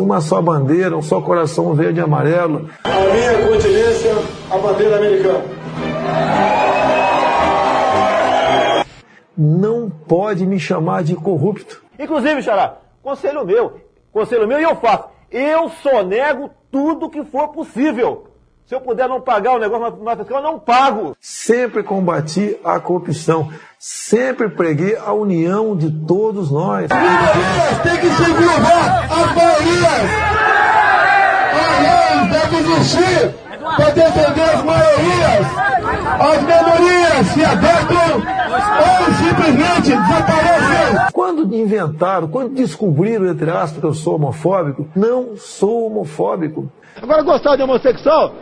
Uma só bandeira, um só coração verde e amarelo. A minha continência, a bandeira americana. Não pode me chamar de corrupto. Inclusive, Xará, conselho meu, conselho meu e eu faço. Eu só nego tudo que for possível. Se eu puder não pagar o negócio na fiscal, eu não pago. Sempre combati a corrupção. Sempre preguei a união de todos nós. Minorias tem que se curvar as maiorias. A lei deve existir para defender as maiorias. As minorias se adaptam ou simplesmente desaparecem. Quando inventaram, quando descobriram, entre aspas, que eu sou homofóbico, não sou homofóbico. Agora, gostar de homossexual,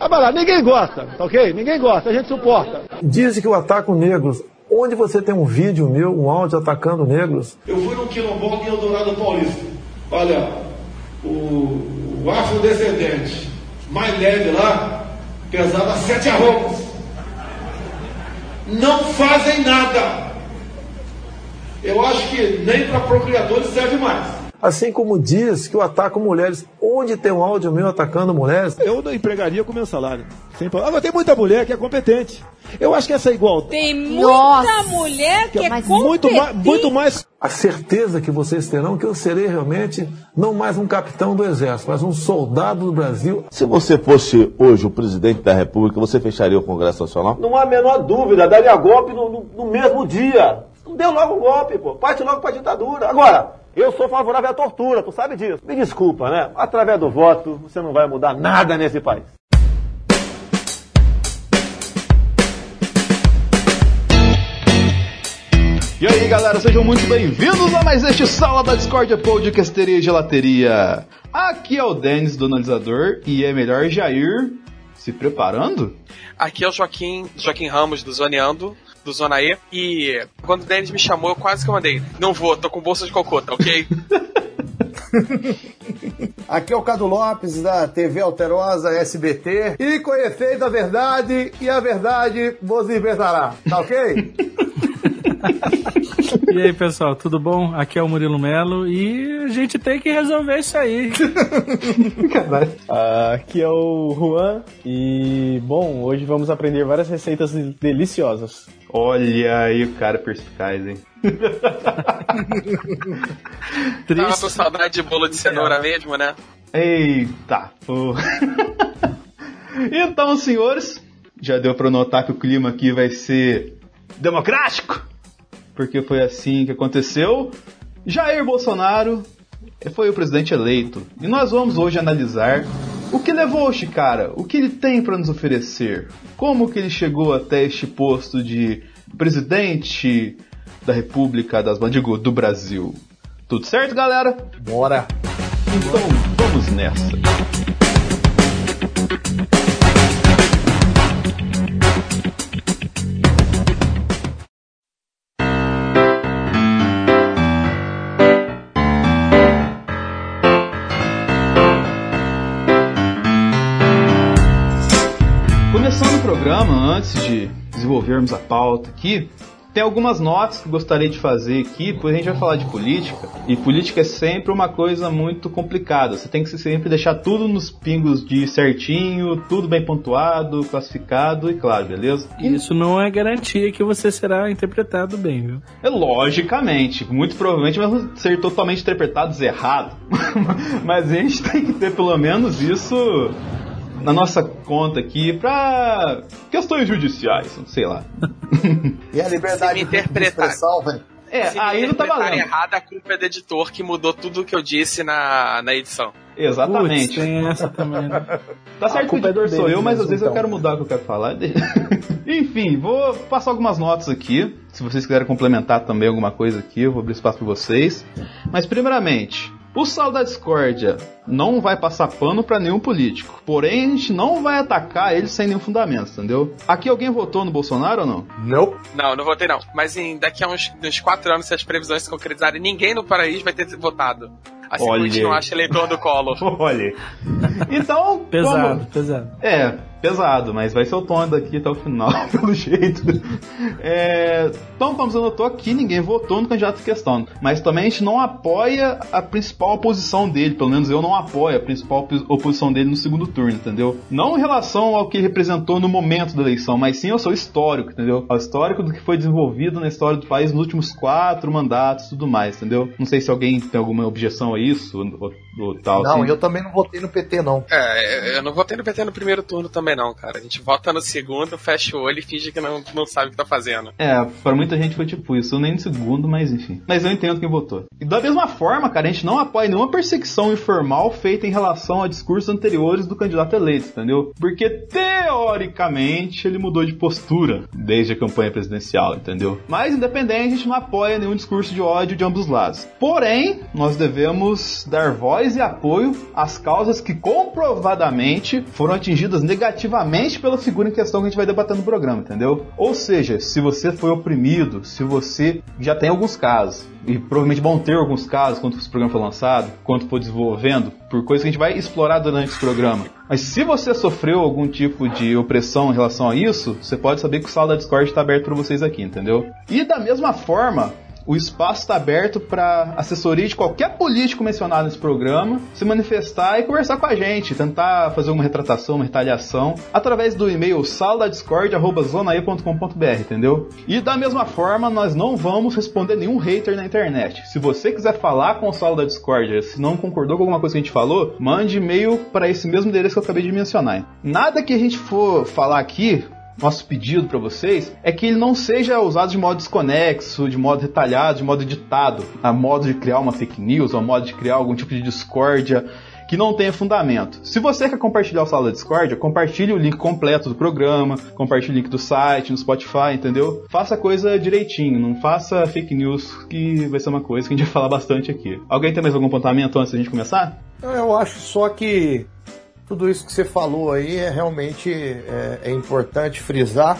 ah, lá, ninguém gosta, tá ok? Ninguém gosta, a gente suporta. Dizem que eu ataco negros. Onde você tem um vídeo meu, um áudio atacando negros? Eu fui no quilombola em Eldorado Paulista. Olha, o, o afrodescendente mais leve lá pesava sete arrobas. Não fazem nada. Eu acho que nem para procriadores serve mais. Assim como diz que eu ataco mulheres. Onde tem um áudio meu atacando mulheres? Eu não empregaria com meu salário. Sem problema. Agora tem muita mulher que é competente. Eu acho que essa igualdade. Tem muita Nossa. mulher que é Mas Muito mais, competente. muito mais. A certeza que vocês terão que eu serei realmente não mais um capitão do exército, mas um soldado do Brasil. Se você fosse hoje o presidente da República, você fecharia o Congresso Nacional? Não há a menor dúvida, daria golpe no, no- no mesmo dia. Não deu logo o golpe, pô. Parte logo pra ditadura. Agora, eu sou favorável à tortura, tu sabe disso. Me desculpa, né? Através do voto, você não vai mudar nada nesse país. E aí galera, sejam muito bem-vindos a mais este Sala da Discordia Podcasteria e Gelateria. Aqui é o Denis do Analisador e é melhor já ir se preparando? Aqui é o Joaquim, Joaquim Ramos do Zoneando, do Zona E. E quando o Denis me chamou, eu quase que mandei. Não vou, tô com bolsa de cocô, tá ok? Aqui é o Cado Lopes da TV Alterosa SBT. E conheceis a verdade e a verdade vos libertará. Tá ok? E aí, pessoal, tudo bom? Aqui é o Murilo Melo e a gente tem que resolver isso aí. Aqui é o Juan e, bom, hoje vamos aprender várias receitas deliciosas. Olha aí o cara perspicaz, hein? Tava com saudade de bolo de cenoura mesmo, né? Eita! então, senhores, já deu pra notar que o clima aqui vai ser democrático? Porque foi assim que aconteceu. Jair Bolsonaro foi o presidente eleito. E nós vamos hoje analisar o que levou este cara, o que ele tem para nos oferecer, como que ele chegou até este posto de presidente da República das Bandigo do Brasil. Tudo certo, galera? Bora. Então, vamos nessa. Antes de desenvolvermos a pauta aqui, tem algumas notas que gostaria de fazer aqui, porque a gente vai falar de política, e política é sempre uma coisa muito complicada. Você tem que sempre deixar tudo nos pingos de certinho, tudo bem pontuado, classificado e claro, beleza? Isso não é garantia que você será interpretado bem, viu? É logicamente, muito provavelmente vão ser totalmente interpretados errado. Mas a gente tem que ter pelo menos isso na nossa conta aqui pra questões judiciais, sei lá. E a liberdade de interpretar. expressão, velho. É, Se aí não tá valendo. errado, a culpa é do editor que mudou tudo o que eu disse na, na edição. Exatamente. Putz, tem essa também. né? Tá certo que o é editor sou eu, mas às vezes eu então. quero mudar o que eu quero falar. Enfim, vou passar algumas notas aqui. Se vocês quiserem complementar também alguma coisa aqui, eu vou abrir espaço para vocês. Mas primeiramente, O Sal da Discórdia não vai passar pano pra nenhum político. Porém, a gente não vai atacar ele sem nenhum fundamento, entendeu? Aqui alguém votou no Bolsonaro ou não? Não. Não, não votei não. Mas em, daqui a uns, uns quatro anos, se as previsões se concretizarem, ninguém no paraíso vai ter votado. Assim Olha. continuar acha eleitor do Collor. Olha. Então. Pesado, como- pesado. É, pesado, mas vai ser o tom daqui até o final, pelo jeito. É, então, como você notou aqui, ninguém votou no candidato em questão. Mas também a gente não apoia a principal oposição dele, pelo menos eu não apoio a principal oposição dele no segundo turno, entendeu? Não em relação ao que ele representou no momento da eleição, mas sim ao seu histórico, entendeu? Ao histórico do que foi desenvolvido na história do país nos últimos quatro mandatos e tudo mais, entendeu? Não sei se alguém tem alguma objeção a isso, ou tal. Não, assim. eu também não votei no PT, não. É, eu não votei no PT no primeiro turno também não, cara. A gente vota no segundo, fecha o olho e finge que não, não sabe o que tá fazendo. É, pra muita gente foi tipo isso, eu nem no segundo, mas enfim. Mas eu entendo quem votou. E da mesma forma, cara, a gente não apoia nenhuma perseguição informal feita em relação a discursos anteriores do candidato eleito, entendeu? Porque teoricamente ele mudou de postura desde a campanha presidencial, entendeu? Mas independente, a gente não apoia nenhum discurso de ódio de ambos os lados. Porém, nós devemos dar voz e apoio às causas que comprovadamente foram atingidas negativamente pela figura em questão que a gente vai debater no programa, entendeu? Ou seja, se você foi oprimido, se você já tem alguns casos, e provavelmente vão ter alguns casos quando esse programa for lançado, quando for desenvolvendo, por coisas que a gente vai explorar durante esse programa. Mas se você sofreu algum tipo de opressão em relação a isso, você pode saber que o sala da Discord está aberto para vocês aqui, entendeu? E da mesma forma, o espaço está aberto para assessoria de qualquer político mencionado nesse programa se manifestar e conversar com a gente, tentar fazer uma retratação, uma retaliação, através do e-mail saladiscord.zonae.com.br, entendeu? E da mesma forma, nós não vamos responder nenhum hater na internet. Se você quiser falar com o Sala da Discord, se não concordou com alguma coisa que a gente falou, mande e-mail para esse mesmo endereço que eu acabei de mencionar. Nada que a gente for falar aqui nosso pedido para vocês é que ele não seja usado de modo desconexo, de modo retalhado, de modo editado, a modo de criar uma fake news, a modo de criar algum tipo de discórdia que não tenha fundamento. Se você quer compartilhar o Sala da Discordia, compartilhe o link completo do programa, compartilhe o link do site, no Spotify, entendeu? Faça a coisa direitinho, não faça fake news, que vai ser uma coisa que a gente vai falar bastante aqui. Alguém tem mais algum apontamento antes da gente começar? Eu acho só que tudo isso que você falou aí é realmente é, é importante frisar,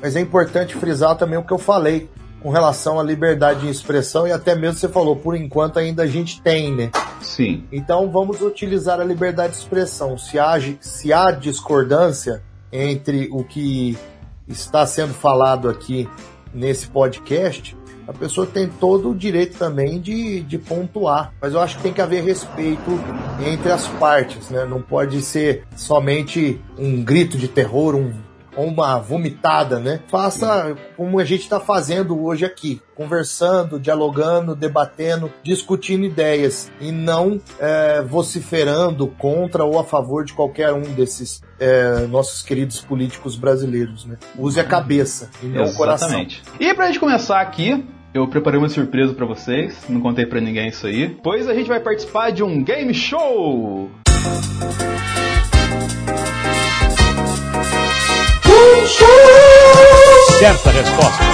mas é importante frisar também o que eu falei com relação à liberdade de expressão e até mesmo você falou, por enquanto ainda a gente tem, né? Sim. Então vamos utilizar a liberdade de expressão. Se há, se há discordância entre o que está sendo falado aqui nesse podcast, a pessoa tem todo o direito também de, de pontuar. Mas eu acho que tem que haver respeito entre as partes, né? Não pode ser somente um grito de terror, um, ou uma vomitada, né? Faça como a gente está fazendo hoje aqui, conversando, dialogando, debatendo, discutindo ideias e não é, vociferando contra ou a favor de qualquer um desses é, nossos queridos políticos brasileiros, né? Use a cabeça e não o coração. Exatamente. E pra gente começar aqui, eu preparei uma surpresa pra vocês, não contei pra ninguém isso aí. Pois a gente vai participar de um game show! Certa resposta.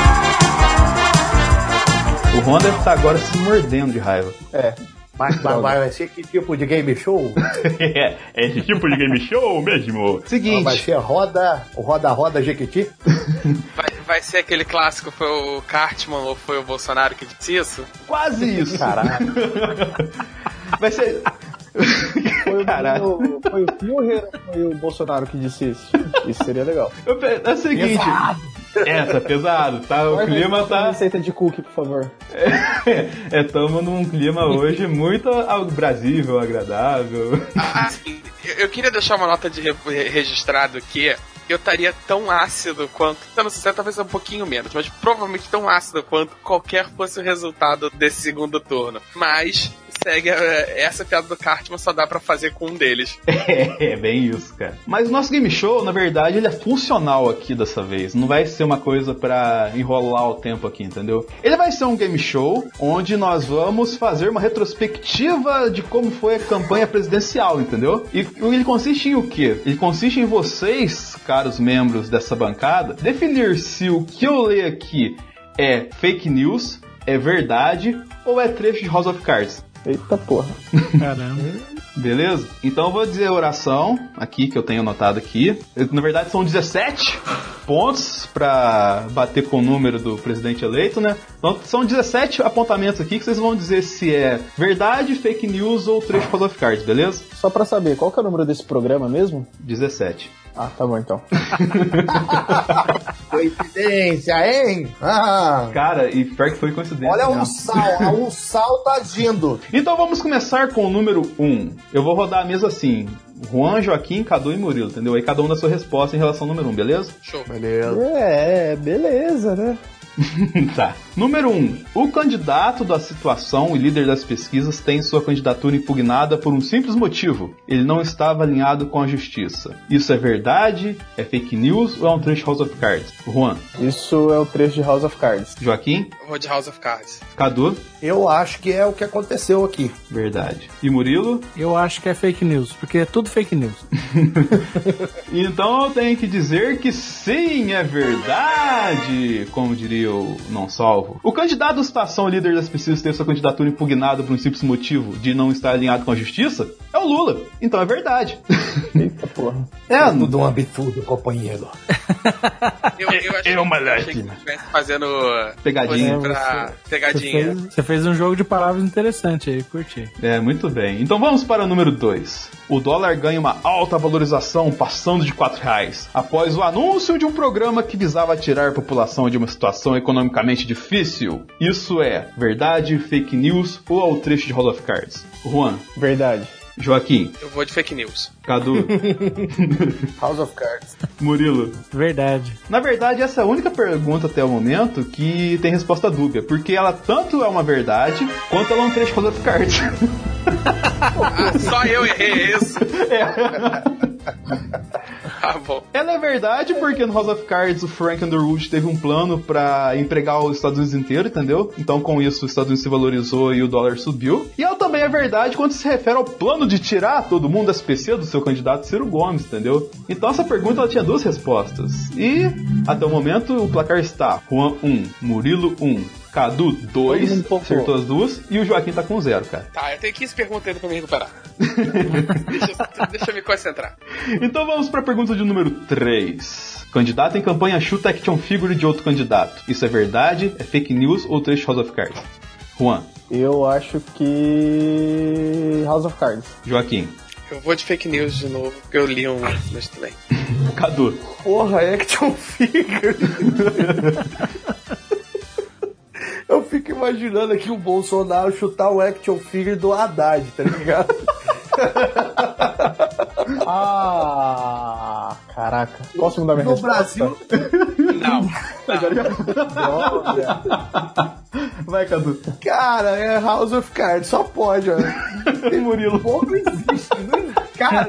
O deve estar agora se mordendo de raiva. É. Mas, mas vai ser que tipo de game show? é, é esse tipo de game show mesmo. Seguinte. Vai ser roda, o roda-roda Jequiti? Vai, vai ser aquele clássico, foi o Cartman ou foi o Bolsonaro que disse isso? Quase isso. Caralho. Vai ser. Foi o, foi o Führer ou foi o Bolsonaro que disse isso? Isso seria legal. É o seguinte. Essa, pesado, tá? O Guarda clima tá. receita de cookie, por favor. É, tamo num clima hoje muito abrasível, agradável. Ah, sim. Eu- eu queria deixar uma nota de re- registrado aqui. Eu estaria tão ácido quanto. Eu não sei, talvez um pouquinho menos, mas provavelmente tão ácido quanto qualquer fosse o resultado desse segundo turno. Mas segue eh, essa piada do Cartman só dá pra fazer com um deles. É, é bem isso, cara. Mas o nosso game show, na verdade, ele é funcional aqui dessa vez. Não vai ser uma coisa pra enrolar o tempo aqui, entendeu? Ele vai ser um game show onde nós vamos fazer uma retrospectiva de como foi a campanha presidencial, entendeu? E ele consiste em o quê? Ele consiste em vocês, caros membros dessa bancada, definir se o que eu leio aqui é fake news, é verdade ou é trecho de House of Cards. Eita porra. Caramba. Beleza? Então eu vou dizer a oração aqui que eu tenho anotado aqui. Na verdade são 17 pontos pra bater com o número do presidente eleito, né? Então são 17 apontamentos aqui que vocês vão dizer se é verdade, fake news ou trecho House of Cards, beleza? Só pra saber, qual que é o número desse programa mesmo? 17. Ah, tá bom então. Coincidência, hein? Ah, Cara, e pior que foi coincidência. olha né? o sal, o sal tá agindo. Então vamos começar com o número 1. Eu vou rodar a mesa assim. Juan, Joaquim, Cadu e Murilo, entendeu? Aí cada um dá sua resposta em relação ao número 1, beleza? Show. Beleza. É, beleza, né? tá. Número 1. O candidato da situação e líder das pesquisas tem sua candidatura impugnada por um simples motivo. Ele não estava alinhado com a justiça. Isso é verdade? É fake news ou é um trecho House of Cards? Juan, Isso é o trecho de House of Cards. Joaquim, Eu vou de House of Cards. Cadu, Eu acho que é o que aconteceu aqui. verdade. E Murilo? Eu acho que é fake news, porque é tudo fake news. Então eu tenho que dizer que sim, é verdade, como diria o não salvo. O candidato da situação líder das pesquisas ter sua candidatura impugnada por um simples motivo de não estar alinhado com a justiça é o Lula. Então é verdade. Eita porra. É, Tudo um absurdo, companheiro. Eu, eu achei, É uma eu achei que estivesse fazendo Pegadinha. coisa pra Você pegadinha. fez, você fez um jogo de palavras interessante aí, curti. É, muito bem. Então vamos para o número 2. O dólar ganha uma alta valorização, passando de 4 reais, após o anúncio de um programa que visava tirar a população de uma situação economicamente difícil. Isso é verdade, fake news ou é o trecho de House of Cards? Juan, Verdade. Joaquim, Eu vou de fake news. Cadu, House of Cards. Murilo. Verdade. Na verdade, essa é a única pergunta até o momento que tem resposta dúbia, porque ela tanto é uma verdade quanto ela é um trecho de House of Cards. Ah, só eu errei isso. Ah, bom. Ela é verdade porque no House of Cards o Frank Underwood teve um plano pra empregar os Estados Unidos inteiro, entendeu? Então com isso os Estados Unidos se valorizou e o dólar subiu. E ela também é verdade quando se refere ao plano de tirar todo mundo das PC do seu candidato Ciro Gomes, entendeu? Então essa pergunta ela tinha duas respostas. E até o momento o placar está Juan 1, Murilo 1. Cadu 2, Todo mundo pontuou. acertou as duas, e o Joaquim tá com zero, cara. Tá, eu tenho 15 perguntas ainda pra me recuperar. deixa, eu- deixa eu me concentrar. Então vamos para a pergunta de número 3. Candidato em campanha chuta action figure de outro candidato. Isso é verdade? É fake news ou trecho House of Cards? Juan, Eu acho que. House of Cards. Joaquim, Eu vou de fake news de novo, porque eu li um, mas tudo bem. Cadu. Porra, action figure. Eu fico imaginando aqui o Bolsonaro chutar o action figure do Haddad, tá ligado? Ah, caraca. Posso mudar minha No resposta? Brasil, Não. Vai, Cadu. cara, é House of Cards, só pode, ó. Tem Murilo. Não existe, não existe. Cara,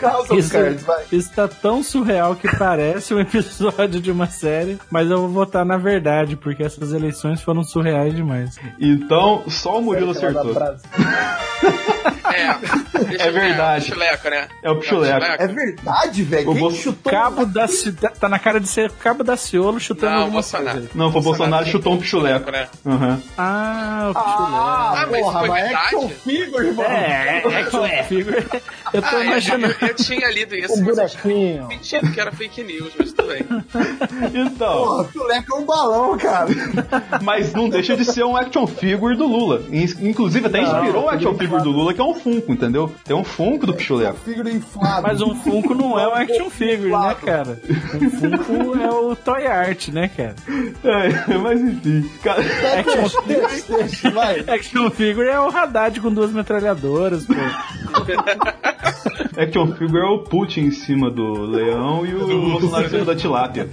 House of Isso, Cards, vai. isso tá tão surreal que parece um episódio de uma série, mas eu vou votar na verdade, porque essas eleições foram surreais demais. Então, só o Murilo acertou. É, deixa É ver, verdade. o Pichuleco, né? É o Pichuleco. É verdade, velho. O Quem chutou? Cabo da Ci- tá na cara de ser Cabo da Ciolo chutando Não, alguma Bolsonaro. coisa. Não, foi o Bolsonaro chutou um pichuleco. né? Aham. Ah, o Ah, mas porra, foi mas verdade? action figure, irmão. É, é action figure. Eu tô Ah, imaginando. eu, eu tinha lido isso. O eu bonequinho. sentido que era fake news, mas tudo bem. Então, Porra, o Tuleco é um balão, cara. mas não deixa de ser um action figure do Lula. In- Inclusive, até inspirou um action figure do Lula, que é um Funko, entendeu? Tem um Funko do pichuleco. Figure inflado. Mas um Funko não é um action figure, né, cara? Um Funko é o toy art, né, cara? É, mas enfim. Cara, deixa, deixa, vai. Action figure é o Haddad com duas metralhadoras, pô. Action figure é o Putin em cima do leão e o Bolsonaro em cima da tilápia.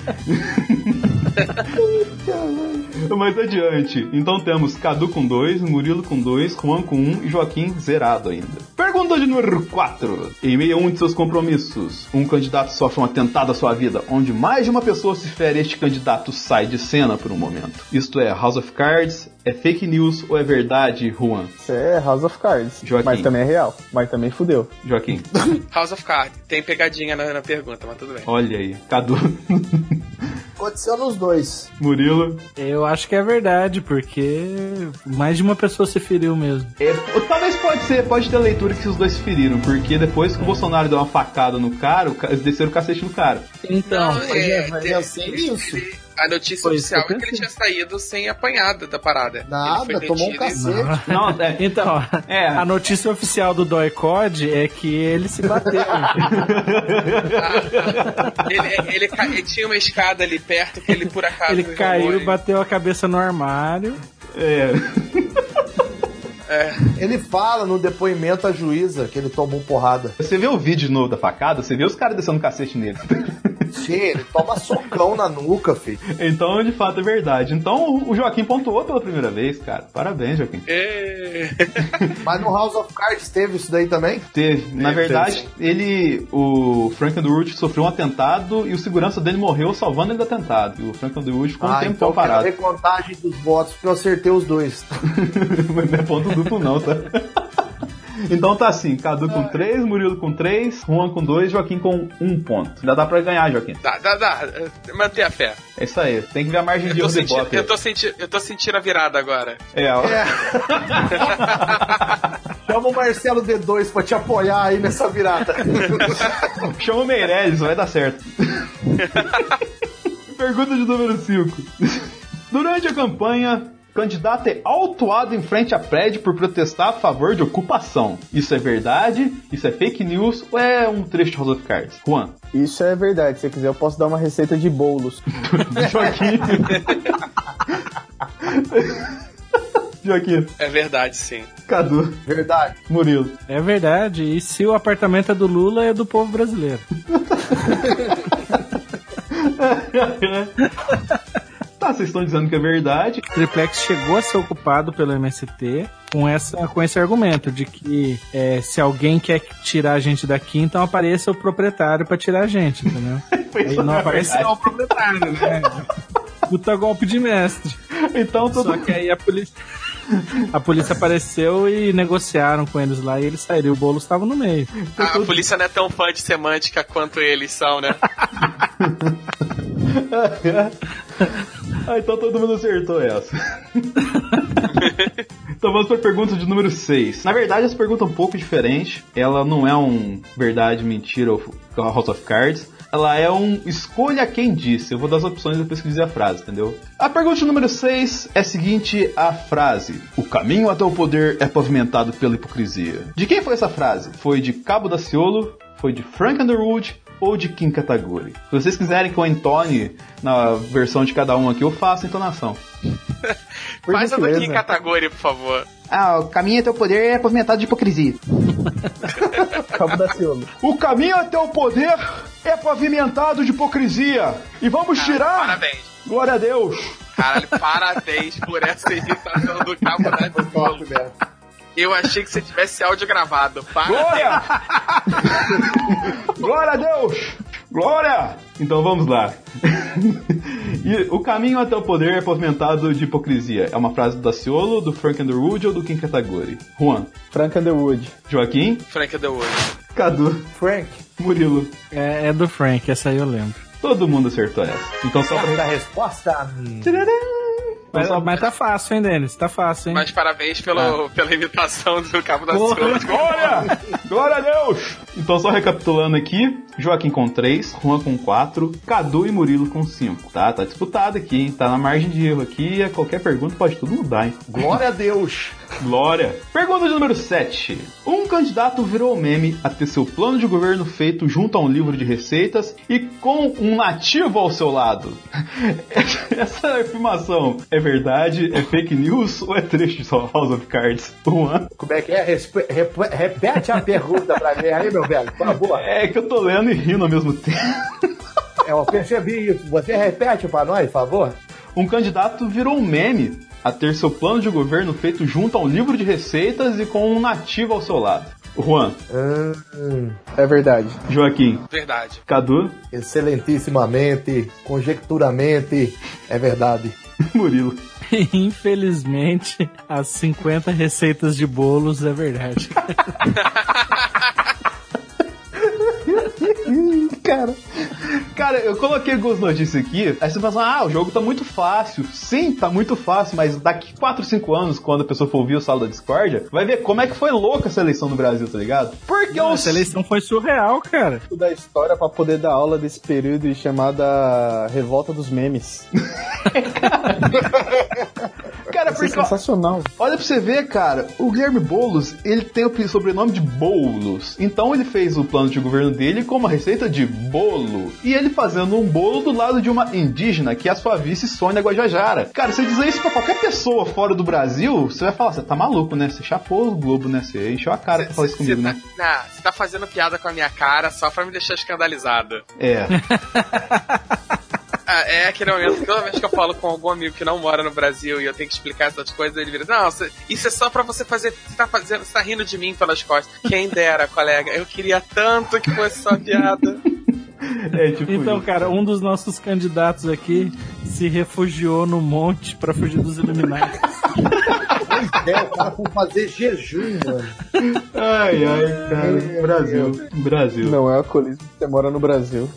Mais adiante. Então temos Cadu com 2, Murilo com 2, Juan com 1 um, e Joaquim zerado ainda. Pergunta de número 4. Em meio a um de seus compromissos, um candidato sofre um atentado à sua vida, onde mais de uma pessoa se fere este candidato sai de cena por um momento. Isto é House of Cards, é fake news ou é verdade, Juan? Isso é House of Cards. Joaquim. Mas também é real. Mas também fudeu. Joaquim. House of Cards. Tem pegadinha na, na pergunta, mas tudo bem. Olha aí. Cadu. aconteceu nos dois. Murilo. Eu acho que é verdade, porque mais de uma pessoa se feriu mesmo. É, talvez pode ser, pode ter leitura que os dois se feriram, porque depois que o Bolsonaro deu uma facada no cara, eles desceram o cacete no cara. Então, Não, é, é assim ele- isso. ele- A notícia Foi oficial que é que ele tinha saído sem apanhada da parada. Nada, Ele foi tomou um cacete. Não, é, Então, É. a notícia oficial do Doi Code é que ele se bateu. ele, ele, ca- ele tinha uma escada ali perto que ele por acaso ele caiu, e- bateu a cabeça no armário. é. É, Ele fala no depoimento à juíza que ele tomou porrada. Você vê o vídeo de novo da facada, você vê os caras descendo o cacete nele. Sim, ele toma socão na nuca, filho. Então, de fato, é verdade. Então, o Joaquim pontuou pela primeira vez, cara. Parabéns, Joaquim. é. Mas no House of Cards teve isso daí também? Teve. Na Teve, verdade, ele, o Frank Underwood sofreu um atentado e o segurança dele morreu salvando ele do atentado. E o Frank Underwood ficou um ah, tempo então eu quero parado. recontagem dos votos, porque eu acertei os dois. Mas não é ponto duplo, não, tá? Então tá assim, Cadu com 3, Murilo com 3, Juan com 2, Joaquim com 1 ponto. Ainda dá pra ganhar, Joaquim. Dá, dá, dá. Manter a fé. É isso aí, tem que ver a margem de Eu erro do sentindo, Ibope. eu, tô senti- eu tô sentindo a virada agora. É, ó. Chama o Marcelo D2 pra te apoiar aí nessa virada. Chama o Meirelles, vai dar certo. Pergunta de número 5. Durante a campanha, candidato é autuado em frente a prédio por protestar a favor de ocupação. Isso é verdade? Isso é fake news? Ou é um trecho de House of Cards? Juan. Isso é verdade. Se você quiser, eu posso dar uma receita de bolos. Joaquim. Joaquim. É verdade, sim. Cadu. Verdade. Murilo. É verdade. E se o apartamento é do Lula, é do povo brasileiro. Tá, vocês estão dizendo que é verdade. O Triplex chegou a ser ocupado pelo MST com, essa, com esse argumento de que é, se alguém quer tirar a gente daqui, então apareça o proprietário pra tirar a gente, entendeu? Aí não apareceu o proprietário, né? Puta golpe de mestre. Então todo Só que aí a polícia. A polícia apareceu e negociaram com eles lá e eles saíram. E o bolo estava no meio. A, a polícia não é tão fã de semântica quanto eles são, né? Ah, então todo mundo acertou essa. então vamos para a pergunta de número 6. Na verdade, essa pergunta é um pouco diferente. Ela não é um verdade, mentira ou House of Cards. Ela é um escolha quem disse. Eu vou dar as opções depois que dizer a frase, entendeu? A pergunta número 6 é a seguinte: a frase: O caminho até o poder é pavimentado pela hipocrisia. De quem foi essa frase? Foi de Cabo Daciolo? Foi de Frank Underwood? Ou de Kim Kataguri? Se vocês quiserem que eu entone na versão de cada um aqui, eu faço a entonação. Faz a do. Kim Kataguri, por favor. Ah, o caminho até o poder é pavimentado de hipocrisia. Cabo da Ciolo. O caminho até o poder é pavimentado de hipocrisia. E vamos tirar. Parabéns. Glória a Deus. Caralho, parabéns por essa imitação do Cabo da mesmo. Eu achei que você tivesse áudio gravado. Parabéns. Glória! Glória a Deus! Glória! Então vamos lá. E o caminho até o poder é pavimentado de hipocrisia. É uma frase do Daciolo, do Frank Underwood ou do Kim Kataguri? Juan. Frank Underwood. Joaquim. Frank Underwood. Cadu. Frank. Murilo. É, é do Frank, essa aí eu lembro. Todo mundo acertou essa. Então só pra... Certa resposta. Mas, só- mas tá fácil, hein, Denis? Tá fácil, hein? Mas parabéns pelo, pela imitação do Cabo da. Ciolo. Glória! Glória a Deus! Então, só recapitulando aqui: Joaquim com 3, Juan com 4, Cadu e Murilo com 5. Tá? Tá disputado aqui, hein? Tá na margem de erro aqui. Qualquer pergunta pode tudo mudar, hein? Glória a Deus. Glória! Pergunta de número 7. Um candidato virou meme a ter seu plano de governo feito junto a um livro de receitas e com um nativo ao seu lado. Essa afirmação é verdade? É fake news ou é trecho de House of Cards? Juan? Como é que é? Respe- rep- repete a pergunta pra mim aí, meu velho, por favor. É que eu tô lendo e rindo ao mesmo tempo. É, Eu percebi isso. Você repete pra nós, por favor? Um candidato virou um meme a ter seu plano de governo feito junto a um livro de receitas e com um nativo ao seu lado. Juan, Hum, É verdade. Joaquim, Verdade. Cadu, excelentissimamente, conjecturamente, é verdade. Murilo. Infelizmente, as 50 receitas de bolos é verdade. Cara, Cara, eu coloquei algumas notícias aqui, aí você pensa, ah, o jogo tá muito fácil. Sim, tá muito fácil, mas daqui 4, 5 anos, quando a pessoa for ouvir o Sala da Discórdia, vai ver como é que foi louca essa eleição no Brasil, tá ligado? Porque Não, os... Essa eleição foi surreal, cara. da história pra poder dar aula desse período chamada Revolta dos Memes. Cara, Isso é porque, ó, sensacional. olha pra você ver, cara, o Guilherme Boulos, ele tem o sobrenome de Boulos. Então ele fez o plano de governo dele com uma receita de bolo. E ele fazendo um bolo do lado de uma indígena, que é a sua vice Sônia Guajajara. Cara, você dizer isso pra qualquer pessoa fora do Brasil, você vai falar, você tá maluco, né? Você chapou o Globo, né? Você encheu a cara pra falar isso comigo, tá, né? Não, você tá fazendo piada com a minha cara só pra me deixar escandalizado. É. Ah, É aquele momento que toda vez que eu falo com algum amigo que não mora no Brasil e eu tenho que explicar essas coisas, ele vira, não, isso é só pra você fazer. Você tá fazendo. Você tá rindo de mim pelas costas. Quem dera, colega. Eu queria tanto que fosse só piada. É tipo Então, isso. cara, um dos nossos candidatos aqui se refugiou no monte pra fugir dos Illuminati. É, o cara foi fazer jejum, mano. Ai, ai, cara. Brasil. Brasil. Não é alcoolismo, você mora no Brasil.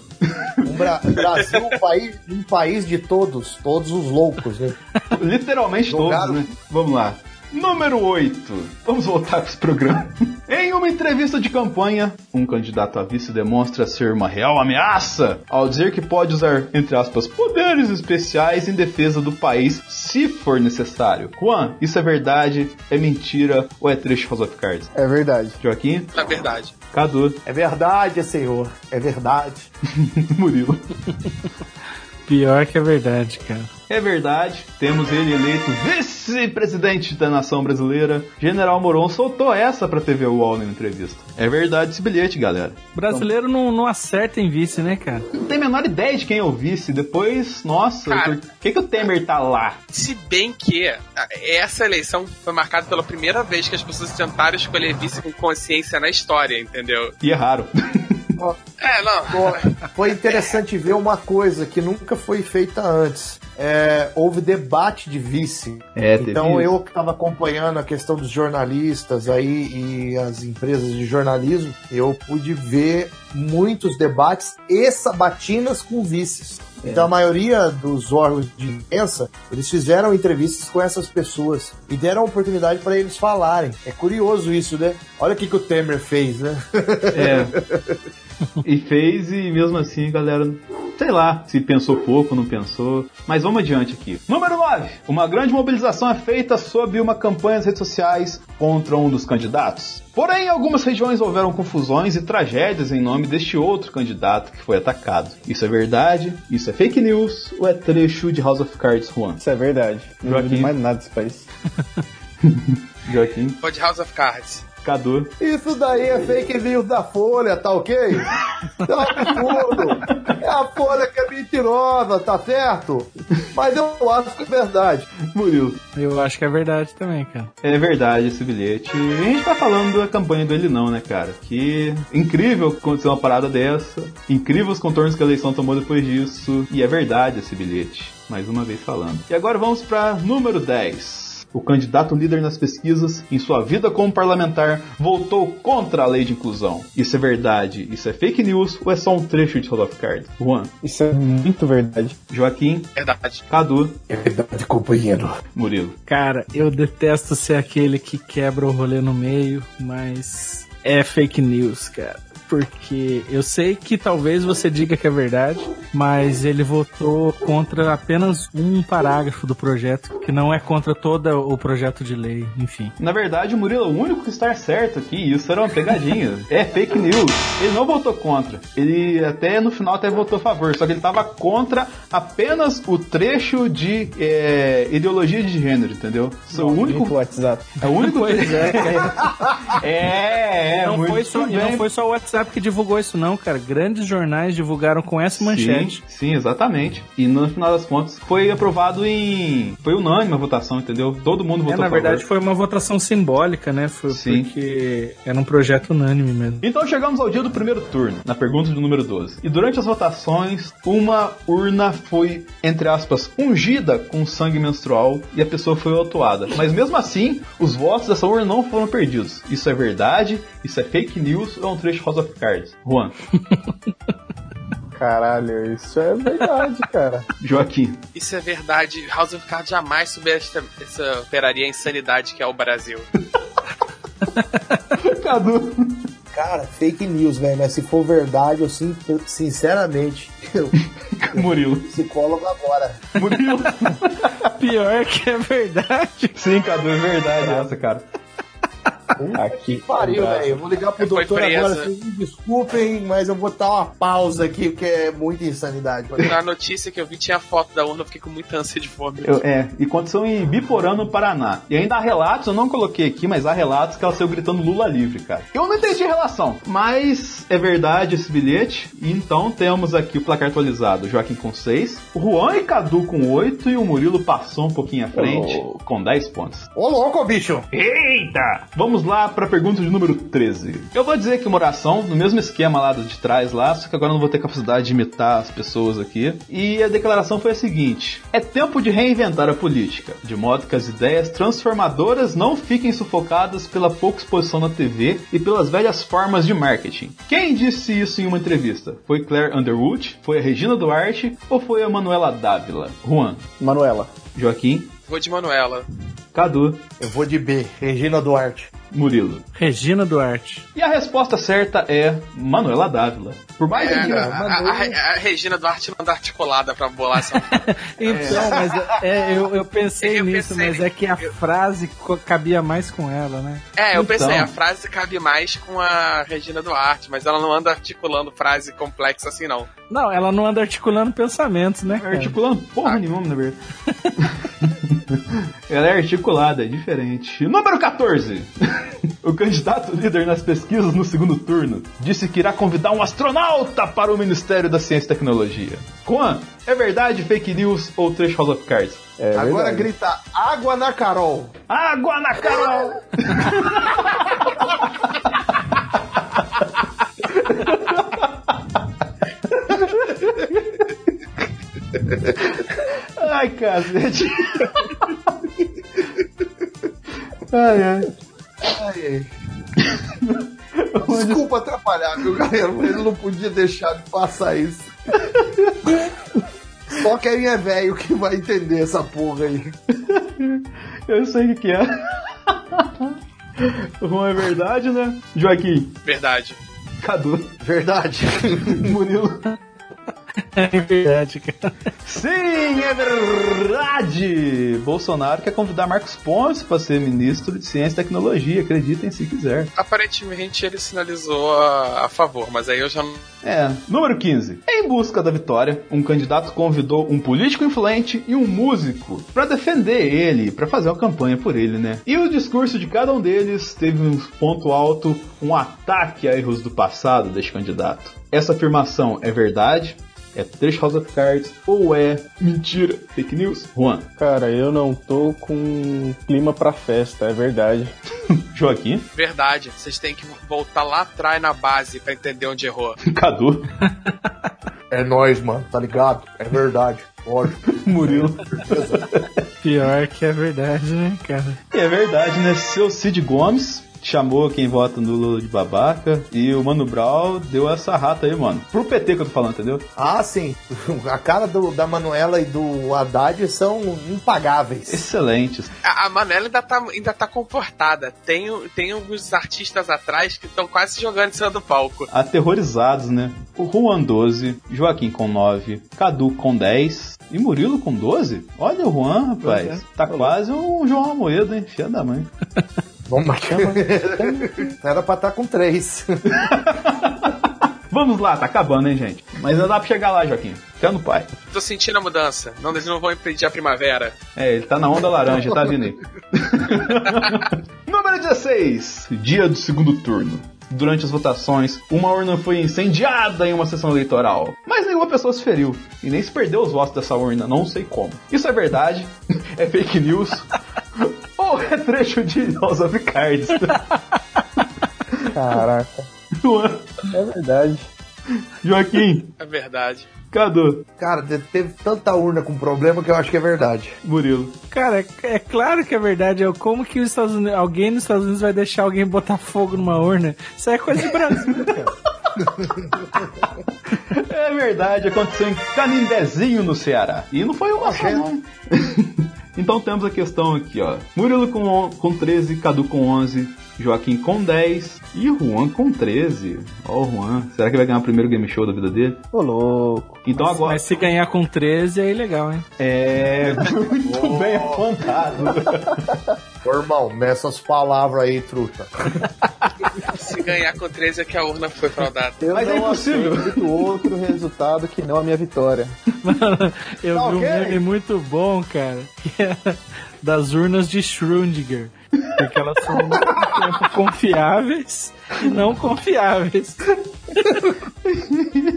Um Bra- Brasil, um país, um país de todos, todos os loucos, né? Literalmente Jogaram- todos, né? Vamos lá. Número 8. Vamos voltar para os programas. Em uma entrevista de campanha, um candidato a vice demonstra ser uma real ameaça ao dizer que pode usar, entre aspas, poderes especiais em defesa do país se for necessário. Juan, isso é verdade? É mentira ou é trecho House of Cards? É verdade. Joaquim? Na verdade. Cadu? É verdade, senhor. É verdade. Murilo? Pior que é verdade, cara. É verdade, temos ele eleito vice-presidente da nação brasileira. General Moron soltou essa pra TV UOL na entrevista. É verdade esse bilhete, galera. Brasileiro não, não acerta em vice, né, cara? Não tem a menor ideia de quem é o vice. Depois, nossa, Cara. por que, que o Temer tá lá? Se bem que essa eleição foi marcada pela primeira vez que as pessoas tentaram escolher vice com consciência na história, entendeu? E é É, não. Foi interessante ver uma coisa que nunca foi feita antes. É, houve debate de vice. É, então eu que estava acompanhando a questão dos jornalistas aí e as empresas de jornalismo, eu pude ver muitos debates e sabatinas com vices. É. Então a maioria dos órgãos de imprensa, eles fizeram entrevistas com essas pessoas e deram oportunidade para eles falarem. É curioso isso, né? Olha o que, que o Temer fez, né? É. E fez, e mesmo assim, galera, sei lá se pensou pouco, não pensou. Mas vamos adiante aqui. Número 9. Uma grande mobilização é feita sob uma campanha nas redes sociais contra um dos candidatos. Porém, em algumas regiões houveram confusões e tragédias em nome deste outro candidato que foi atacado. Isso é verdade? Isso é fake news? Ou é trecho de House of Cards, Juan? Isso é verdade. Não Joaquim. mais nada desse país. Joaquim? Foi de House of Cards. Cadu? Isso daí é fake news da Folha, tá ok? É um absurdo. É a Folha que é mentirosa, tá certo? Mas eu acho que é verdade. Murilo? Eu acho que é verdade também, cara. É verdade esse bilhete. E a gente tá falando da campanha do Ele Não, né, cara? Que incrível acontecer uma parada dessa. Incrível os contornos que a eleição tomou depois disso. E é verdade esse bilhete. Mais uma vez falando. E agora vamos pra número 10. O candidato líder nas pesquisas, em sua vida como parlamentar, votou contra a lei de inclusão. Isso é verdade? Isso é fake news ou é só um trecho de House of Cards? Juan, Isso é muito verdade. Joaquim, Verdade. Cadu, É verdade, companheiro. Murilo. Cara, eu detesto ser aquele que quebra o rolê no meio, mas é fake news, cara. Porque eu sei que talvez você diga que é verdade, mas ele votou contra apenas um parágrafo do projeto, que não é contra todo o projeto de lei, enfim. Na verdade, o Murilo é o único que está certo aqui. Isso era uma pegadinha. é fake news. Ele não votou contra. Ele até no final até votou a favor. Só que ele estava contra apenas o trecho de é, ideologia de gênero, entendeu? É o único. WhatsApp. É o único. Pois é, é, é, não, muito foi só, bem. não foi só o WhatsApp que divulgou isso, não, cara. Grandes jornais divulgaram com essa manchete. Sim, sim, exatamente. E no final das contas foi aprovado em. Foi unânime a votação, entendeu? Todo mundo votou É, na verdade foi uma votação simbólica, né? Foi Sim. porque era um projeto unânime mesmo. Então chegamos ao dia do primeiro turno, na pergunta do número 12. E durante as votações, uma urna foi, entre aspas, ungida com sangue menstrual e a pessoa foi autuada. Mas mesmo assim, os votos dessa urna não foram perdidos. Isso é verdade? Isso é fake news ou é um trecho House of Cards? Juan. Caralho, isso é verdade, cara. Joaquim. Isso é verdade. House of Cards jamais essa operaria a insanidade que é o Brasil. Cadu. Cara, fake news, velho. Mas se for verdade, eu sim, sinceramente, eu Murilo. psicólogo agora. Murilo. Pior que é verdade. Sim, Cadu, é verdade essa, cara. Aqui. Pariu, velho. Eu vou ligar pro Foi doutor agora. Vocês me desculpem, mas eu vou dar uma pausa aqui, porque é muita insanidade. Na notícia que eu vi tinha foto da urna, eu fiquei com muita ânsia de fome. Eu- é, e aconteceu em Biporã, no Paraná. E ainda há relatos, eu não coloquei aqui, mas há relatos que ela saiu gritando Lula livre, cara. Eu não entendi a relação, mas é verdade esse bilhete. Então temos aqui o placar atualizado: Joaquim com 6, o Juan e Cadu com 8 e o Murilo passou um pouquinho à frente com 10 pontos. Ô, louco, bicho! Eita! Vamos lá para a pergunta de número 13. Eu vou dizer que uma oração, no mesmo esquema lá do de trás lá, só que agora eu não vou ter capacidade de imitar as pessoas aqui. E a declaração foi a seguinte: É tempo de reinventar a política, de modo que as ideias transformadoras não fiquem sufocadas pela pouca exposição na TV e pelas velhas formas de marketing. Quem disse isso em uma entrevista? Foi Claire Underwood? Foi a Regina Duarte? Ou foi a Manuela Dávila? Juan, Manuela. Joaquim, Vou de Manuela. Cadu, Eu vou de B, Regina Duarte. Murilo. Regina Duarte. E a resposta certa é Manuela Dávila. Por mais É, que a, a- a- a Regina Duarte não anda articulada pra bolar essa. Então, mas é, eu, eu pensei Eu nisso, pensei- mas é que a frase co- cabia mais com ela, né? É, eu Então. pensei, a frase cabe mais com a Regina Duarte, mas ela não anda articulando frase complexa assim, não. Não, ela não anda articulando pensamentos, né? cara? articulando porra nenhuma, na verdade. Ela é articulada, é diferente. Número 14. O candidato líder nas pesquisas no segundo turno disse que irá convidar um astronauta para o Ministério da Ciência e Tecnologia. Juan, é verdade, fake news ou trecho House of Cards? É Agora verdade. grita água na Carol. Água na Carol! Ai, cacete. Ai, ai. Ai, ai. Desculpa atrapalhar, viu, galera? Mas ele não podia deixar de passar isso. Só quem é velho que vai entender essa porra aí. Eu sei o que que é. Juan é verdade, né? Joaquim, Verdade. Cadu, Verdade. Murilo. É verdade, cara. Sim, é verdade! Bolsonaro quer convidar Marcos Pontes para ser ministro de Ciência e Tecnologia, acreditem se quiser. Aparentemente ele sinalizou a, a favor, mas aí eu já não. É. Número 15. Em busca da vitória, um candidato convidou um político influente e um músico para defender ele, para fazer uma campanha por ele, né? E o discurso de cada um deles teve um ponto alto, um ataque a erros do passado deste candidato. Essa afirmação é verdade? É trecho House of Cards ou é mentira? Fake news? Juan. Cara, eu não tô com clima pra festa, é verdade. Joaquim. Verdade. Vocês têm que voltar lá atrás na base pra entender onde errou. Cadu. É nóis, mano, tá ligado? É verdade. Lógico. Murilo. Pior que é verdade, né, cara? É verdade, né? Seu Cid Gomes chamou quem vota no Lula de babaca e o Mano Brown deu essa rata aí, mano. Pro PT que eu tô falando, entendeu? Ah, sim. A cara do- da Manuela e do Haddad são impagáveis. Excelentes. A, a Manela ainda tá, ainda tá comportada. Tem, tem alguns artistas atrás que estão quase jogando em cima do palco. Aterrorizados, né? O Juan 12, Joaquim com 9, Cadu com 10 e Murilo com 12? Olha o Juan, rapaz. Tá quase um João Amoedo, hein? Filha da mãe. Vamos lá. Era pra estar com três. Vamos lá, tá acabando, hein, gente? Mas ainda dá pra chegar lá, Joaquim. Fica no pai. Tô sentindo a mudança. Não, eles não vão impedir a primavera. É, ele tá na onda laranja, tá vindo aí. Número 16. Dia do segundo turno. Durante as votações, uma urna foi incendiada em uma sessão eleitoral. Mas nenhuma pessoa se feriu. E nem se perdeu os votos dessa urna, não sei como. Isso é verdade? É fake news? Ou é trecho de House of Cards? Caraca. É verdade. Joaquim, É verdade. Cadu, Cara, te- teve tanta urna com problema que eu acho que é verdade. Murilo. Cara, é, é claro que é verdade. É como que os Estados Unidos, alguém nos Estados Unidos vai deixar alguém botar fogo numa urna? Isso é coisa de Brasil, cara. é verdade, aconteceu em Canindezinho, no Ceará. E não foi uma só, não. Então temos a questão aqui, ó. Murilo com, com 13, Cadu com 11, Joaquim com 10 e Juan com 13. Ó, o Juan. Será que vai ganhar o primeiro game show da vida dele? Ô, louco. Então Mas, agora. mas se ganhar com 13 aí legal, hein? É. Muito bem apontado. Ô, irmão, nessas palavras aí, truta. Se ganhar com 13 é que a urna foi fraudada. Eu Mas é não impossível. aceito outro resultado que não a minha vitória. Mano, eu Tá vi um ok? meme muito bom, cara, que é das urnas de Schrödinger. Porque elas são tempo confiáveis e não confiáveis.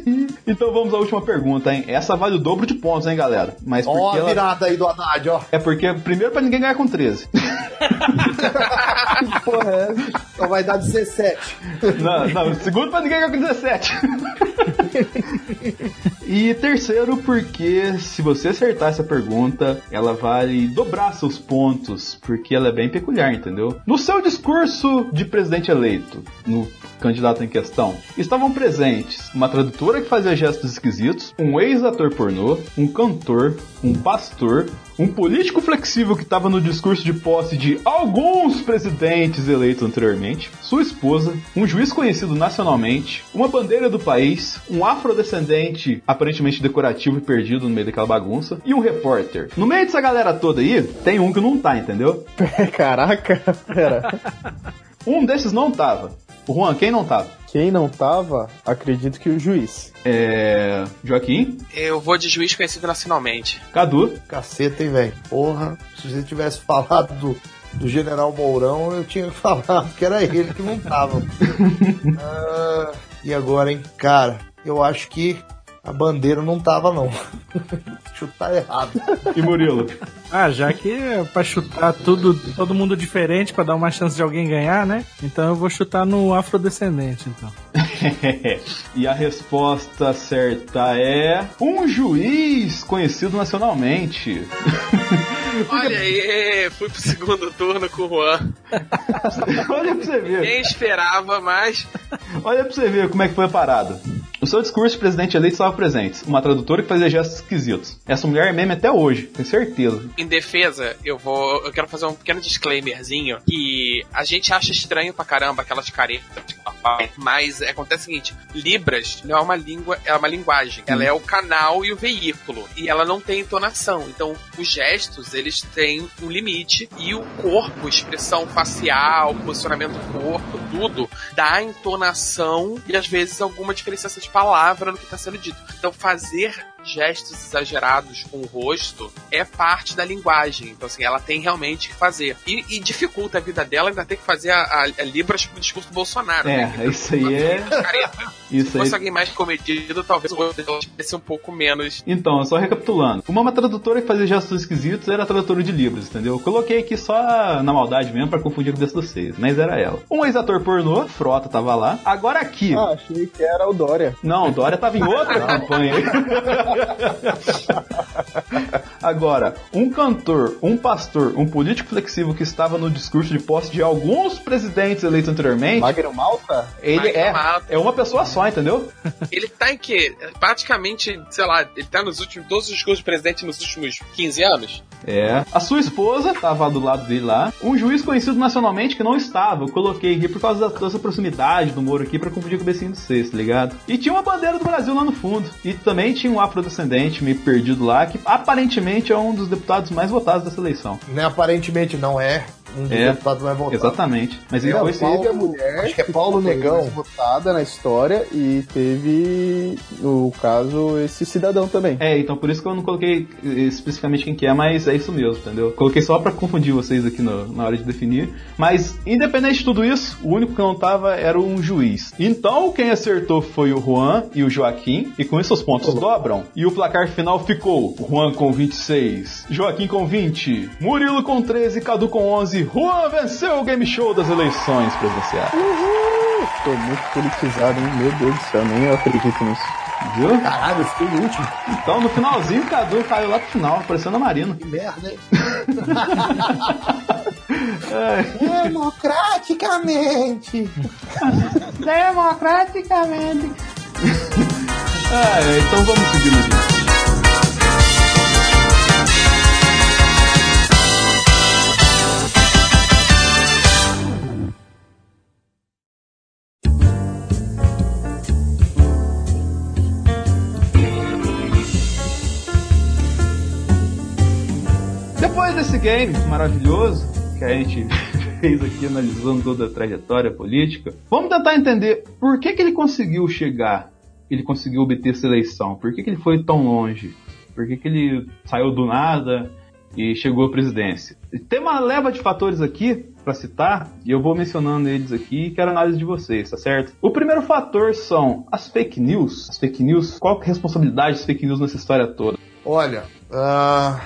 Então vamos à última pergunta, hein? Essa vale o dobro de pontos, hein, galera? Mas Ó porque a ela... virada aí do Haddad, ó. É porque, primeiro, pra ninguém ganhar com 13. Porra, é essa? Então vai dar 17. Não, não, segundo pra ninguém ganhar com 17. e terceiro, porque se você acertar essa pergunta, ela vale dobrar seus pontos, porque ela é bem peculiar, entendeu? No seu discurso de presidente eleito, no candidato em questão, estavam presentes uma tradutora que fazia gestos esquisitos, um ex-ator pornô, um cantor, um pastor, um político flexível que estava no discurso de posse de alguns presidentes eleitos anteriormente, sua esposa, um juiz conhecido nacionalmente, uma bandeira do país, um afrodescendente aparentemente decorativo e perdido no meio daquela bagunça, e um repórter. No meio dessa galera toda aí, tem um que não tá, entendeu? Caraca, pera. Um desses não tava. O Juan, quem não tava? Quem não tava, acredito que o juiz. É. Joaquim, Eu vou de juiz conhecido nacionalmente. Cadu, Caceta, hein, velho? Porra, se você tivesse falado do, do General Mourão, eu tinha falado que era ele que não tava. Ah, e agora, hein? Cara, eu acho que a bandeira não tava, não. Chutar errado. e Murilo. Ah, já que é pra chutar tudo, todo mundo diferente pra dar uma chance de alguém ganhar, né? Então eu vou chutar no afrodescendente, então. e a resposta certa é. Um juiz conhecido nacionalmente. Olha aí, fui pro segundo turno com o Juan. Olha pra você ver. Nem esperava, mas Olha pra você ver como é que foi a parada. No seu discurso, o presidente eleito estava presente. Uma tradutora que fazia gestos esquisitos. Essa mulher é meme até hoje, tenho certeza. em defesa, eu vou. Eu quero fazer um pequeno disclaimerzinho. Que a gente acha estranho pra caramba aquelas caretas que ela. Mas acontece o seguinte: Libras não é uma língua, é uma linguagem. Ela é o canal e o veículo. E ela não tem entonação. Então, os gestos, eles têm um limite. E o corpo, expressão facial, posicionamento do corpo, tudo, dá entonação e às vezes alguma diferenciação palavra no que está sendo dito. Então, fazer gestos exagerados com o rosto é parte da linguagem. Então, assim, ela tem realmente que fazer. E, e dificulta a vida dela ainda ter que fazer a, a, a Libras pro discurso do Bolsonaro. É, né? isso aí é. Isso Se fosse aí. alguém mais comedido, talvez o rosto dela tivesse um pouco menos. Então, só recapitulando. Uma, uma tradutora que fazia gestos esquisitos era a tradutora de Libras, entendeu? Eu coloquei aqui só na maldade mesmo pra confundir com o desses vocês, mas era ela. Um ex-ator pornô, Frota tava lá. Agora aqui. Ah, achei que era o Dória. Não, o Dória tava em outra campanha. Agora, um cantor, um pastor, um político flexível que estava no discurso de posse de alguns presidentes eleitos anteriormente, Magno Malta? ele Magno é, Malta. é uma pessoa só, entendeu? Ele tá em que? Praticamente, sei lá, ele tá nos últimos. Todos os discursos do presidente nos últimos 15 anos? É. A sua esposa tava do lado dele lá. Um juiz conhecido nacionalmente que não estava. Eu coloquei aqui por causa da- dessa proximidade do Moro aqui pra confundir com o becinho de seis, tá ligado? E tinha uma bandeira do Brasil lá no fundo. E também tinha um afrodescendente meio perdido lá, que aparentemente é um dos deputados mais votados dessa eleição. Né, aparentemente não é. Um dos É, deputados vai votar. Exatamente. Mas ele Não, foi teve a mulher acho que é Paulo foi Negão. votada na história e teve, no caso, esse cidadão também. É, então por isso que eu não coloquei eh, especificamente quem que é, mas é isso mesmo, entendeu? Coloquei só pra confundir vocês aqui no- na hora de definir. Mas, independente de tudo isso, o único que não tava era um juiz. Então, quem acertou foi o Juan e o Joaquim, e com isso os pontos dobram. E o placar final ficou: Juan com 26, Joaquim com 20, Murilo com 13, Cadu com 11. Juan venceu o game show das eleições presidenciais. Tô muito politizado, hein? Meu Deus do céu, nem eu acredito nisso. Viu? Caralho, eu fiquei em último. Então, no finalzinho, o Cadu caiu lá pro final, parecendo a Marina. Que merda, hein? É. Democraticamente. Democraticamente. É, então vamos seguir no dia. Game maravilhoso que a gente fez aqui analisando toda a trajetória política, vamos tentar entender por que, que ele conseguiu chegar, ele conseguiu obter essa eleição, por que, que ele foi tão longe, por que, que ele saiu do nada e chegou à presidência. Tem uma leva de fatores aqui para citar, e eu vou mencionando eles aqui e quero análise de vocês, tá certo? O primeiro fator são as fake news. As fake news, qual que é a responsabilidade das fake news nessa história toda? Olha, ah,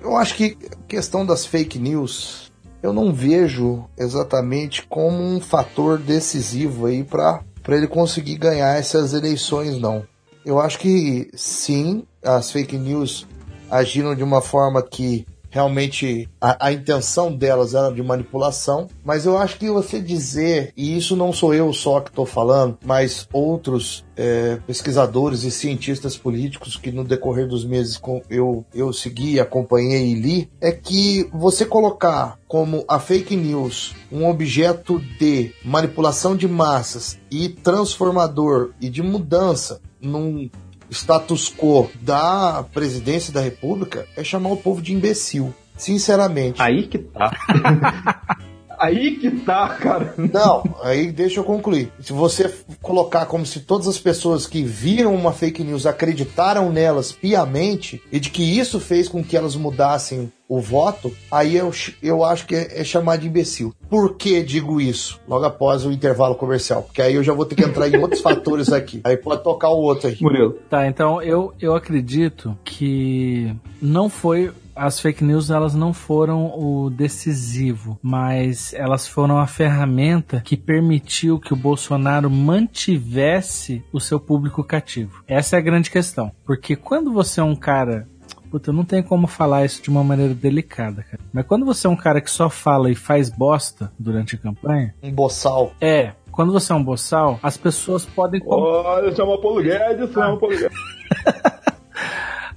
eu acho que a questão das fake news eu não vejo exatamente como um fator decisivo aí para ele conseguir ganhar essas eleições, não. Eu acho que sim, as fake news agiram de uma forma que realmente a, a, intenção delas era de manipulação, mas eu acho que você dizer, e isso não sou eu só que estou falando, mas outros é, pesquisadores e cientistas políticos que no decorrer dos meses eu, eu segui, acompanhei e li, é que você colocar como a fake news um objeto de manipulação de massas e transformador e de mudança num status quo da presidência da República é chamar o povo de imbecil. Sinceramente. Aí que tá. aí que tá, cara. Não, aí deixa eu concluir. Se você colocar como se todas as pessoas que viram uma fake news acreditaram nelas piamente e de que isso fez com que elas mudassem o voto, aí eu, eu acho que é, é chamar de imbecil. Por que digo isso? Logo após o intervalo comercial. Porque aí eu já vou ter que entrar em outros fatores aqui. Aí pode tocar o outro aí. Murilo. Tá, então eu, eu acredito que não foi as fake news elas não foram o decisivo, mas elas foram a ferramenta que permitiu que o Bolsonaro mantivesse o seu público cativo. Essa é a grande questão, porque quando você é um cara Puta, eu não tenho como falar isso de uma maneira delicada, cara. Mas quando você é um cara que só fala e faz bosta durante a campanha. Um boçal. É. Quando você é um boçal, as pessoas podem. Olha, chama Paulo Guedes, chama Paulo Guedes.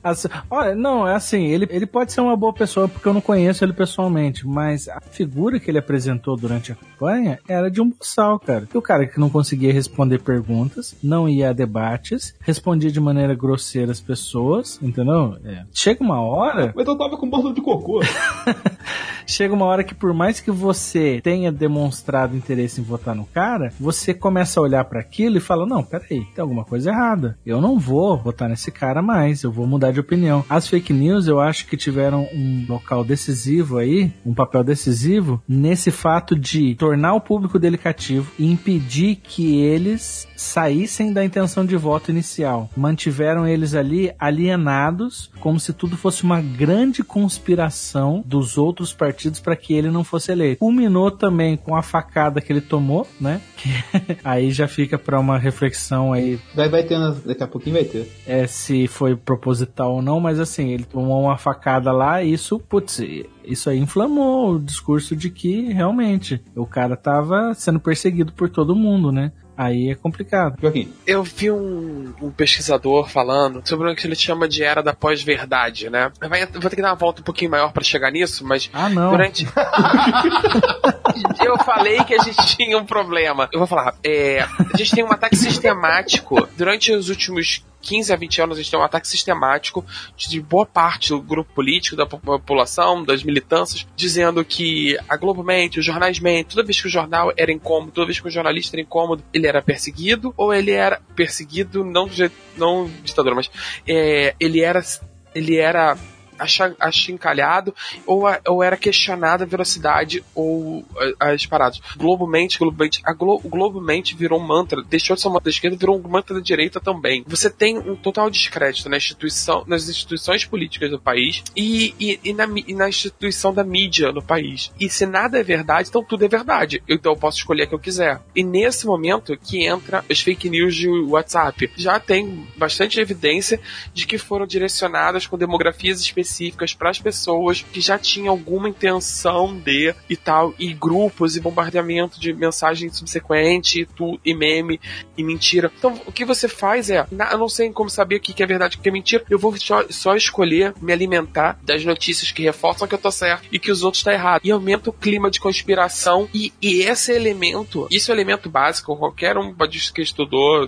Assim, olha, não, é assim, ele, ele pode ser uma boa pessoa porque eu não conheço ele pessoalmente, mas a figura que ele apresentou durante a campanha era de um boçal, cara. Que o cara que não conseguia responder perguntas, não ia a debates, respondia de maneira grosseira as pessoas, entendeu? É. Chega uma hora. Mas eu tava com bolsa de cocô. Chega uma hora que, por mais que você tenha demonstrado interesse em votar no cara, você começa a olhar para aquilo e fala: Não, peraí, tem alguma coisa errada. Eu não vou votar nesse cara mais, eu vou mudar de opinião. As fake news eu acho que tiveram um local decisivo aí, um papel decisivo, nesse fato de tornar o público dele cativo e impedir que eles saíssem da intenção de voto inicial. Mantiveram eles ali alienados, como se tudo fosse uma grande conspiração dos outros partidos para que ele não fosse eleito. Culminou também com a facada que ele tomou, né? Que aí já fica para uma reflexão aí. Vai, vai ter, daqui a pouquinho vai ter. É, se foi proposital ou não, mas assim, ele tomou uma facada lá e isso, putz, isso aí inflamou o discurso de que realmente o cara tava sendo perseguido por todo mundo, né? Aí é complicado. Joaquim. Eu vi um, um, pesquisador falando sobre o que ele chama de era da pós-verdade, né? Vai, vou ter que dar uma volta um pouquinho maior para chegar nisso, mas ah, não. durante. eu falei que a gente tinha um problema. Eu vou falar. É, a gente tem um ataque sistemático durante os últimos 15 a 20 anos a gente tem um ataque sistemático de boa parte do grupo político, da população, das militâncias, dizendo que a Globo mente, os jornais mentem, toda vez que o jornal era incômodo, toda vez que o jornalista era incômodo, ele era perseguido, ou ele era perseguido, não, não ditador, mas é, ele era ele era achincalhado ou, ou era questionada a velocidade ou as paradas. Globomente, Globomente, a Glo, o Globomente virou um mantra, deixou de ser uma da esquerda, virou um mantra da direita também. Você tem um total descrédito na instituição, nas instituições políticas do país e, e, e, na, e na instituição da mídia no país. E se nada é verdade, então tudo é verdade. Então eu posso escolher o que eu quiser. E nesse momento que entra as fake news de WhatsApp. Já tem bastante evidência de que foram direcionadas com demografias específicas específicas para as pessoas que já tinham alguma intenção de e tal, e grupos e bombardeamento de mensagem subsequente, e, tu, e meme e mentira. Então, o que você faz é, eu não sei como saber o que é verdade e o que é mentira, eu vou só, só escolher me alimentar das notícias que reforçam que eu tô certo e que os outros tá errado. E aumenta o clima de conspiração e, e esse elemento, isso é um elemento básico, qualquer um que estudou,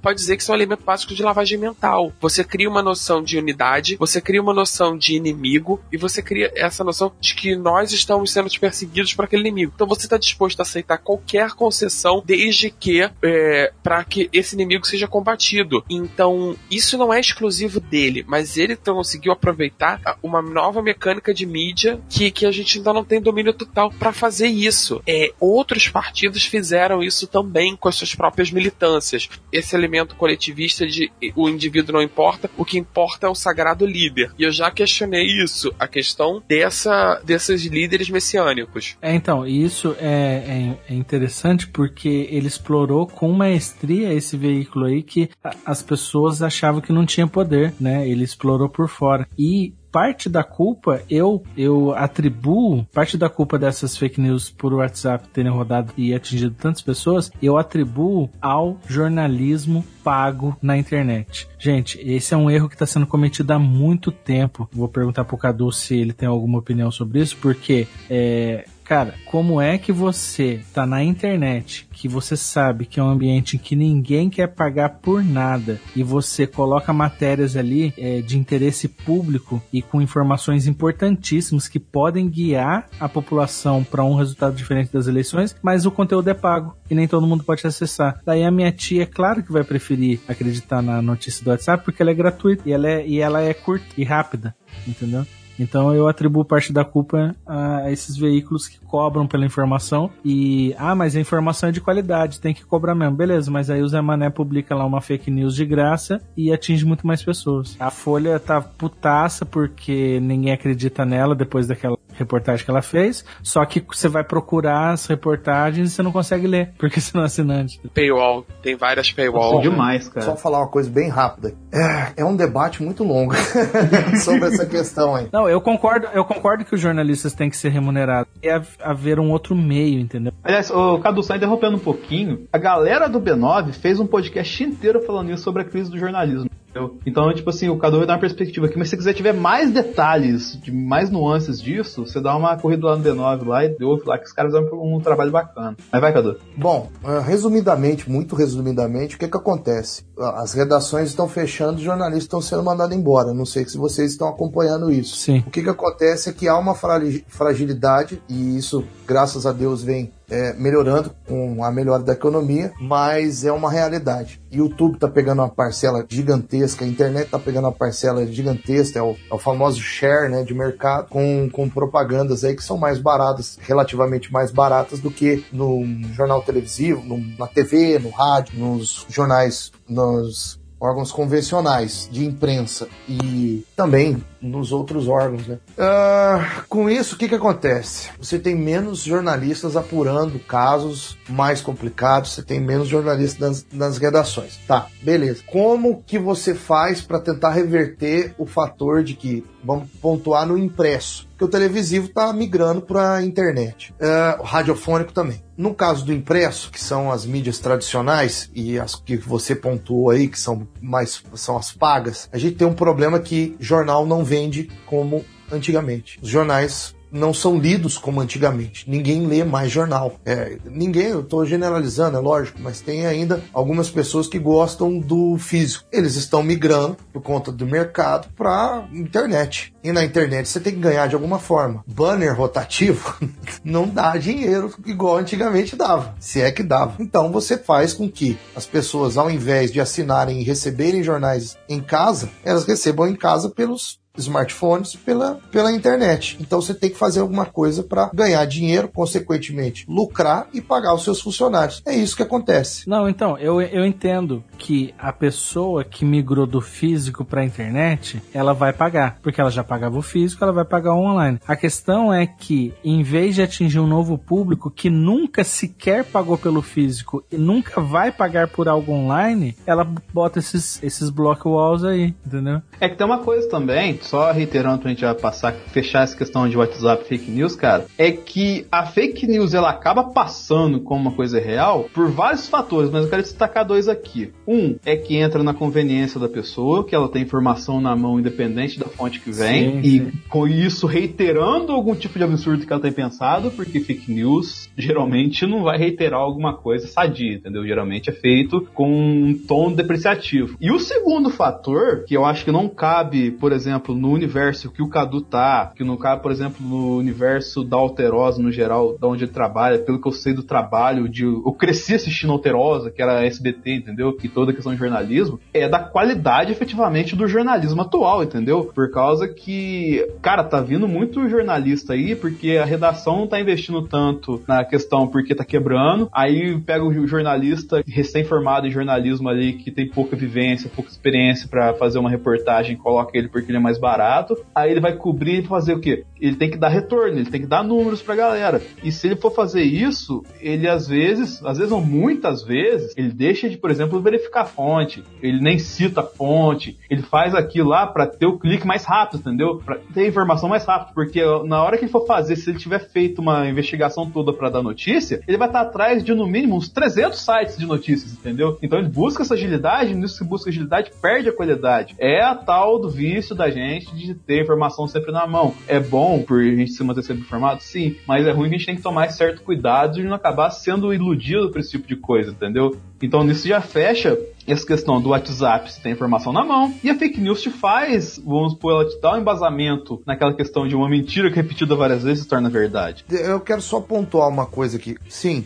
pode dizer que isso é um elemento básico de lavagem mental. Você cria uma noção de unidade, você cria uma noção de inimigo e você cria essa noção de que nós estamos sendo perseguidos por aquele inimigo. Então você está disposto a aceitar qualquer concessão desde que é, para que esse inimigo seja combatido. Então isso não é exclusivo dele, mas ele conseguiu aproveitar uma nova mecânica de mídia que, que a gente ainda não tem domínio total para fazer isso. É, outros partidos fizeram isso também com as suas próprias militâncias. Esse elemento coletivista de o indivíduo não importa, o que importa é o sagrado líder. E eu já questionei isso, a questão dessa, desses líderes messiânicos. É, então, isso é, é, é interessante porque ele explorou com maestria esse veículo aí que as pessoas achavam que não tinha poder, né? Ele explorou por fora. E parte da culpa eu eu atribuo parte da culpa dessas fake news por WhatsApp terem rodado e atingido tantas pessoas eu atribuo ao jornalismo pago na internet. Gente, esse é um erro que está sendo cometido há muito tempo. Vou perguntar pro Cadu se ele tem alguma opinião sobre isso, porque é, Cara, como é que você tá na internet, que você sabe que é um ambiente em que ninguém quer pagar por nada, e você coloca matérias ali é, de interesse público e com informações importantíssimas que podem guiar a população para um resultado diferente das eleições, mas o conteúdo é pago e nem todo mundo pode acessar. Daí a minha tia, é claro que vai preferir acreditar na notícia do WhatsApp porque ela é gratuita e ela é, e ela é curta e rápida, entendeu? Então eu atribuo parte da culpa a esses veículos que cobram pela informação e ah, mas a informação é de qualidade, tem que cobrar mesmo. Beleza, mas aí o Zé Mané publica lá uma fake news de graça e atinge muito mais pessoas. A Folha tá putaça porque ninguém acredita nela depois daquela reportagem que ela fez, só que você vai procurar as reportagens e você não consegue ler, porque você não é assinante. Paywall, tem várias paywall. Nossa, demais, cara. Só falar uma coisa bem rápida. É, é um debate muito longo sobre essa questão aí. Não, eu concordo, eu concordo que os jornalistas têm que ser remunerados. É haver um outro meio, entendeu? Aliás, o Cadu, só interrompendo um pouquinho, a galera do B9 fez um podcast inteiro falando isso sobre a crise do jornalismo. Entendeu? Então, tipo assim, o Cadu vai dar uma perspectiva aqui, mas se você quiser tiver mais detalhes, de mais nuances disso, você dá uma corrida lá no B9 lá e ouve lá que os caras fizeram um trabalho bacana. Mas vai, Cadu. Bom, uh, resumidamente, muito resumidamente, o que que acontece? As redações estão fechando, os jornalistas estão sendo mandados embora. Não sei se vocês estão acompanhando isso. Sim. O que que acontece é que há uma fragilidade e isso, graças a Deus, vem é, melhorando com a melhora da economia, mas é uma realidade. YouTube está pegando uma parcela gigantesca, a internet está pegando uma parcela gigantesca, é o, é o, famoso share né, de mercado, com, com propagandas aí que são mais baratas, relativamente mais baratas do que no jornal televisivo, no, na TV, no rádio, nos jornais, nos órgãos convencionais de imprensa e também nos outros órgãos, né? Uh, com isso, o que, que acontece? Você tem menos jornalistas apurando casos mais complicados, você tem menos jornalistas nas, nas redações. Tá, beleza. Como que você faz para tentar reverter o fator de que, vamos pontuar no impresso, que o televisivo está migrando para a internet, uh, o radiofônico também. No caso do impresso, que são as mídias tradicionais e as que você pontuou aí, que são mais são as pagas, a gente tem um problema que jornal não vende como antigamente. Os jornais não são lidos como antigamente. Ninguém lê mais jornal. É, ninguém, eu estou generalizando, é lógico, mas tem ainda algumas pessoas que gostam do físico. Eles estão migrando por conta do mercado para internet. E na internet você tem que ganhar de alguma forma. Banner rotativo não dá dinheiro igual antigamente dava, se é que dava. Então você faz com que as pessoas, ao invés de assinarem e receberem jornais em casa, elas recebam em casa pelos smartphones pela, pela internet. Então você tem que fazer alguma coisa para ganhar dinheiro, consequentemente lucrar e pagar os seus funcionários. É isso que acontece. Não, então, eu, eu entendo que a pessoa que migrou do físico para a internet, ela vai pagar, porque ela já pagava o físico, ela vai pagar o online. A questão é que, em vez de atingir um novo público que nunca sequer pagou pelo físico e nunca vai pagar por algo online, ela bota esses, esses block walls aí, entendeu? É que tem uma coisa também, só reiterando pra gente já passar, fechar essa questão de WhatsApp fake news, cara, é que a fake news ela acaba passando como uma coisa real por vários fatores, mas eu quero destacar dois aqui. Um é que entra na conveniência da pessoa, que ela tem informação na mão independente da fonte que vem, sim, e sim. com isso reiterando algum tipo de absurdo que ela tem pensado, porque fake news geralmente não vai reiterar alguma coisa sadia, entendeu? Geralmente é feito com um tom depreciativo. E o segundo fator, que eu acho que não cabe, por exemplo, no universo que o Cadu tá, que não cabe, por exemplo, no universo da Alterosa no geral, da onde ele trabalha, pelo que eu sei do trabalho, de eu cresci assistindo Alterosa, que era SBT, entendeu? E toda a questão de jornalismo, é da qualidade efetivamente do jornalismo atual, entendeu? Por causa que, cara, tá vindo muito jornalista aí, porque a redação não tá investindo tanto na questão porque tá quebrando, aí pega o jornalista recém-formado em jornalismo ali, que tem pouca vivência, pouca experiência para fazer uma reportagem, coloca ele porque ele é mais barato, aí ele vai cobrir e fazer o quê? Ele tem que dar retorno, ele tem que dar números pra galera. E se ele for fazer isso, ele às vezes, às vezes ou muitas vezes, ele deixa de, por exemplo, verificar a fonte, ele nem cita a fonte, ele faz aquilo lá para ter o clique mais rápido, entendeu? Pra ter a informação mais rápido, porque na hora que ele for fazer, se ele tiver feito uma investigação toda para dar notícia, ele vai estar atrás de no mínimo uns 300 sites de notícias, entendeu? Então ele busca essa agilidade, nisso que busca agilidade, perde a qualidade. É a tal do vício da gente de ter informação sempre na mão. É bom por a gente se manter sempre informado? Sim, mas é ruim que a gente tem que tomar certo cuidado de não acabar sendo iludido por esse tipo de coisa, entendeu? Então nisso já fecha essa questão do WhatsApp, se tem informação na mão, e a fake news te faz, vamos supor, ela te dá um embasamento naquela questão de uma mentira que repetida várias vezes se torna verdade. Eu quero só pontuar uma coisa aqui. Sim,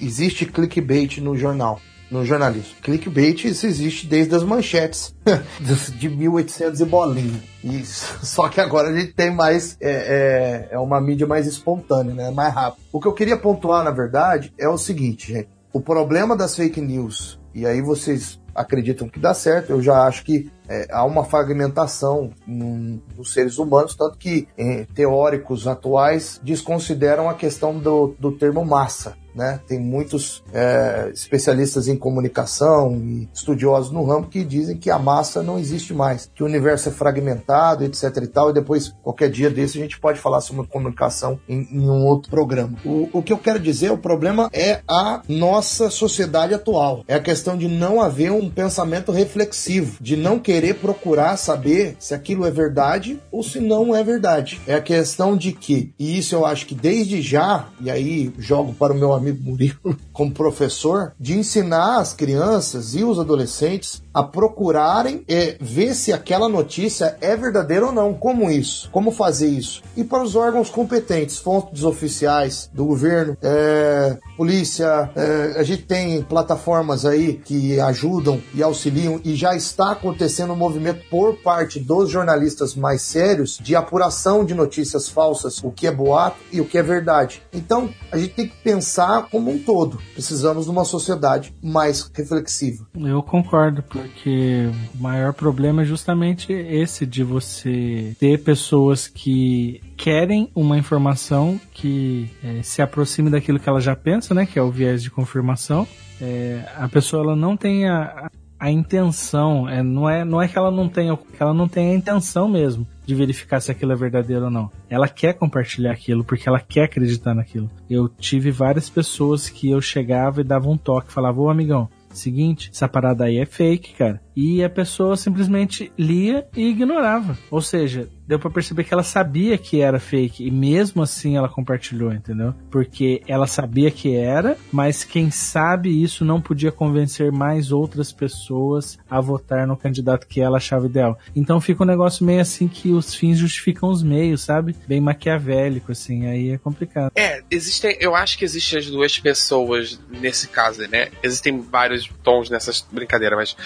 existe clickbait no jornal no jornalismo. Clickbait isso existe desde as manchetes de 1800 e bolinha. Isso. Só que agora a gente tem mais é, é, é, uma mídia mais espontânea, né? Mais rápido. O que eu queria pontuar, na verdade, é o seguinte, gente. O problema das fake news, e aí vocês acreditam que dá certo, eu já acho que é, há uma fragmentação nos seres humanos, tanto que é, teóricos atuais desconsideram a questão do, do termo massa. Né? Tem muitos é, especialistas em comunicação e estudiosos no ramo que dizem que a massa não existe mais, que o universo é fragmentado, etc. e tal. E depois, qualquer dia desse, a gente pode falar sobre comunicação em, em um outro programa. O, o que eu quero dizer, o problema é a nossa sociedade atual. É a questão de não haver um pensamento reflexivo, de não querer procurar saber se aquilo é verdade ou se não é verdade. É a questão de que, e isso eu acho que desde já, e aí jogo para o meu amigo amigo Murilo, como professor, de ensinar as crianças e os adolescentes a procurarem é, ver se aquela notícia é verdadeira ou não. Como isso? Como fazer isso? E para os órgãos competentes, fontes oficiais do governo, é, polícia, é, a gente tem plataformas aí que ajudam e auxiliam e já está acontecendo um movimento por parte dos jornalistas mais sérios de apuração de notícias falsas, o que é boato e o que é verdade. Então, a gente tem que pensar como um todo. Precisamos de uma sociedade mais reflexiva. Eu concordo, porque o maior problema é justamente esse de você ter pessoas que querem uma informação que é, se aproxime daquilo que ela já pensa, né, que é o viés de confirmação. É, a pessoa ela não tem a, a intenção, é, não, é, não é que ela não tenha, que ela não tenha a intenção mesmo de verificar se aquilo é verdadeiro ou não. Ela quer compartilhar aquilo porque ela quer acreditar naquilo. Eu tive várias pessoas que eu chegava e dava um toque, falava, ô amigão, seguinte, essa parada aí é fake, cara. E a pessoa simplesmente lia e ignorava. Ou seja, deu para perceber que ela sabia que era fake e mesmo assim ela compartilhou, entendeu? Porque ela sabia que era, mas quem sabe isso não podia convencer mais outras pessoas a votar no candidato que ela achava ideal. Então fica um negócio meio assim que os fins justificam os meios, sabe? Bem maquiavélico assim, aí é complicado. É, existem, eu acho que existem as duas pessoas nesse caso, né? Existem vários tons nessas brincadeiras, mas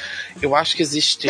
eu acho que existe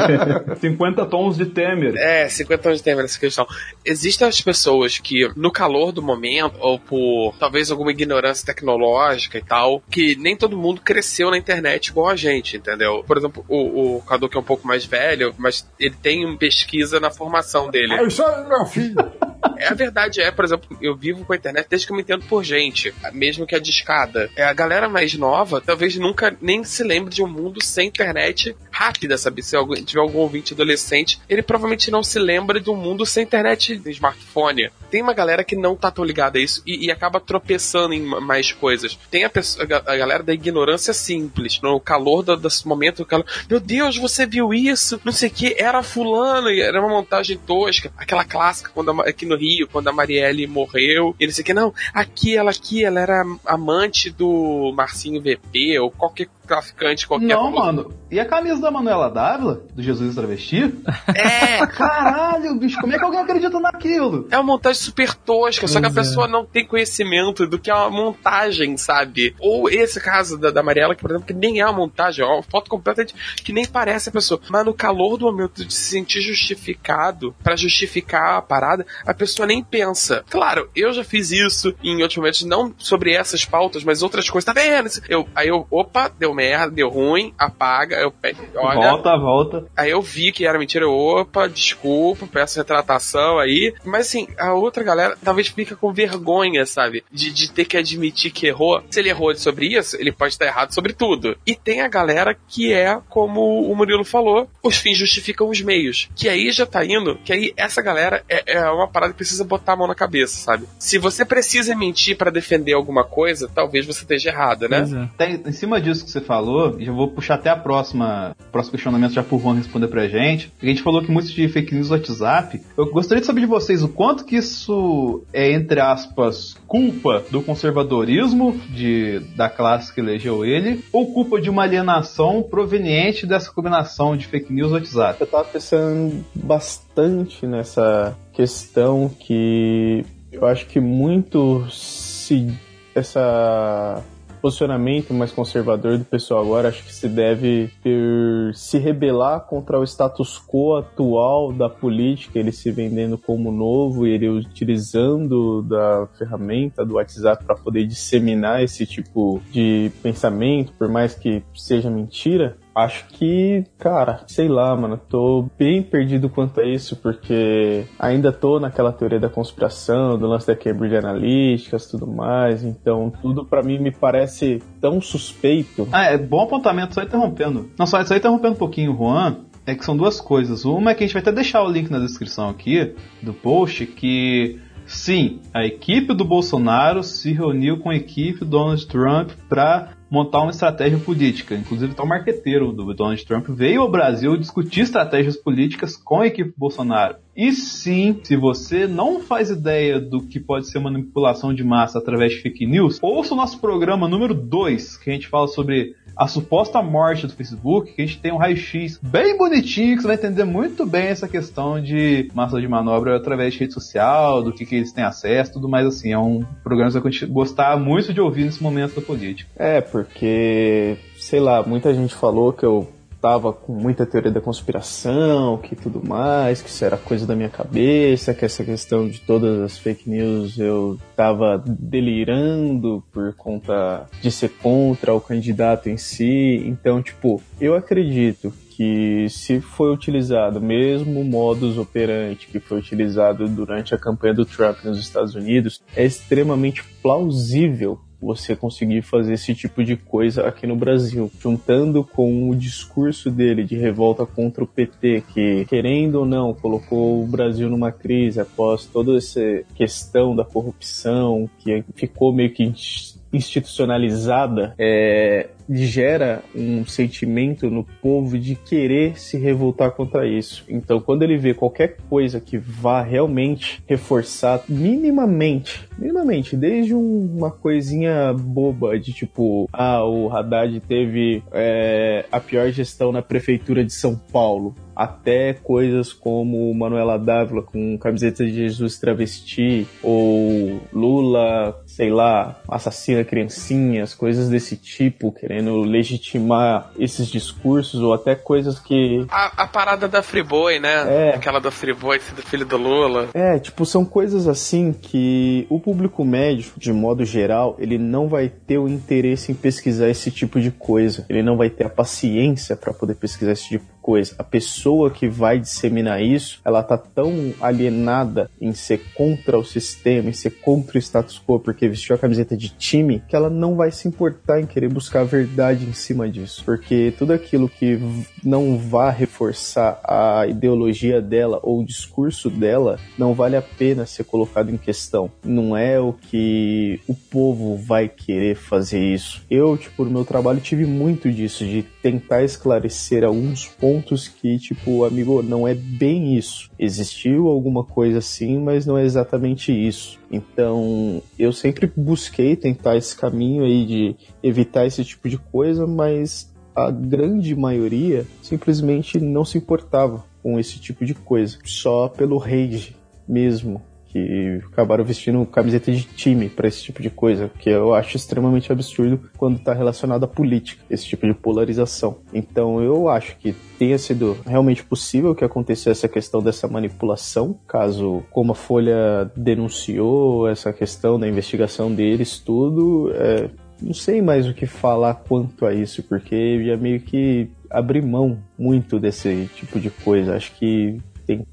50 tons de Temer. É, 50 tons de Temer nessa questão. Existem as pessoas que, no calor do momento, ou por talvez alguma ignorância tecnológica e tal, que nem todo mundo cresceu na internet igual a gente, entendeu? Por exemplo, o, o Cadu, que é um pouco mais velho, mas ele tem pesquisa na formação dele. Ah, isso é meu filho. É, a verdade é, por exemplo, eu vivo com a internet desde que eu me entendo por gente, mesmo que a discada. É, a galera mais nova talvez nunca nem se lembre de um mundo sem internet rápida, sabe? Se tiver algum ouvinte adolescente, ele provavelmente não se lembra de um mundo sem internet de smartphone. Tem uma galera que não tá tão ligada a isso e, e acaba tropeçando em mais coisas. Tem a, pessoa, a, galera da ignorância simples, no calor do, desse momento, calor, meu Deus, você viu isso? Não sei o que, era fulano, era uma montagem tosca. Aquela clássica quando aqui no Rio, quando a Marielle morreu, e não sei o que, não, aqui, ela aqui, ela era amante do Marcinho VP, ou qualquer traficante qualquer. Não, mano. E a camisa da Manuela Dávila, do Jesus Travesti? É! Caralho, bicho, como é que alguém acredita naquilo? É uma montagem super tosca, pois só que a é. pessoa não tem conhecimento do que é uma montagem, sabe? Ou esse caso da, da Mariela, que, por exemplo, que nem é uma montagem, é uma foto completamente que nem parece a pessoa. Mas no calor do momento de se sentir justificado, para justificar a parada, a pessoa nem pensa. Claro, eu já fiz isso em outros momentos, não sobre essas pautas, mas outras coisas. Tá vendo? Eu, aí eu, opa, deu merda, deu ruim, apaga, eu olha. Volta, volta. Aí eu vi que era mentira, eu, opa, desculpa, peço retratação aí. Mas assim, a outra galera talvez fica com vergonha, sabe? De, de ter que admitir que errou. Se ele errou sobre isso, ele pode estar errado sobre tudo. E tem a galera que é, como o Murilo falou, os fins justificam os meios. Que aí já tá indo, que aí essa galera é, é uma parada que precisa botar a mão na cabeça, sabe? Se você precisa mentir para defender alguma coisa, talvez você esteja errado, né? É. Tem, em cima disso que você falou, e já vou puxar até a próxima, próximo questionamento já por Juan responder pra gente. A gente falou que muito de fake news no WhatsApp. Eu gostaria de saber de vocês o quanto que isso é, entre aspas, culpa do conservadorismo de, da classe que elegeu ele, ou culpa de uma alienação proveniente dessa combinação de fake news no WhatsApp? Eu tava pensando bastante nessa questão que eu acho que muito se essa posicionamento mais conservador do pessoal agora acho que se deve ter se rebelar contra o status quo atual da política, ele se vendendo como novo e ele utilizando da ferramenta do WhatsApp para poder disseminar esse tipo de pensamento, por mais que seja mentira. Acho que, cara, sei lá, mano, tô bem perdido quanto a isso, porque ainda tô naquela teoria da conspiração, do lance da Cambridge Analytica tudo mais, então tudo para mim me parece tão suspeito. Ah, é bom apontamento, só interrompendo. Não, só, só interrompendo um pouquinho Juan, é que são duas coisas. Uma é que a gente vai até deixar o link na descrição aqui do post, que sim, a equipe do Bolsonaro se reuniu com a equipe do Donald Trump para montar uma estratégia política. Inclusive, o marqueteiro do Donald Trump veio ao Brasil discutir estratégias políticas com a equipe Bolsonaro. E sim, se você não faz ideia do que pode ser manipulação de massa através de fake news, ouça o nosso programa número 2, que a gente fala sobre a suposta morte do Facebook, que a gente tem um raio-x bem bonitinho, que você vai entender muito bem essa questão de massa de manobra através de rede social, do que, que eles têm acesso, tudo mais assim. É um programa que você vai gostar muito de ouvir nesse momento da política. É, porque, sei lá, muita gente falou que eu tava com muita teoria da conspiração, que tudo mais, que isso era coisa da minha cabeça, que essa questão de todas as fake news eu tava delirando por conta de ser contra o candidato em si. Então, tipo, eu acredito que se foi utilizado o mesmo modus operandi que foi utilizado durante a campanha do Trump nos Estados Unidos, é extremamente plausível você conseguir fazer esse tipo de coisa aqui no Brasil, juntando com o discurso dele de revolta contra o PT, que querendo ou não colocou o Brasil numa crise após toda essa questão da corrupção que ficou meio que institucionalizada, é, gera um sentimento no povo de querer se revoltar contra isso. Então, quando ele vê qualquer coisa que vá realmente reforçar minimamente, minimamente, desde um, uma coisinha boba de tipo, ah, o Haddad teve é, a pior gestão na prefeitura de São Paulo até coisas como Manuela Dávila com camiseta de Jesus travesti, ou Lula, sei lá, assassina criancinhas, coisas desse tipo, querendo legitimar esses discursos, ou até coisas que. A, a parada da Friboi, né? É. Aquela da Friboi, do filho do Lula. É, tipo, são coisas assim que o público médio, de modo geral, ele não vai ter o interesse em pesquisar esse tipo de coisa. Ele não vai ter a paciência para poder pesquisar esse tipo coisa. A pessoa que vai disseminar isso, ela tá tão alienada em ser contra o sistema, em ser contra o status quo, porque vestiu a camiseta de time, que ela não vai se importar em querer buscar a verdade em cima disso. Porque tudo aquilo que não vá reforçar a ideologia dela ou o discurso dela, não vale a pena ser colocado em questão. Não é o que o povo vai querer fazer isso. Eu, tipo, no meu trabalho tive muito disso, de tentar esclarecer alguns pontos que, tipo, amigo, não é bem isso. Existiu alguma coisa assim, mas não é exatamente isso. Então, eu sempre busquei tentar esse caminho aí de evitar esse tipo de coisa, mas a grande maioria simplesmente não se importava com esse tipo de coisa, só pelo rage mesmo que acabaram vestindo camiseta de time para esse tipo de coisa, que eu acho extremamente absurdo quando está relacionado à política, esse tipo de polarização. Então eu acho que tenha sido realmente possível que acontecesse essa questão dessa manipulação, caso como a Folha denunciou essa questão da investigação deles, tudo. É, não sei mais o que falar quanto a isso, porque já meio que abri mão muito desse tipo de coisa. Acho que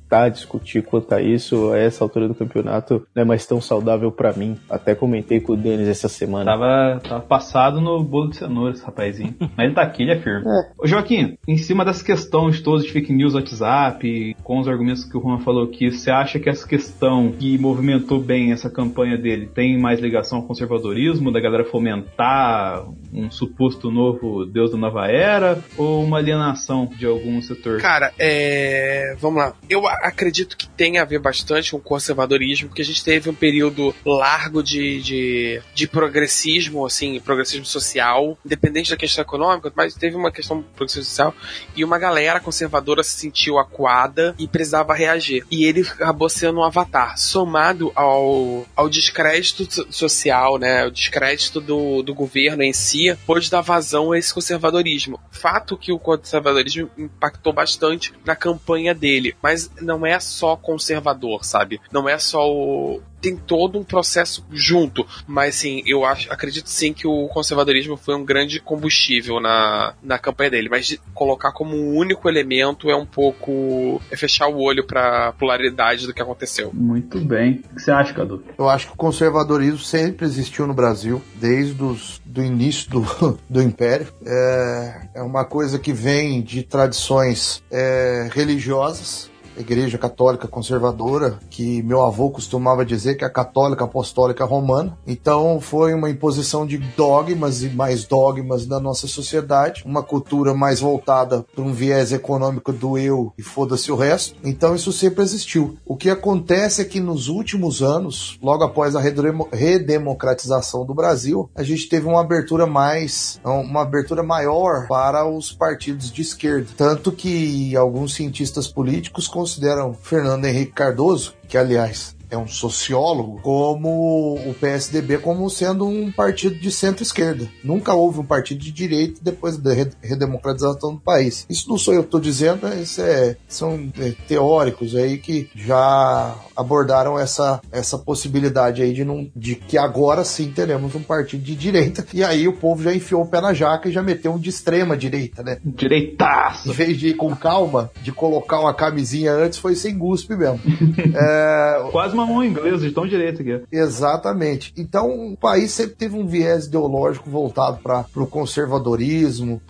tentar discutir quanto a isso a essa altura do campeonato não é mais tão saudável para mim. Até comentei com o Denis essa semana. Tava, tava passado no bolo de cenoura esse rapazinho. Mas ele tá aqui, ele é firme. É. Ô, Joaquim, em cima dessa questão de todos de fake news WhatsApp, com os argumentos que o Juan falou aqui, você acha que essa questão que movimentou bem essa campanha dele tem mais ligação ao conservadorismo, da galera fomentar um suposto novo Deus da nova era, ou uma alienação de algum setor? Cara, é. Vamos lá. Eu acredito que tem a ver bastante com o conservadorismo, porque a gente teve um período largo de, de, de progressismo, assim, progressismo social, independente da questão econômica, mas teve uma questão progressismo social, e uma galera conservadora se sentiu acuada e precisava reagir. E ele acabou sendo um avatar, somado ao, ao descrédito social, né, o descrédito do, do governo em si, pôde dar vazão a esse conservadorismo. Fato que o conservadorismo impactou bastante na campanha dele, mas não é só conservador, sabe? Não é só o, tem todo um processo junto. Mas sim, eu acho, acredito sim que o conservadorismo foi um grande combustível na, na campanha dele. Mas colocar como um único elemento é um pouco. é fechar o olho pra polaridade do que aconteceu. Muito bem. O que você acha, Cadu? Eu acho que o conservadorismo sempre existiu no Brasil, desde os, do início do, do Império. É, é uma coisa que vem de tradições é, religiosas Igreja Católica Conservadora, que meu avô costumava dizer que é a Católica Apostólica Romana. Então foi uma imposição de dogmas e mais dogmas na nossa sociedade, uma cultura mais voltada para um viés econômico do eu e foda-se o resto. Então isso sempre existiu. O que acontece é que nos últimos anos, logo após a redemocratização do Brasil, a gente teve uma abertura mais, uma abertura maior para os partidos de esquerda, tanto que alguns cientistas políticos consideram Fernando Henrique Cardoso, que aliás é um sociólogo, como o PSDB como sendo um partido de centro-esquerda. Nunca houve um partido de direita depois da redemocratização do país. Isso não sou eu que estou dizendo, isso é, são é, teóricos aí que já abordaram essa, essa possibilidade aí de, não, de que agora sim teremos um partido de direita. E aí o povo já enfiou o pé na jaca e já meteu um de extrema direita, né? Direitaço! Em vez de ir com calma, de colocar uma camisinha antes, foi sem guspe mesmo. é... Quase uma mão inglesa de tão direito aqui. Exatamente. Então o país sempre teve um viés ideológico voltado para o conservadorismo,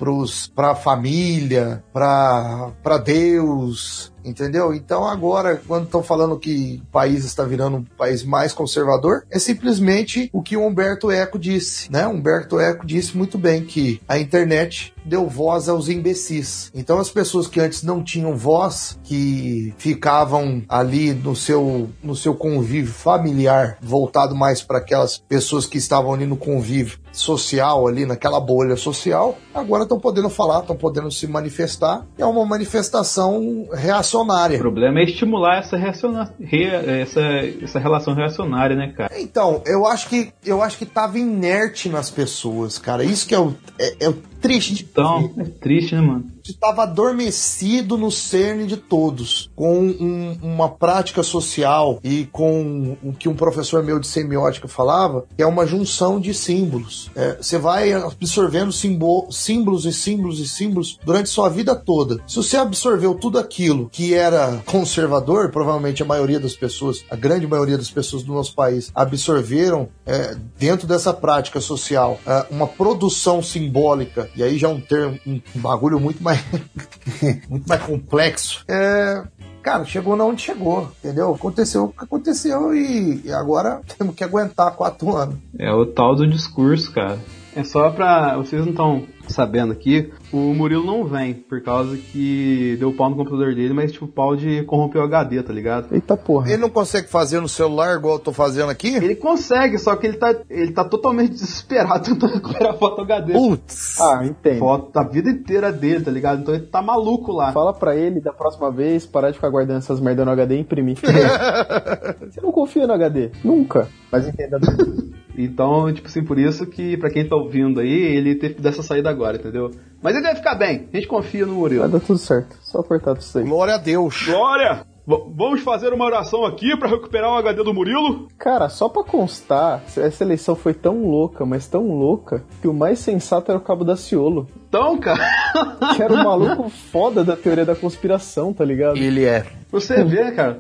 para a família, para Deus, entendeu? Então agora, quando estão falando que o país está virando um país mais conservador, é simplesmente o que o Humberto Eco disse, né? Humberto Eco disse muito bem que a internet deu voz aos imbecis. Então as pessoas que antes não tinham voz, que ficavam ali no seu no seu convívio familiar, voltado mais para aquelas pessoas que estavam ali no convívio social ali naquela bolha social, agora estão podendo falar, estão podendo se manifestar. É uma manifestação reacionária. O problema é estimular essa, reaciona... Re... essa, essa relação reacionária, né, cara? Então, eu acho que eu acho que tava inerte nas pessoas, cara. Isso que é o, é, é o triste. Então, é triste, né, mano? Estava adormecido no cerne de todos, com um- uma prática social e com o que um professor meu de semiótica falava, que é uma junção de símbolos. É, Você vai absorvendo simbo- símbolos e símbolos e símbolos durante sua vida toda. Se você absorveu tudo aquilo que era conservador, provavelmente a maioria das pessoas, a grande maioria das pessoas do nosso país, absorveram é, dentro dessa prática social é, uma produção simbólica, e aí já é um termo, um bagulho muito mais, muito mais complexo. É, cara, chegou na onde chegou, entendeu? Aconteceu o que aconteceu e, e agora temos que aguentar quatro anos. É o tal do discurso, cara. É só pra. Vocês não estão sabendo aqui, o Murilo não vem, por causa que deu pau no computador dele, mas tipo, pau de corromper o HD, tá ligado? Eita porra. Ele não consegue fazer no celular igual eu tô fazendo aqui? Ele consegue, só que ele tá, ele tá totalmente desesperado tentando recuperar a foto HD. Putz! Ah, entendo. Foto da vida inteira dele, tá ligado? Então ele tá maluco lá. Fala pra ele da próxima vez parar de ficar guardando essas merda no HD e imprimir. Você não confia no HD? Nunca. Mas entenda. Então, tipo assim, por isso que, pra quem tá ouvindo aí, ele teve que dar essa saída agora, entendeu? Mas ele deve ficar bem. A gente confia no Murilo. Vai dar tudo certo. Só apertar tudo isso aí. Glória a Deus. Glória! Vamos fazer uma oração aqui pra recuperar o HD do Murilo? Cara, só pra constar, essa eleição foi tão louca, mas tão louca, que o mais sensato era o Cabo da Ciolo. Então, cara. Que era o maluco foda da teoria da conspiração, tá ligado? Ele é. Você vê, cara.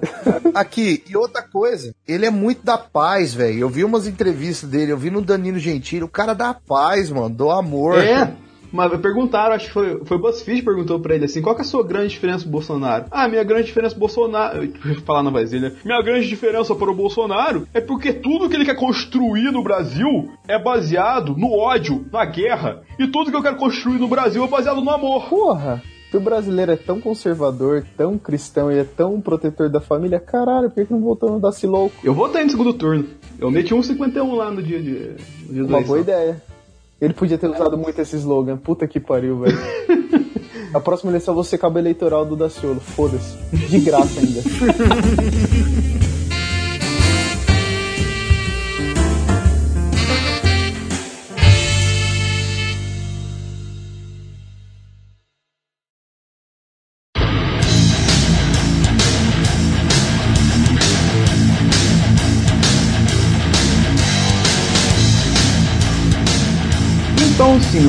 Aqui, e outra coisa, ele é muito da paz, velho. Eu vi umas entrevistas dele, eu vi no Danilo Gentili, o cara da paz, mano, do amor. É. Mas perguntaram, acho que foi, foi o BuzzFeed que perguntou pra ele assim, qual que é a sua grande diferença pro Bolsonaro? Ah, minha grande diferença pro Bolsonaro... Eu vou falar na dele, né? Minha grande diferença para o Bolsonaro é porque tudo que ele quer construir no Brasil é baseado no ódio, na guerra. E tudo que eu quero construir no Brasil é baseado no amor. Porra! Se o brasileiro é tão conservador, tão cristão e é tão protetor da família, caralho, por que não voltou no Daci louco? Eu votei no segundo turno. Eu meti 1,51 lá no dia de... No dia Uma boa ideia. Ele podia ter usado muito esse slogan. Puta que pariu, velho. A próxima eleição eu vou ser cabo eleitoral do Daciolo. Foda-se. De graça ainda.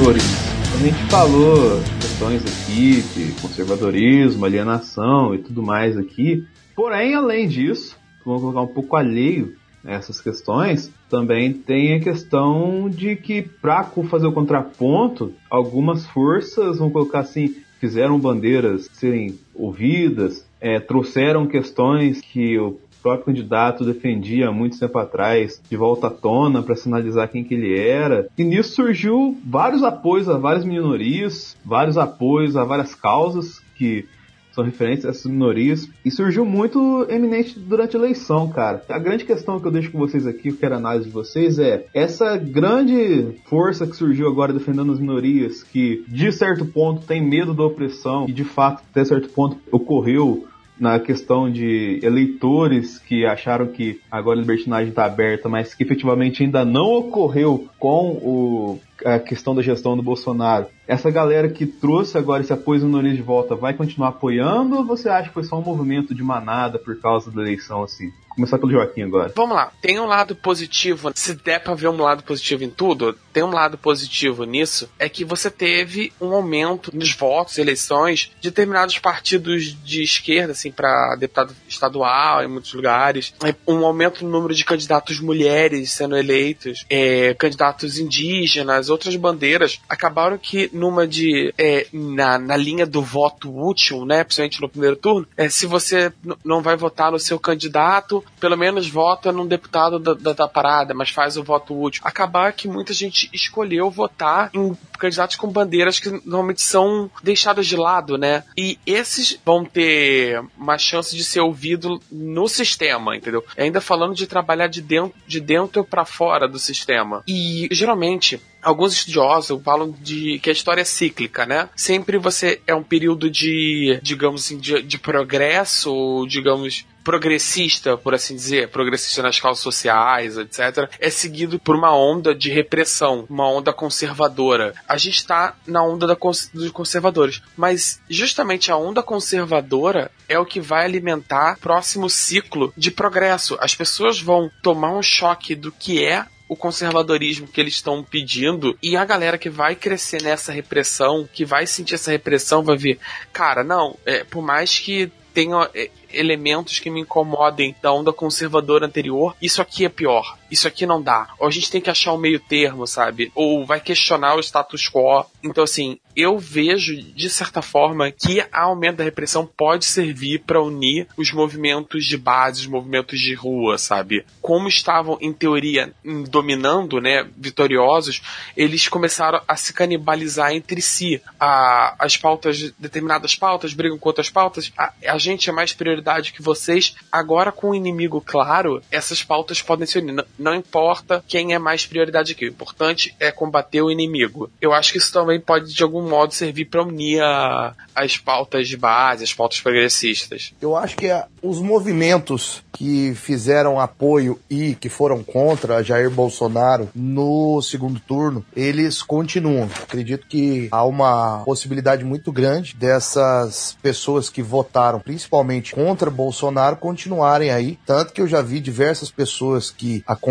A gente falou questões aqui de conservadorismo, alienação e tudo mais aqui. Porém, além disso, vamos colocar um pouco alheio a essas questões, também tem a questão de que, para fazer o contraponto, algumas forças, vamos colocar assim, fizeram bandeiras serem ouvidas, é, trouxeram questões que o próprio candidato defendia há muito tempo atrás de volta à tona para sinalizar quem que ele era. E nisso surgiu vários apoios a várias minorias, vários apoios a várias causas que são referentes a essas minorias. E surgiu muito eminente durante a eleição, cara. A grande questão que eu deixo com vocês aqui, eu quero a análise de vocês, é essa grande força que surgiu agora defendendo as minorias, que de certo ponto tem medo da opressão e de fato até certo ponto ocorreu na questão de eleitores que acharam que agora a libertinagem está aberta, mas que efetivamente ainda não ocorreu com o, a questão da gestão do Bolsonaro. Essa galera que trouxe agora esse apoio às minorias de volta vai continuar apoiando ou você acha que foi só um movimento de manada por causa da eleição assim? Começar pelo Joaquim agora. Vamos lá, tem um lado positivo, se der pra ver um lado positivo em tudo, tem um lado positivo nisso, é que você teve um aumento nos votos, eleições, de determinados partidos de esquerda, assim, pra deputado estadual em muitos lugares, É, um aumento no número de candidatos mulheres sendo eleitos, é, candidatos indígenas, outras bandeiras, acabaram que numa de, é, na, na linha do voto útil, né, principalmente no primeiro turno, é, se você não vai votar no seu candidato, pelo menos vota num deputado da, da, da parada, mas faz o voto útil. Acabar que muita gente escolheu votar em candidatos com bandeiras que normalmente são deixadas de lado, né? E esses vão ter mais chance de ser ouvido no sistema, entendeu? Ainda falando de trabalhar de dentro, de dentro para fora do sistema. E geralmente Alguns estudiosos falam de que a história é cíclica, né? Sempre você é um período de, digamos assim, de, de progresso, digamos, progressista, por assim dizer, progressista nas causas sociais, etc., é seguido por uma onda de repressão, uma onda conservadora. A gente está na onda da dos conservadores, mas justamente a onda conservadora é o que vai alimentar o próximo ciclo de progresso. As pessoas vão tomar um choque do que é o conservadorismo que eles estão pedindo e a galera que vai crescer nessa repressão, que vai sentir essa repressão, vai ver, cara, não, é, por mais que tenha é, elementos que me incomodem da onda conservadora anterior, isso aqui é pior. Isso aqui não dá. Ou a gente tem que achar um meio termo, sabe? Ou vai questionar o status quo. Então, assim, eu vejo, de certa forma, que a aumento da repressão pode servir para unir os movimentos de base, os movimentos de rua, sabe? Como estavam, em teoria, dominando, né, vitoriosos, eles começaram a se canibalizar entre si. A, as pautas, determinadas pautas brigam com outras pautas. A, a gente é mais prioridade prioridade que vocês. Agora, com o inimigo claro, essas pautas podem se unir. Não, importa quem é mais prioridade aqui. O importante é combater o inimigo. Eu acho que isso também pode, de algum modo, servir para unir a, as pautas de base, as pautas progressistas. Eu acho que a, os movimentos que fizeram apoio e que foram contra Jair Bolsonaro no segundo turno, eles continuam. Acredito que há uma possibilidade muito grande dessas pessoas que votaram, principalmente contra Bolsonaro, continuarem aí. Tanto que eu já vi diversas pessoas que acompanham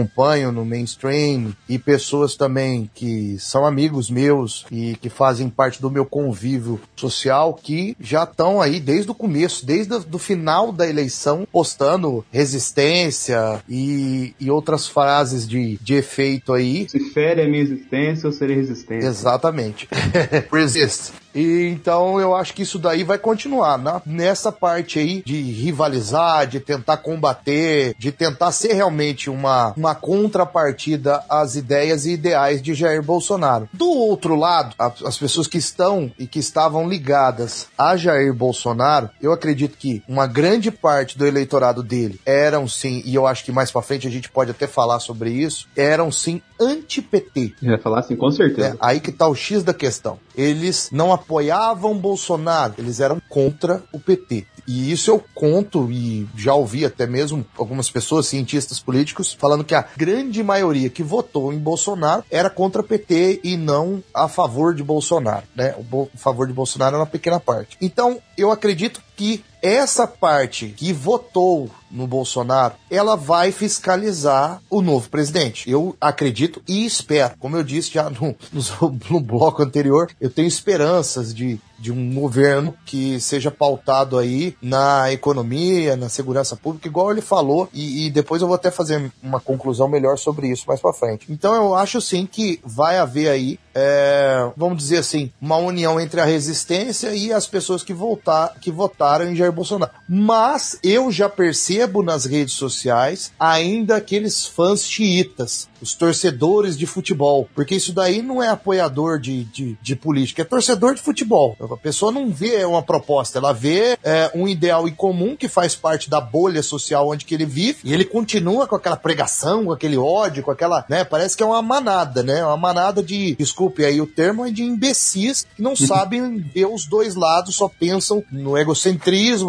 no mainstream e pessoas também que são amigos meus e que fazem parte do meu convívio social que já estão aí desde o começo, desde o final da eleição, postando resistência e, e outras frases de, de efeito aí. Se fere a minha existência, eu serei resistente. Exatamente. Resist. E então eu acho que isso daí vai continuar né? nessa parte aí de rivalizar, de tentar combater, de tentar ser realmente uma, uma contrapartida às ideias e ideais de Jair Bolsonaro. Do outro lado, as pessoas que estão e que estavam ligadas a Jair Bolsonaro, eu acredito que uma grande parte do eleitorado dele eram sim, e eu acho que mais para frente a gente pode até falar sobre isso, eram sim anti-PT. Vai falar assim, com certeza. É, aí que tá o X da questão. Eles não apoiavam Bolsonaro, eles eram contra o PT. E isso eu conto e já ouvi até mesmo algumas pessoas, cientistas políticos, falando que a grande maioria que votou em Bolsonaro era contra o PT e não a favor de Bolsonaro, né? O favor de Bolsonaro é uma pequena parte. Então, eu acredito que essa parte que votou no Bolsonaro, ela vai fiscalizar o novo presidente. Eu acredito e espero. Como eu disse já no, no, no bloco anterior, eu tenho esperanças de, de um governo que seja pautado aí na economia, na segurança pública, igual ele falou, e, e depois eu vou até fazer uma conclusão melhor sobre isso mais para frente. Então eu acho sim que vai haver aí, é, vamos dizer assim, uma união entre a resistência e as pessoas que, voltar, que votaram em Jair Bolsonaro. Mas eu já percebo nas redes sociais ainda aqueles fãs xiitas, os torcedores de futebol, porque isso daí não é apoiador de, de, de política, é torcedor de futebol. A pessoa não vê uma proposta, ela vê é, um ideal em comum que faz parte da bolha social onde que ele vive e ele continua com aquela pregação, com aquele ódio, com aquela, né, parece que é uma manada, né, uma manada de, desculpe aí o termo, é de imbecis que não sabem ver os dois lados, só pensam no egocentrismo,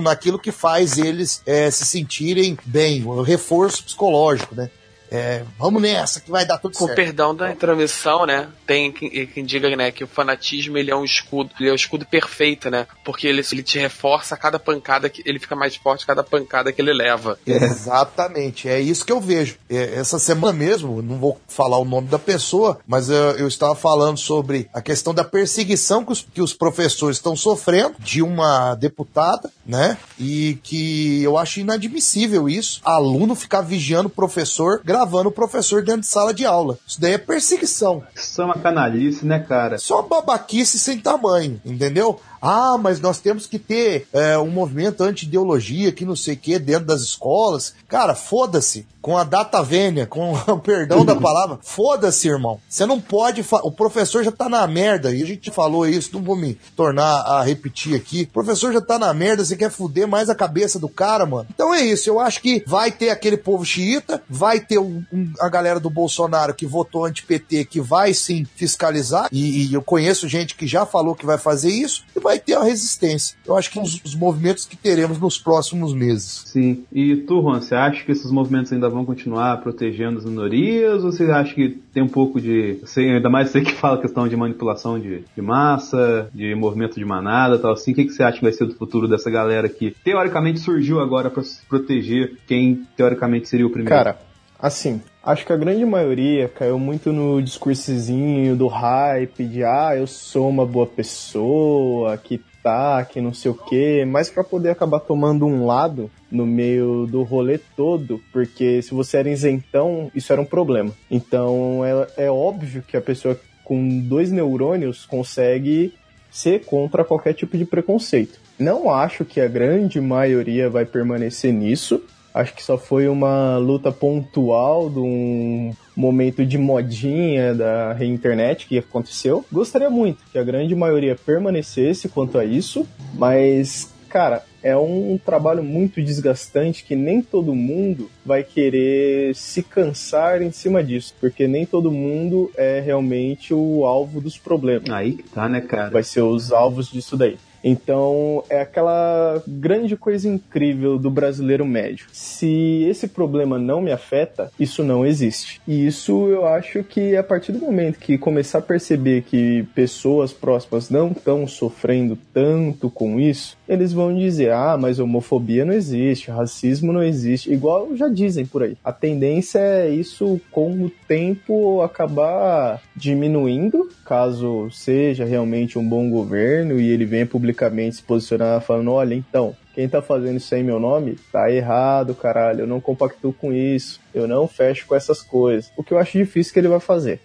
naquilo que faz eles é, se sentirem bem, o reforço psicológico, né? É, vamos nessa que vai dar tudo Com certo. Com perdão da intromissão, né? Tem quem, quem, diga, né, que o fanatismo ele é um escudo, ele é o um escudo perfeito, né? Porque ele, ele te reforça a cada pancada que ele fica mais forte cada pancada que ele leva. Exatamente, é isso que eu vejo. É, essa semana mesmo, não vou falar o nome da pessoa, mas eu, eu estava falando sobre a questão da perseguição que os, que os professores estão sofrendo de uma deputada, né? E que eu acho inadmissível isso. Aluno ficar vigiando o professor gravando o professor dentro de sala de aula. Isso daí é perseguição. Isso é uma canalice, né, cara? Só babaquice sem tamanho, entendeu? Ah, mas nós temos que ter é, um movimento anti-ideologia que não sei o que dentro das escolas. Cara, foda-se. Com a data vênia, com o perdão da palavra, foda-se, irmão. Você não pode. O professor já tá na merda, e a gente falou isso, não vou me tornar a repetir aqui. O professor já tá na merda, você quer fuder mais a cabeça do cara, mano. Então é isso, eu acho que vai ter aquele povo xiita, vai ter um, um, a galera do Bolsonaro que votou anti-PT, que vai sim fiscalizar, e, e eu conheço gente que já falou que vai fazer isso, e vai ter a resistência. Eu acho que os, os movimentos que teremos nos próximos meses. Sim. E tu, Juan, você acha que esses movimentos ainda vão continuar protegendo as minorias? Ou você acha que tem um pouco de. Sei, ainda mais você que fala questão de manipulação de, de massa, de movimento de manada tal assim. O que, que você acha que vai ser do futuro dessa galera que teoricamente surgiu agora para proteger quem teoricamente seria o primeiro? Cara, assim, acho que a grande maioria caiu muito no discursozinho do hype de ah, eu sou uma boa pessoa, que tá, que não sei o quê, mas para poder acabar tomando um lado no meio do rolê todo, porque se você era isentão, isso era um problema. Então é, é óbvio que a pessoa com dois neurônios consegue ser contra qualquer tipo de preconceito. Não acho que a grande maioria vai permanecer nisso, Acho que só foi uma luta pontual de um momento de modinha da internet que aconteceu. Gostaria muito que a grande maioria permanecesse quanto a isso, mas, cara, é um trabalho muito desgastante que nem todo mundo vai querer se cansar em cima disso, porque nem todo mundo é realmente o alvo dos problemas. Aí que tá, né, cara? Vai ser os alvos disso daí. Então, é aquela grande coisa incrível do brasileiro médio. Se esse problema não me afeta, isso não existe. E isso eu acho que a partir do momento que começar a perceber que pessoas próximas não estão sofrendo tanto com isso, eles vão dizer: ah, mas homofobia não existe, racismo não existe. Igual já dizem por aí. A tendência é isso, com o tempo, acabar diminuindo, caso seja realmente um bom governo e ele venha publicamente se posicionar falando: olha, então, quem tá fazendo isso aí em meu nome tá errado, caralho. Eu não compactuo com isso. Eu não fecho com essas coisas. O que eu acho difícil que ele vai fazer.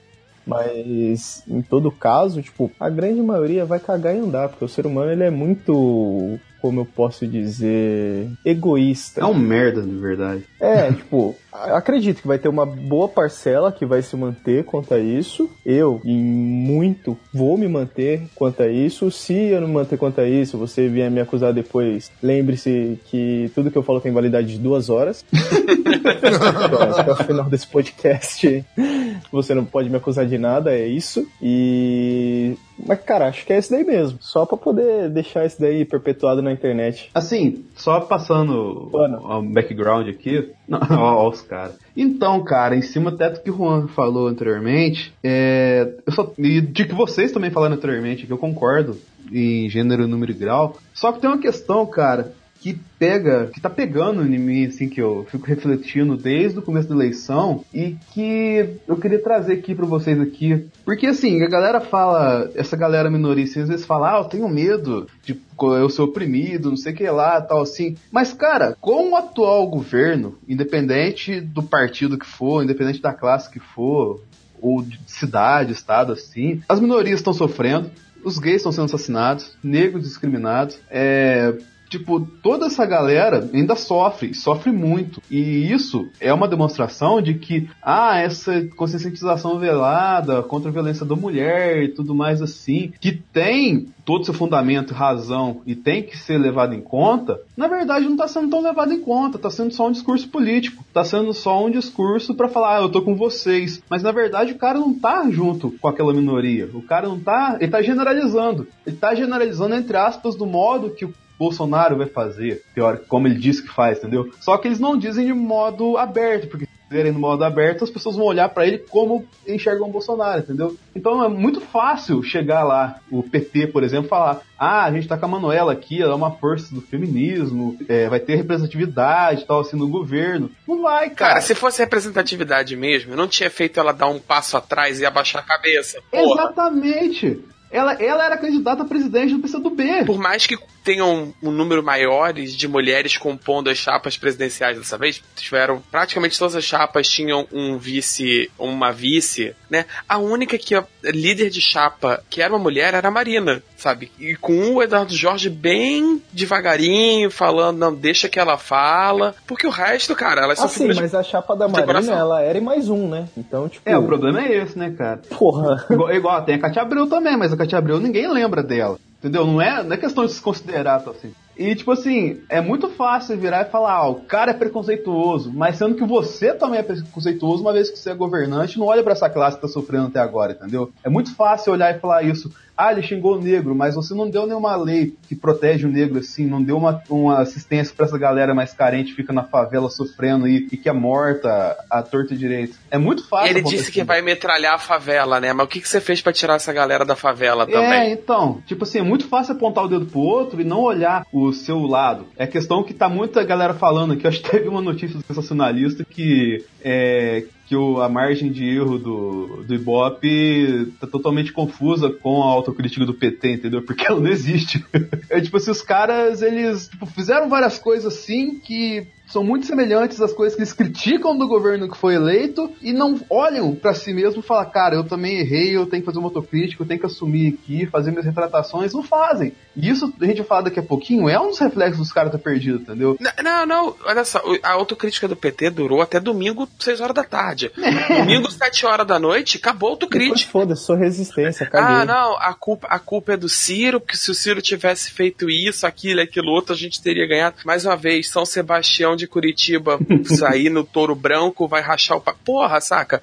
Mas em todo caso, tipo, a grande maioria vai cagar e andar, porque o ser humano ele é muito como eu posso dizer, egoísta. É um merda, de verdade. É, tipo, acredito que vai ter uma boa parcela que vai se manter quanto a isso. Eu, em muito, vou me manter quanto a isso. Se eu não me manter quanto a isso, você vier me acusar depois, lembre-se que tudo que eu falo tem validade de duas horas. então, até o final desse podcast, você não pode me acusar de nada, é isso. E mas, cara, acho que é esse daí mesmo. Só pra poder deixar esse daí perpetuado na internet. Assim, só passando o background aqui. Ó, os caras. Então, cara, em cima até do que o Juan falou anteriormente, é, eu só, e de que vocês também falaram anteriormente, que eu concordo em gênero, número e grau. Só que tem uma questão, cara, que pega, que tá pegando em mim, assim, que eu fico refletindo desde o começo da eleição e que eu queria trazer aqui para vocês aqui. Porque, assim, a galera fala, essa galera minorista, às vezes fala, ah, eu tenho medo de eu ser oprimido, não sei o que lá, tal assim. Mas, cara, com o atual governo, independente do partido que for, independente da classe que for, ou de cidade, estado, assim, as minorias estão sofrendo, os gays estão sendo assassinados, negros discriminados, é, tipo, toda essa galera ainda sofre, sofre muito. E isso é uma demonstração de que, ah, essa conscientização velada contra a violência da mulher e tudo mais assim, que tem todo seu fundamento, razão e tem que ser levado em conta, na verdade não está sendo tão levado em conta, está sendo só um discurso político, está sendo só um discurso para falar, ah, eu tô com vocês, mas na verdade o cara não tá junto com aquela minoria, o cara não tá, ele tá generalizando, ele tá generalizando entre aspas do modo que o Bolsonaro vai fazer, teórico, como ele disse que faz, entendeu? Só que eles não dizem de modo aberto, porque se dizerem no modo aberto, as pessoas vão olhar para ele como enxergam o Bolsonaro, entendeu? Então é muito fácil chegar lá, o PT, por exemplo, falar: ah, a gente tá com a Manuela aqui, ela é uma força do feminismo, é, vai ter representatividade e tal, assim, no governo. Não vai, cara. Cara, se fosse representatividade mesmo, eu não tinha feito ela dar um passo atrás e abaixar a cabeça. Porra. Exatamente. Ela, ela era candidata a presidente do PCdoB. Por mais que tenham um número maiores de mulheres compondo as chapas presidenciais dessa vez, tiveram praticamente todas as chapas tinham um vice, uma vice, né? A única que a líder de chapa que era uma mulher era a Marina, sabe? E com o Eduardo Jorge bem devagarinho, falando, não, deixa que ela fala, porque o resto, cara, elas são assim, mas a chapa da Marina, ela era em mais um, né? Então, tipo... É, o problema é esse, né, cara? Porra. Igual, igual tem a Katia Abreu também, mas a Katia Abreu ninguém lembra dela. Entendeu? Não é, não é questão de se considerar, tá, assim. E, tipo assim, é muito fácil virar e falar, ah, o cara é preconceituoso, mas sendo que você também é preconceituoso, uma vez que você é governante, não olha para essa classe que tá sofrendo até agora, entendeu? É muito fácil olhar e falar isso. Ah, ele xingou o negro, mas você não deu nenhuma lei que protege o negro assim, não deu uma, uma assistência para essa galera mais carente, fica na favela sofrendo e, e que é morta à torta e direito. É muito fácil. Ele disse que vai metralhar a favela, né? Mas o que, que você fez para tirar essa galera da favela É, também? então, tipo assim, é muito fácil apontar o dedo pro outro e não olhar o seu lado. É questão que tá muita galera falando aqui, eu acho que teve uma notícia sensacionalista que é, que o, a margem de erro do, do Ibope tá totalmente confusa com a autocrítica do PT, entendeu? Porque ela não existe. É tipo assim, os caras, eles tipo, fizeram várias coisas assim que são muito semelhantes às coisas que eles criticam do governo que foi eleito e não olham pra si mesmo e falam, cara, eu também errei, eu tenho que fazer uma autocrítica, eu tenho que assumir aqui, fazer minhas retratações. Não fazem. E isso, a gente vai falar daqui a pouquinho, é um dos reflexos dos caras tá perdido, entendeu? Não, não, olha só, a autocrítica do PT durou até domingo, 6 horas da tarde. Domingo, 7 horas da noite, acabou a autocrítica. Foda-se, sou resistência. Ah, não, a culpa, a culpa é do Ciro, porque se o Ciro tivesse feito isso, aquilo, aquilo outro, a gente teria ganhado. Mais uma vez, São Sebastião de Curitiba sair no touro branco, vai rachar o pa... Porra, saca?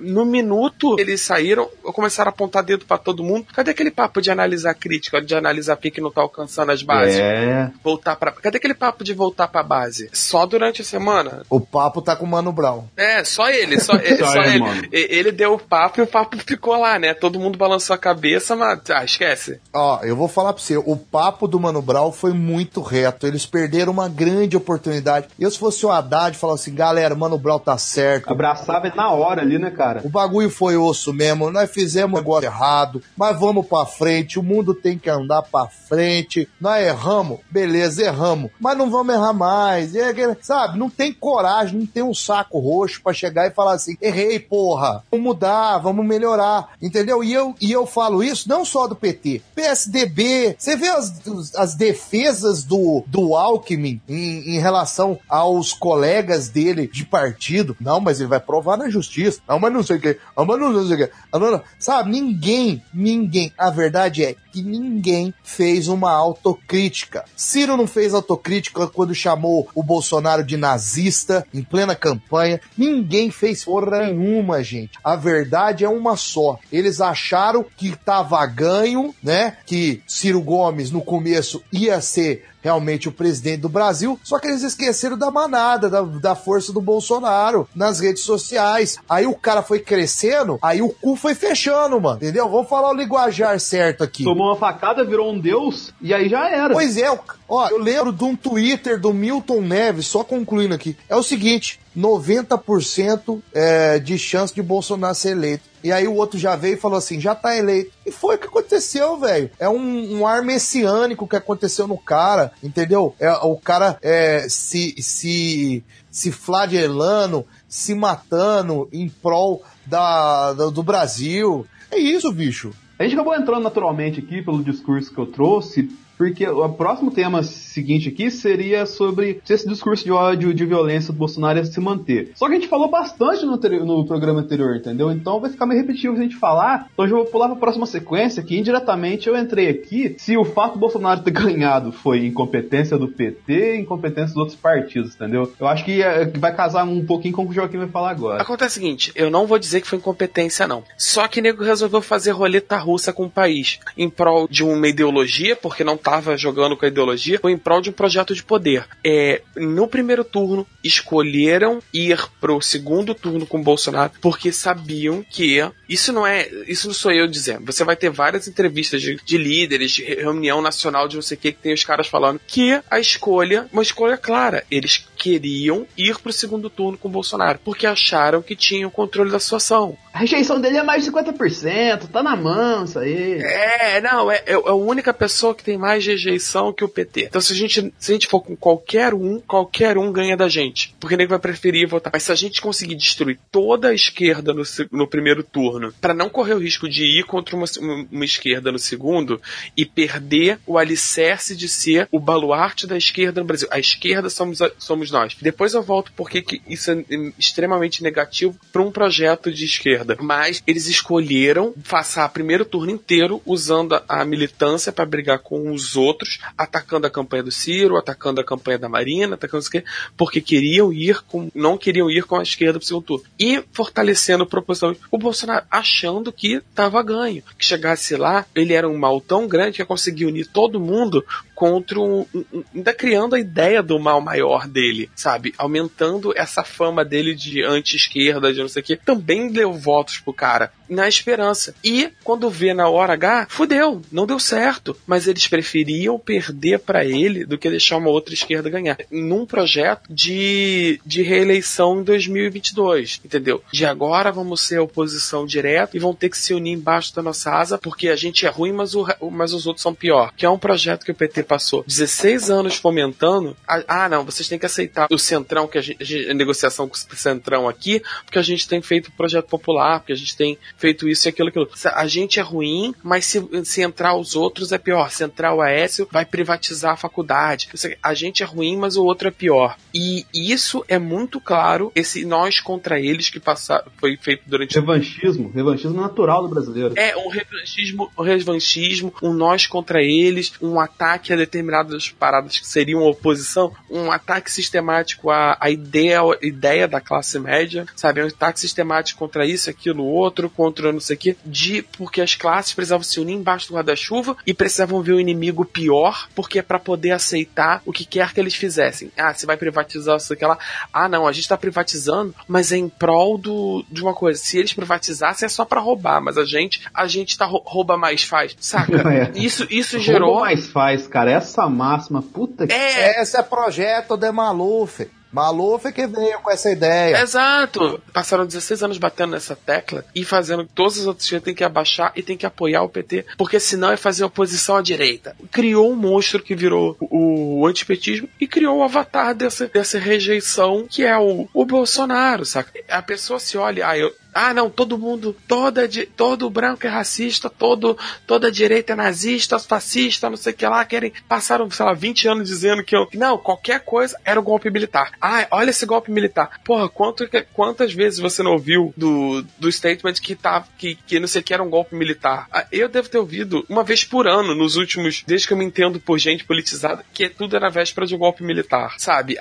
No minuto eles saíram, começaram a apontar dedo pra todo mundo. Cadê aquele papo de analisar crítica, de analisar que não tá alcançando as bases? É. Voltar para. Cadê aquele papo de voltar pra base? Só durante a semana? O papo tá com o Mano Brown. É, só ele, só, ele, Só só ele, ele. mano. E- Ele deu o papo e o papo ficou lá, né? Todo mundo balançou a cabeça, mas. Ah, esquece. Ó, eu vou falar pra você, o papo do Mano Brown foi muito reto. Eles perderam uma grande oportunidade. Eu, se fosse o Haddad, falava assim, galera, Mano Brown tá certo. Abraçava na hora ali, né, cara? O bagulho foi osso mesmo, nós fizemos o negócio errado, mas vamos pra frente, o mundo tem que andar pra frente. Nós erramos, beleza, erramos, mas não vamos errar mais. É sabe, não tem coragem, não tem um saco roxo pra chegar e falar assim: errei, porra, vamos mudar, vamos melhorar, entendeu? E eu, e eu falo isso não só do PT, PSDB, você vê as, as defesas do, do Alckmin em, em relação aos colegas dele de partido. Não, mas ele vai provar na justiça. Não, mas não sei o que. Não, mas não sei o. Ah, não, não. Sabe, ninguém, ninguém. A verdade é que ninguém fez uma autocrítica. Ciro não fez autocrítica quando chamou o Bolsonaro de nazista em plena campanha. Ninguém fez porra nenhuma, gente. A verdade é uma só. Eles acharam que tava ganho, né? Que Ciro Gomes no começo ia ser realmente o presidente do Brasil, só que eles esqueceram da manada, da, da força do Bolsonaro nas redes sociais. Aí o cara foi crescendo, aí o cu foi fechando, mano. Entendeu? Vamos falar o linguajar certo aqui. Tomou uma facada, virou um deus, e aí já era. Pois é, ó, eu lembro de um Twitter do Milton Neves, só concluindo aqui. É o seguinte: 90% é, de chance de Bolsonaro ser eleito. E aí o outro já veio e falou assim: já tá eleito. E foi o que aconteceu, velho. É um, um ar messiânico que aconteceu no cara, entendeu? É, o cara é, se, se, se flagelando, se matando em prol da, do, do Brasil. É isso, bicho. A gente acabou entrando naturalmente aqui pelo discurso que eu trouxe, porque o próximo tema seguinte aqui seria sobre se esse discurso de ódio de violência do Bolsonaro ia se manter. Só que a gente falou bastante no, no programa anterior, entendeu? Então vai ficar meio repetitivo a gente falar. Então eu já vou pular para a próxima sequência, que indiretamente eu entrei aqui se o fato do Bolsonaro ter ganhado foi incompetência do PT incompetência dos outros partidos, entendeu? Eu acho que é, que vai casar um pouquinho com o que o Joaquim vai falar agora. Acontece o seguinte, eu não vou dizer que foi incompetência, não. Só que nego resolveu fazer roleta russa com o país. Em prol de uma ideologia, porque não tava jogando com a ideologia, ou em prol de um projeto de poder. É, no primeiro turno, escolheram ir pro segundo turno com Bolsonaro, porque sabiam que. Isso não é. Isso não sou eu dizendo. Você vai ter várias entrevistas de, de líderes, de reunião nacional de não sei o que, que tem os caras falando que a escolha, uma escolha clara. Eles queriam ir pro segundo turno com o Bolsonaro, porque acharam que tinham controle da situação. A rejeição dele é mais de 50%, tá na mão isso aí. É, não, é, é é a única pessoa que tem mais rejeição que o PT. Então se a gente, se a gente for com qualquer um, qualquer um ganha da gente. Porque nem vai preferir votar. Mas se a gente conseguir destruir toda a esquerda no, no primeiro turno turno, para não correr o risco de ir contra uma, uma, esquerda no segundo e perder o alicerce de ser o baluarte da esquerda no Brasil. A esquerda somos, somos nós. Depois eu volto porque que isso é extremamente negativo para um projeto de esquerda. Mas eles escolheram passar o primeiro turno inteiro usando a militância para brigar com os outros, atacando a campanha do Ciro, atacando a campanha da Marina, atacando o porque queriam ir com, não queriam ir com a esquerda pro segundo turno. E fortalecendo propositalmente o Bolsonaro, achando que estava ganho. Que chegasse lá, ele era um mal tão grande que ia conseguir unir todo mundo contra um, um, ainda criando a ideia do mal maior dele, sabe? Aumentando essa fama dele de anti-esquerda, de não sei o que. Também deu votos pro cara na esperança. E quando vê na hora H, fudeu, não deu certo. Mas eles preferiam perder para ele do que deixar uma outra esquerda ganhar. Num projeto de, de reeleição em 2022, entendeu? De agora vamos ser oposição direta e vão ter que se unir embaixo da nossa asa porque a gente é ruim, mas, o, mas os outros são pior. Que é um projeto que o PT passou 16 anos fomentando. Ah, não, vocês têm que aceitar o Centrão, que a, gente, a negociação com o Centrão aqui, porque a gente tem feito o projeto popular, porque a gente tem feito isso e aquilo, aquilo. A gente é ruim, mas se, se entrar os outros é pior. Se entrar o Aécio, vai privatizar a faculdade. A gente é ruim, mas o outro é pior. E isso é muito claro, esse nós contra eles que passa, foi feito durante... Revanchismo, revanchismo natural do brasileiro. É, um revanchismo, um revanchismo, um nós contra eles, um ataque a determinadas paradas que seriam oposição, um ataque sistemático à, à ideia, ideia da classe média, sabe? Um ataque sistemático contra isso, aquilo, outro, contra não sei o quê, de porque as classes precisavam se unir embaixo do guarda-chuva e precisavam ver o inimigo pior, porque é para poder aceitar o que quer que eles fizessem. Ah, você vai privatizar isso aqui lá. Ah, não, a gente tá privatizando, mas é em prol do, de uma coisa. Se eles privatizassem é só para roubar, mas a gente, a gente tá rouba mais faz, saca? É. Isso, isso gerou. Rouba mais faz, cara. Essa máxima, puta que. É. Esse é projeto de Maluf. Maluf que veio com essa ideia. Exato. Passaram 16 anos batendo nessa tecla e fazendo todas as outras coisas tem que abaixar e tem que apoiar o PT, porque senão é fazer oposição à direita. Criou um monstro que virou o antipetismo e criou o avatar dessa, dessa rejeição que é o, o Bolsonaro, saca? A pessoa se olha, ah, eu, ah, não, todo mundo, toda, todo branco é racista, todo, toda direita é nazista, fascista, não sei o que lá, querem, passaram, sei lá, 20 anos dizendo que eu, não, qualquer coisa era o golpe militar. Ah, olha esse golpe militar. Porra, quanto, quantas vezes você não ouviu do, do statement que tá, que, que não sei o que era um golpe militar? Ah, eu devo ter ouvido uma vez por ano nos últimos, desde que eu me entendo por gente politizada, que tudo era véspera de um golpe militar, sabe?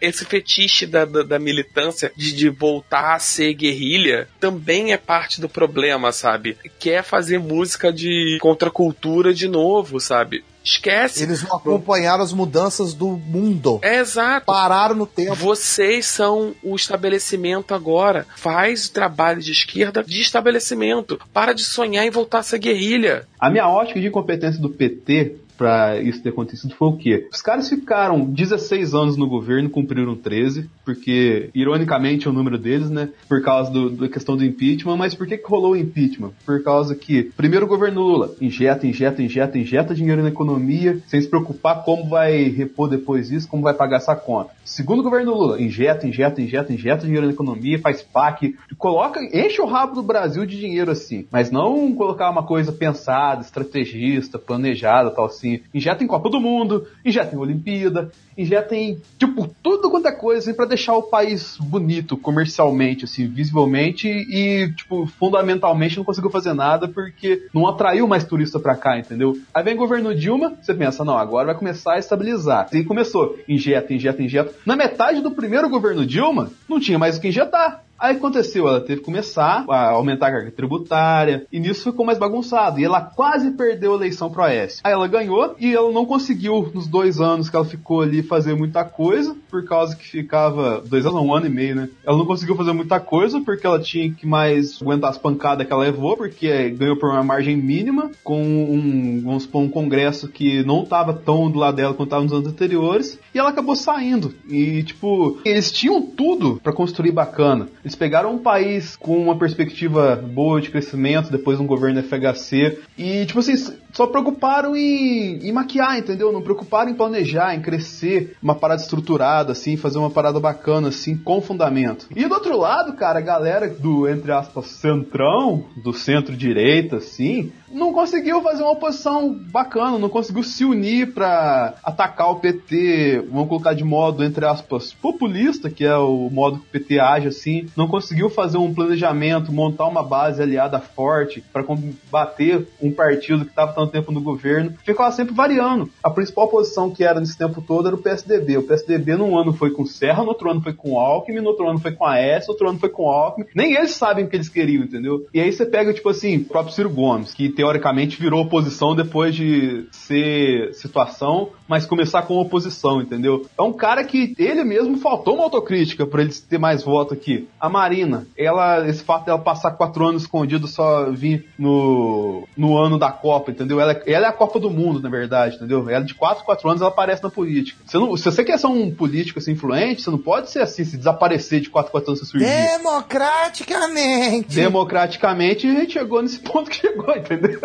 Esse fetiche da, da, da militância de, de voltar a ser guerrilha também é parte do problema, sabe? Quer fazer música de contracultura de novo, sabe? Esquece. Eles não acompanharam as mudanças do mundo. É exato. Pararam no tempo. Vocês são o estabelecimento agora. Faz o trabalho de esquerda de estabelecimento. Para de sonhar em voltar a ser guerrilha. A minha ótica de incompetência do PT para isso ter acontecido foi o quê? Os caras ficaram 16 anos no governo, cumpriram 13, porque, ironicamente, é o número deles, né? Por causa do, da questão do impeachment, mas por que, que rolou o impeachment? Por causa que, primeiro o governo Lula injeta, injeta, injeta, injeta dinheiro na economia, sem se preocupar como vai repor depois isso, como vai pagar essa conta. Segundo o governo Lula, injeta, injeta, injeta, injeta dinheiro na economia, faz PAC, coloca, enche o rabo do Brasil de dinheiro assim, mas não colocar uma coisa pensada, estrategista, planejada, tal assim. Injeta em Copa do Mundo, injeta em Olimpíada, injeta em, tipo, tudo quanto é coisa assim, para deixar o país bonito comercialmente, assim, visivelmente e, tipo, fundamentalmente não conseguiu fazer nada porque não atraiu mais turista para cá, entendeu? Aí vem o governo Dilma, você pensa, não, agora vai começar a estabilizar. E começou, injeta, injeta, injeta. Na metade do primeiro governo Dilma, não tinha mais o que injetar. Aí aconteceu, ela teve que começar a aumentar a carga tributária, e nisso ficou mais bagunçado. E ela quase perdeu a eleição pro Aécio. Aí ela ganhou e ela não conseguiu, nos dois anos que ela ficou ali, fazer muita coisa, por causa que ficava. Dois anos, um ano e meio, né? Ela não conseguiu fazer muita coisa porque ela tinha que mais aguentar as pancadas que ela levou, porque ganhou por uma margem mínima, com um, vamos supor, um congresso que não estava tão do lado dela quanto estava nos anos anteriores, e ela acabou saindo. E, tipo, eles tinham tudo para construir bacana Eles pegaram um país com uma perspectiva boa de crescimento, depois um governo FHC, e, tipo assim, só preocuparam em, em maquiar, entendeu? Não preocuparam em planejar, em crescer uma parada estruturada, assim, fazer uma parada bacana, assim, com fundamento. E do outro lado, cara, a galera do, entre aspas, centrão, do centro-direita, assim, não conseguiu fazer uma oposição bacana, não conseguiu se unir para atacar o PT, vamos colocar de modo, entre aspas, populista, que é o modo que o PT age assim, não conseguiu fazer um planejamento, montar uma base aliada forte para combater um partido que estava tanto tempo no governo, ficava sempre variando. A principal oposição que era nesse tempo todo era o PSDB. O PSDB num ano foi com Serra, no outro ano foi com Alckmin, no outro ano foi com a S, outro ano foi com Alckmin. Nem eles sabem o que eles queriam, entendeu? E aí você pega, tipo assim, o próprio Ciro Gomes, que teoricamente virou oposição depois de ser situação, mas começar com oposição, entendeu? É um cara que ele mesmo faltou uma autocrítica para ele ter mais voto aqui. A Marina, ela, esse fato dela passar quatro anos escondido só vir no, no ano da Copa, entendeu? Ela, ela é a Copa do Mundo, na verdade, entendeu? Ela de quatro, quatro anos ela aparece na política. Você não, se você quer ser um político assim, influente, você não pode ser assim, se desaparecer de quatro, quatro anos você surgir. Democraticamente! Democraticamente a gente chegou nesse ponto que chegou, entendeu?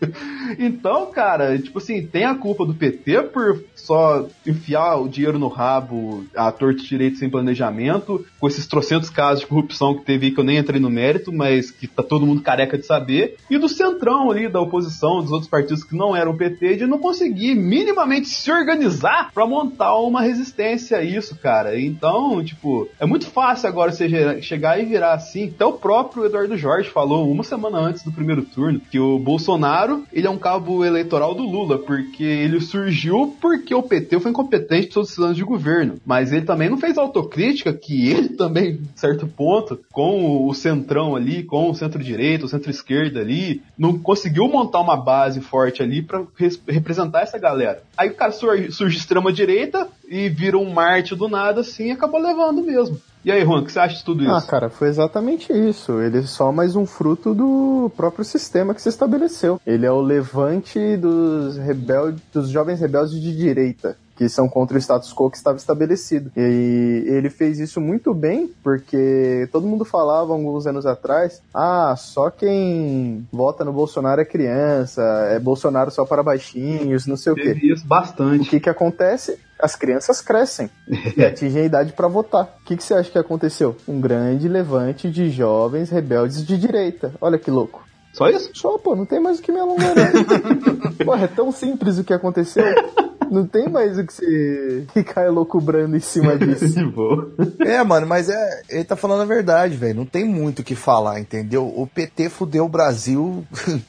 então, cara, tipo assim, tem a culpa do PT por só enfiar o dinheiro no rabo, a torta de direito sem planejamento, com esses trocentos casos de corrupção que teve que eu nem entrei no mérito, mas que tá todo mundo careca de saber, e do centrão ali, da oposição, dos outros partidos que não eram PT, de não conseguir minimamente se organizar para montar uma resistência a isso, cara. Então, tipo, é muito fácil agora você chegar e virar assim. Até o próprio Eduardo Jorge falou uma semana antes do primeiro turno que o Bolsonaro, ele é um cabo eleitoral do Lula, porque ele surgiu porque o PT foi incompetente todos esses anos de governo. Mas ele também não fez autocrítica que ele também, certo ponto, com o centrão ali, com o centro-direita, o centro-esquerda ali, não conseguiu montar uma base forte ali para representar essa galera. Aí o cara surge, surge extrema-direita e vira um Marte do nada assim e acabou levando mesmo. E aí, Juan, o que você acha de tudo isso? Ah, cara, foi exatamente isso. Ele é só mais um fruto do próprio sistema que se estabeleceu. Ele é o levante dos rebeldes, dos jovens rebeldes de direita que são contra o status quo que estava estabelecido. E ele fez isso muito bem, porque todo mundo falava alguns anos atrás: ah, só quem vota no Bolsonaro é criança, é Bolsonaro só para baixinhos, não sei Teve o quê. isso bastante. O que que acontece? As crianças crescem e atingem a idade para votar. O que, que você acha que aconteceu? Um grande levante de jovens rebeldes de direita. Olha que louco. Só isso? Só, pô, não tem mais o que me alongar. Pô, é tão simples o que aconteceu. Não tem mais o que você ficar elocubrando em cima disso. É, mano, mas é, ele tá falando a verdade, velho. Não tem muito o que falar, entendeu? O PT fudeu o Brasil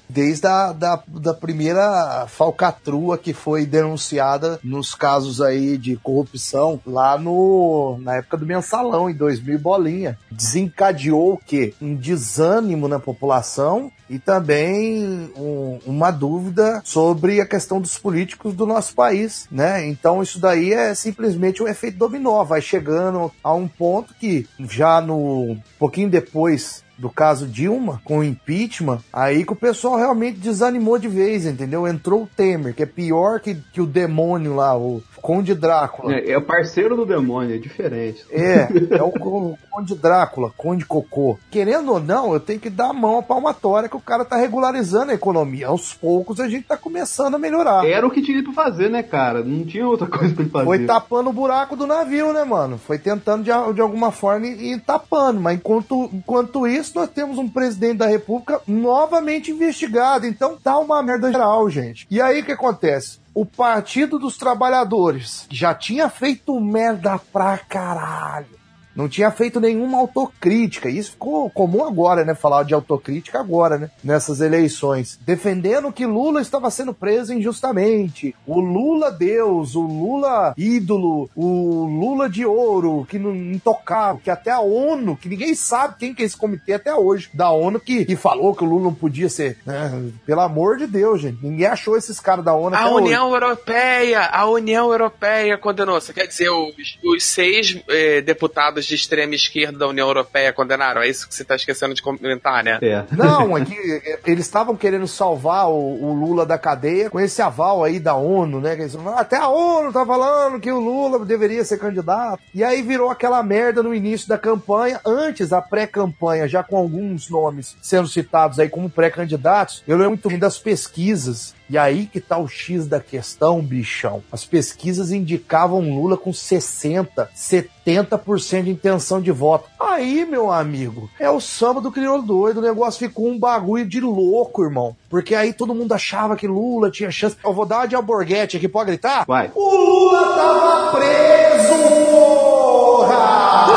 desde a da, da primeira falcatrua que foi denunciada nos casos aí de corrupção lá no na época do mensalão, em 2000 bolinha. Desencadeou o quê? Um desânimo na população e também um, uma dúvida sobre a questão dos políticos do nosso país, né? Então isso daí é simplesmente um efeito dominó, vai chegando a um ponto que já no pouquinho depois do caso Dilma, com o impeachment, aí que o pessoal realmente desanimou de vez, entendeu? Entrou o Temer, que é pior que, que o demônio lá, o Conde Drácula. É, é o parceiro do demônio, é diferente. É, é o, o Conde Drácula, Conde Cocô. Querendo ou não, eu tenho que dar a mão à palmatória que o cara tá regularizando a economia. Aos poucos a gente tá começando a melhorar. Era o que tinha pra fazer, né, cara? Não tinha outra coisa pra fazer. Foi tapando o buraco do navio, né, mano? Foi tentando de, de alguma forma ir, ir tapando. Mas enquanto, enquanto isso, nós temos um presidente da república novamente investigado. Então tá uma merda geral, gente. E aí o que acontece? O Partido dos Trabalhadores, já tinha feito merda pra caralho, não tinha feito nenhuma autocrítica. Isso ficou comum agora, né? Falar de autocrítica agora, né? Nessas eleições. Defendendo que Lula estava sendo preso injustamente. O Lula Deus, o Lula ídolo, o Lula de ouro, que não intocável, que até a ONU, que ninguém sabe quem que é esse comitê até hoje, da ONU, que, que falou que o Lula não podia ser. Né? Pelo amor de Deus, gente. Ninguém achou esses caras da ONU A União hoje. Europeia, a União Europeia condenou. Você quer dizer, os, os seis eh, deputados de extrema esquerda da União Europeia condenaram. É isso que você tá esquecendo de comentar, né? É. Não, é que é, eles estavam querendo salvar o, o Lula da cadeia com esse aval aí da ONU, né? Que eles falaram, Até a ONU tá falando que o Lula deveria ser candidato. E aí virou aquela merda no início da campanha. Antes, a pré-campanha, já com alguns nomes sendo citados aí como pré-candidatos, eu lembro muito bem das pesquisas e aí que tá o X da questão, bichão. As pesquisas indicavam Lula com 60, 70% de intenção de voto. Aí, meu amigo, é o samba do crioulo doido. O negócio ficou um bagulho de louco, irmão. Porque aí todo mundo achava que Lula tinha chance. Eu vou dar uma de alborguete aqui, pode gritar? Vai. O Lula tava preso, porra!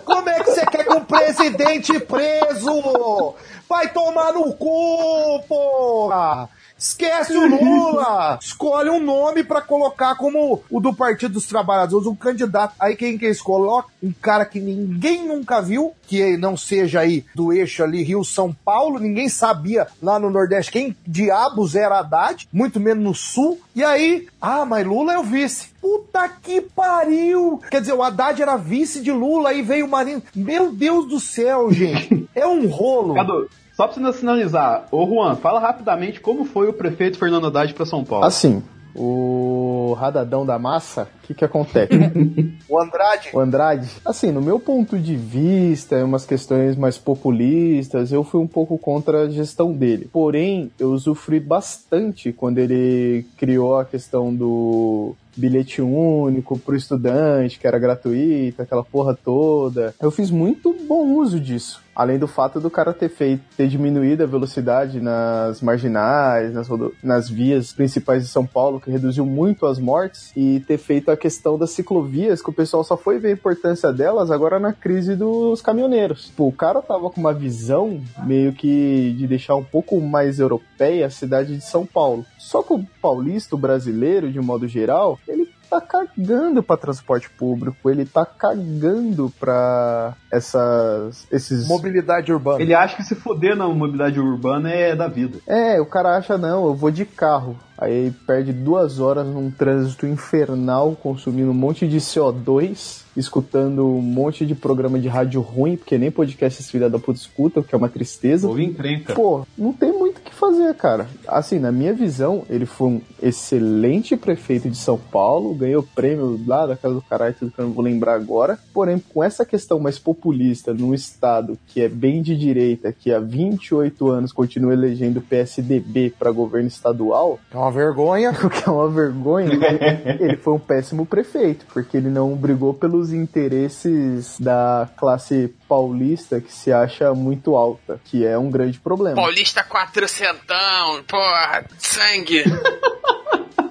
Como é que você quer que um presidente preso? Vai tomar no cu, porra! Esquece o Lula! Escolhe um nome pra colocar como o do Partido dos Trabalhadores, um candidato. Aí quem que eles colocam? Um cara que ninguém nunca viu, que não seja aí do eixo ali Rio-São Paulo, ninguém sabia lá no Nordeste quem diabos era Haddad, muito menos no Sul. E aí, ah, mas Lula é o vice. Puta que pariu! Quer dizer, o Haddad era vice de Lula, aí veio o Marinho. Meu Deus do céu, gente! É um rolo. Cadu, só pra você sinalizar, ô Juan, fala rapidamente como foi o prefeito Fernando Haddad pra São Paulo. Assim, o Radadão da Massa, o que que acontece? O Andrade. O Andrade, assim, no meu ponto de vista, em umas questões mais populistas, eu fui um pouco contra a gestão dele. Porém, eu usufrui bastante quando ele criou a questão do bilhete único pro estudante, que era gratuito, aquela porra toda. Eu fiz muito bom uso disso. Além do fato do cara ter feito, ter diminuído a velocidade nas marginais, nas, nas vias principais de São Paulo, que reduziu muito as mortes, e ter feito a questão das ciclovias, que o pessoal só foi ver a importância delas agora na crise dos caminhoneiros. Pô, o cara tava com uma visão meio que de deixar um pouco mais europeia a cidade de São Paulo. Só que o paulista, o brasileiro, de modo geral, ele tá cagando pra transporte público, ele tá cagando pra essas esses Mobilidade urbana. Ele acha que se foder na mobilidade urbana é da vida. É, o cara acha, não, eu vou de carro. Aí perde duas horas num trânsito infernal, consumindo um monte de CO2, escutando um monte de programa de rádio ruim, porque nem podcast esse filha da puta escuta, o que é uma tristeza. Ouvi encrenca. Pô, não tem muito o que fazer, cara. Assim, na minha visão, ele foi um excelente prefeito de São Paulo, ganhou prêmio lá da casa do caralho, tudo que eu não vou lembrar agora. Porém, com essa questão mais populista num estado que é bem de direita, que há 28 anos continua elegendo o PSDB para governo estadual, É uma vergonha. o que é uma vergonha, ele foi um péssimo prefeito, porque ele não brigou pelos interesses da classe paulista que se acha muito alta, que é um grande problema. Paulista quatrocentão, porra, sangue.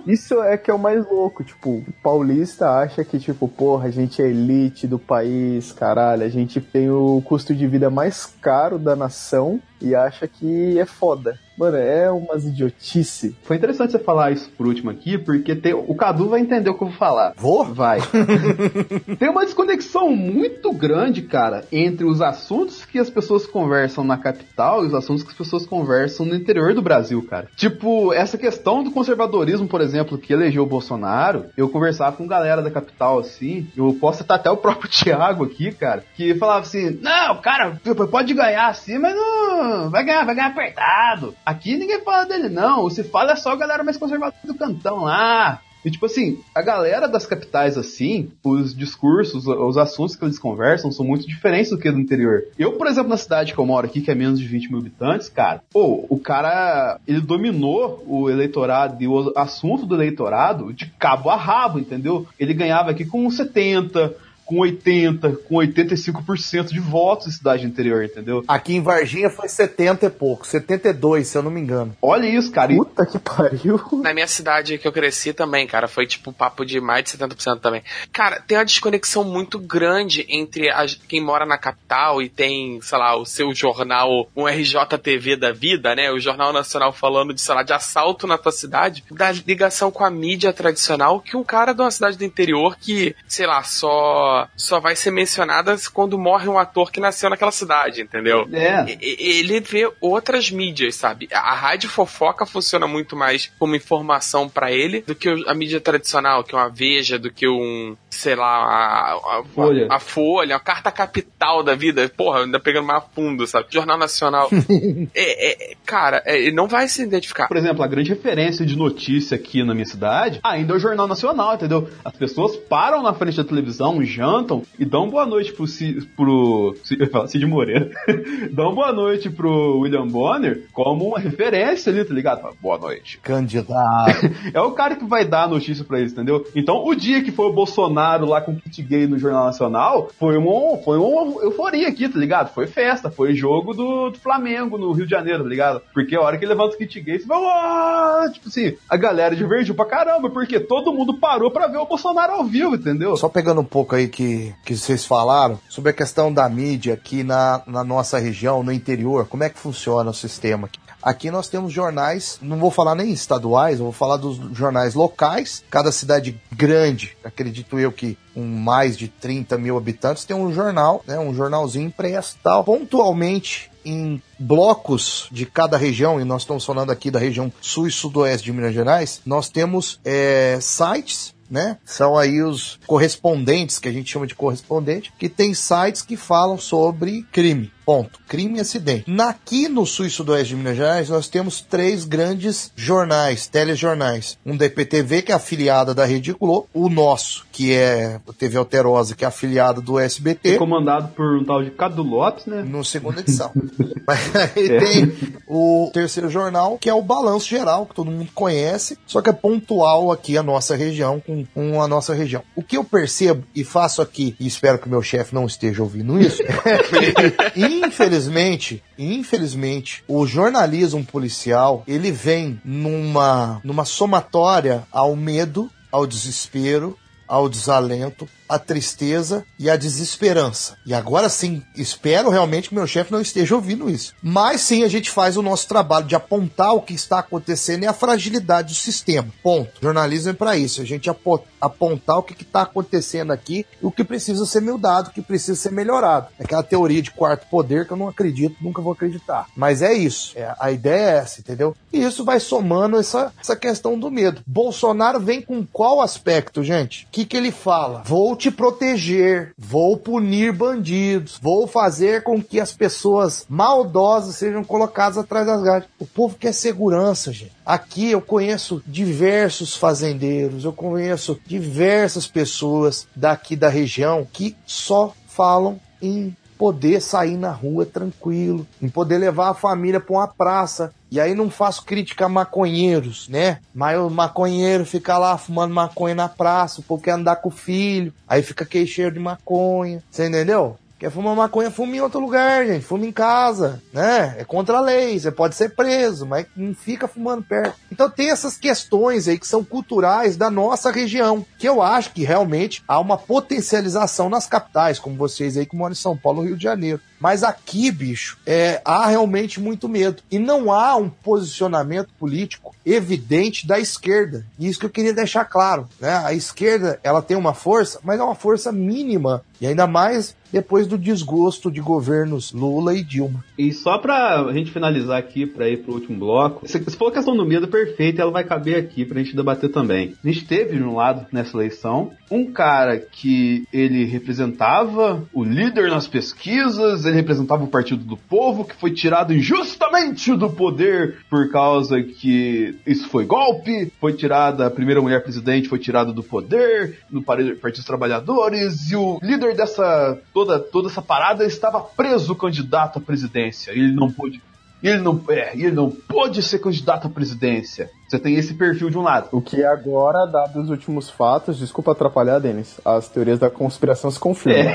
Isso é que é o mais louco, tipo, o paulista acha que, tipo, porra, a gente é elite do país, caralho, a gente tem o custo de vida mais caro da nação e acha que é foda. Mano, é umas idiotice. Foi interessante você falar isso por último aqui, porque tem- o Cadu vai entender o que eu vou falar. Vou? Vai. tem uma desconexão muito grande, cara, entre os assuntos que as pessoas conversam na capital e os assuntos que as pessoas conversam no interior do Brasil, cara. Tipo, essa questão do conservadorismo, por exemplo, que elegeu o Bolsonaro, eu conversava com galera da capital, assim, eu posso citar até o próprio Thiago aqui, cara, que falava assim, não, cara, pode ganhar assim, mas não, vai ganhar, vai ganhar apertado. Aqui ninguém fala dele, não. Se fala é só a galera mais conservadora do cantão lá. E tipo assim, a galera das capitais assim, os discursos, os assuntos que eles conversam são muito diferentes do que do interior. Eu, por exemplo, na cidade que eu moro aqui, que é menos de 20 mil habitantes, cara, pô, o cara, ele dominou o eleitorado e o assunto do eleitorado de cabo a rabo, entendeu? Ele ganhava aqui com 70, com 80, com 85% de votos em cidade interior, entendeu? Aqui em Varginha foi 70 e pouco, 72, se eu não me engano. Olha isso, cara. Puta que pariu. Na minha cidade que eu cresci também, cara, foi tipo um papo de mais de 70% também. Cara, tem uma desconexão muito grande entre a- quem mora na capital e tem, sei lá, o seu jornal, um RJTV da vida, né? O Jornal Nacional falando de, sei lá, de assalto na tua cidade, da ligação com a mídia tradicional que um cara de uma cidade do interior que, sei lá, só só vai ser mencionada quando morre um ator que nasceu naquela cidade, entendeu? É. Ele vê outras mídias, sabe? A rádio fofoca funciona muito mais como informação pra ele do que a mídia tradicional, que é uma Veja, do que um, sei lá, a, a- Folha. a Folha, a carta capital da vida. Porra, ainda pegando mais a fundo, sabe? Jornal Nacional. é, é- cara, é, ele não vai se identificar. Por exemplo, a grande referência de notícia aqui na minha cidade ainda é o Jornal Nacional, entendeu? As pessoas param na frente da televisão, jantam e dão boa noite pro, Ci- pro Ci- eu ia falar Cid Moreira. dão boa noite pro William Bonner como uma referência ali, tá ligado? Fala, Boa noite. Candidato. É o cara que vai dar a notícia pra eles, entendeu? Então, o dia que foi o Bolsonaro lá com o kit gay no Jornal Nacional, foi uma, foi uma euforia aqui, tá ligado? Foi festa, foi jogo do, do Flamengo no Rio de Janeiro, tá ligado? Porque a hora que levanta o kit gay, você vai, tipo assim, a galera divergiu pra caramba, porque todo mundo parou pra ver o Bolsonaro ao vivo, entendeu? Só pegando um pouco aí que, que vocês falaram sobre a questão da mídia aqui na, na nossa região, no interior, como é que funciona o sistema aqui? Aqui nós temos jornais, não vou falar nem estaduais, vou falar dos jornais locais. Cada cidade grande, acredito eu que com mais de 30 mil habitantes, tem um jornal, né, um jornalzinho impresso tal. Pontualmente, em blocos de cada região, e nós estamos falando aqui da região sul e sudoeste de Minas Gerais, nós temos é, sites né? São aí os correspondentes, que a gente chama de correspondente, que tem sites que falam sobre crime. Ponto. Crime e acidente. Aqui no sul e sudoeste de Minas Gerais, nós temos três grandes jornais, telejornais. Um da IPTV, que é afiliada da Rede Globo. O nosso, que é a TV Alterosa, que é afiliada do SBT. Comandado por um tal de Cadu Lopes, né? No segunda edição. Mas aí tem o terceiro jornal, que é o Balanço Geral, que todo mundo conhece, só que é pontual aqui a nossa região, com, com a nossa região. O que eu percebo e faço aqui, e espero que o meu chefe não esteja ouvindo isso, infelizmente, infelizmente, o jornalismo policial, ele vem numa, numa somatória ao medo, ao desespero, ao desalento, à tristeza e à desesperança. E agora sim, espero realmente que meu chefe não esteja ouvindo isso. Mas sim, a gente faz o nosso trabalho de apontar o que está acontecendo e a fragilidade do sistema. Ponto. Jornalismo é para isso, a gente apo- apontar o que está acontecendo aqui e o que precisa ser mudado, o que precisa ser melhorado. É aquela teoria de quarto poder que eu não acredito, nunca vou acreditar. Mas é isso. É, a ideia é essa, entendeu? E isso vai somando essa, essa questão do medo. Bolsonaro vem com qual aspecto, gente? O que, que ele fala? Vou te proteger, vou punir bandidos, vou fazer com que as pessoas maldosas sejam colocadas atrás das grades. O povo quer segurança, gente. Aqui eu conheço diversos fazendeiros, eu conheço diversas pessoas daqui da região que só falam em poder sair na rua tranquilo, em poder levar a família para uma praça. E aí não faço crítica a maconheiros, né? Mas o maconheiro fica lá fumando maconha na praça, quer andar com o filho, aí fica aquele cheiro de maconha. Você entendeu? Quer fumar maconha, fume em outro lugar, gente. Fume em casa, né? É contra a lei, você pode ser preso, mas não fica fumando perto. Então tem essas questões aí que são culturais da nossa região, que eu acho que realmente há uma potencialização nas capitais, como vocês aí que moram em São Paulo, Rio de Janeiro. Mas aqui, bicho, é, há realmente muito medo. E não há um posicionamento político evidente da esquerda. Isso que eu queria deixar claro. Né? A esquerda ela tem uma força, mas é uma força mínima. E ainda mais depois do desgosto de governos Lula e Dilma. E só pra gente finalizar aqui, pra ir pro último bloco, você falou a questão do medo perfeita, ela vai caber aqui pra gente debater também. A gente teve, de um lado, nessa eleição, um cara que ele representava o líder nas pesquisas, ele representava o Partido do Povo, que foi tirado injustamente do poder por causa que isso foi golpe, foi tirada, a primeira mulher presidente foi tirada do poder, no Partido dos Trabalhadores, e o líder dessa toda, toda essa parada estava preso candidato à presidência. Ele não pôde. Ele não, é, ele não pôde ser candidato à presidência. Você tem esse perfil de um lado. O que agora, dados os últimos fatos, desculpa atrapalhar, Denis, as teorias da conspiração se confirmam.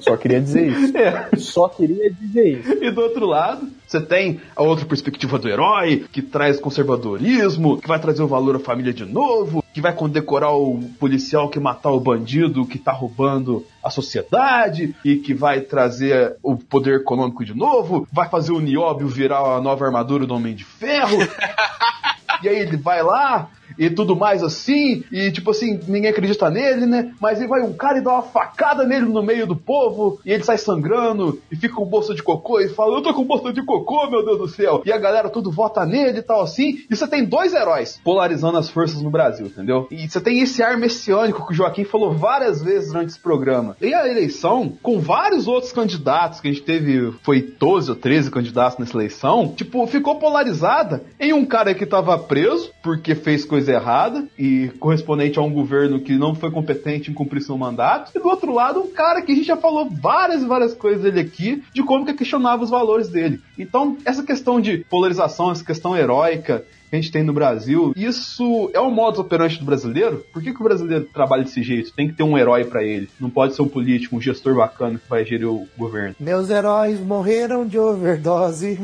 Só queria dizer isso. É. Só queria dizer isso. E do outro lado, você tem a outra perspectiva do herói, que traz conservadorismo, que vai trazer o valor à família de novo, que vai condecorar o policial que matar o bandido que tá roubando a sociedade, e que vai trazer o poder econômico de novo, vai fazer o Nióbio virar a nova armadura do Homem de Ferro. E aí ele vai lá e tudo mais assim, e tipo assim, ninguém acredita nele, né? Mas aí vai um cara e dá uma facada nele no meio do povo, e ele sai sangrando, e fica com bolsa de cocô, e fala, eu tô com bolsa de cocô, meu Deus do céu. E a galera tudo vota nele e tal assim, e você tem dois heróis polarizando as forças no Brasil, entendeu? E você tem esse ar messiânico que o Joaquim falou várias vezes durante esse programa. E a eleição, com vários outros candidatos, que a gente teve, foi 12 ou 13 candidatos nessa eleição, tipo, ficou polarizada em um cara que tava preso porque fez coisa errada e correspondente a um governo que não foi competente em cumprir seu mandato, e do outro lado, um cara que a gente já falou várias e várias coisas dele aqui, de como que questionava os valores dele. Então, essa questão de polarização, essa questão heróica, que a gente tem no Brasil, isso é o modo operante do brasileiro? Por que, que o brasileiro trabalha desse jeito? Tem que ter um herói para ele. Não pode ser um político, um gestor bacana que vai gerir o governo. Meus heróis morreram de overdose.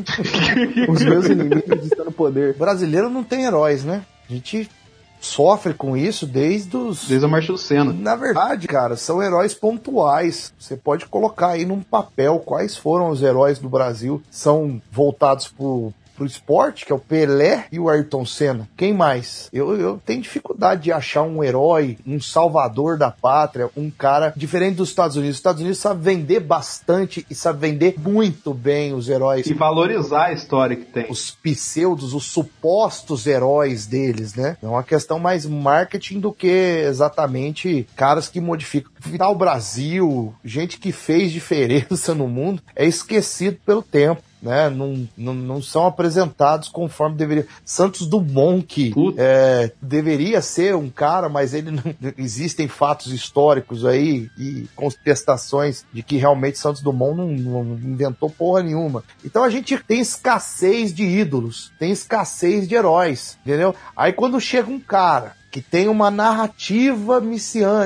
Os meus inimigos estão no poder. O brasileiro não tem heróis, né? A gente sofre com isso desde os. Desde a Marcha do Senna. Na verdade, cara, são heróis pontuais. Você pode colocar aí num papel quais foram os heróis do Brasil. São voltados pro, pro esporte, que é o Pelé e o Ayrton Senna. Quem mais? Eu, eu tenho dificuldade de achar um herói, um salvador da pátria, um cara diferente dos Estados Unidos. Os Estados Unidos sabe vender bastante e sabe vender muito bem os heróis. E valorizar a história que tem. Os pseudos, os supostos heróis deles, né? É uma questão mais marketing do que exatamente caras que modificam. Vital o Brasil, gente que fez diferença no mundo, é esquecido pelo tempo né? Não, não, não são apresentados conforme deveria. Santos Dumont, que é, deveria ser um cara, mas ele não, existem fatos históricos aí e contestações de que realmente Santos Dumont não, não inventou porra nenhuma. Então a gente tem escassez de ídolos, tem escassez de heróis, entendeu? Aí quando chega um cara que tem uma narrativa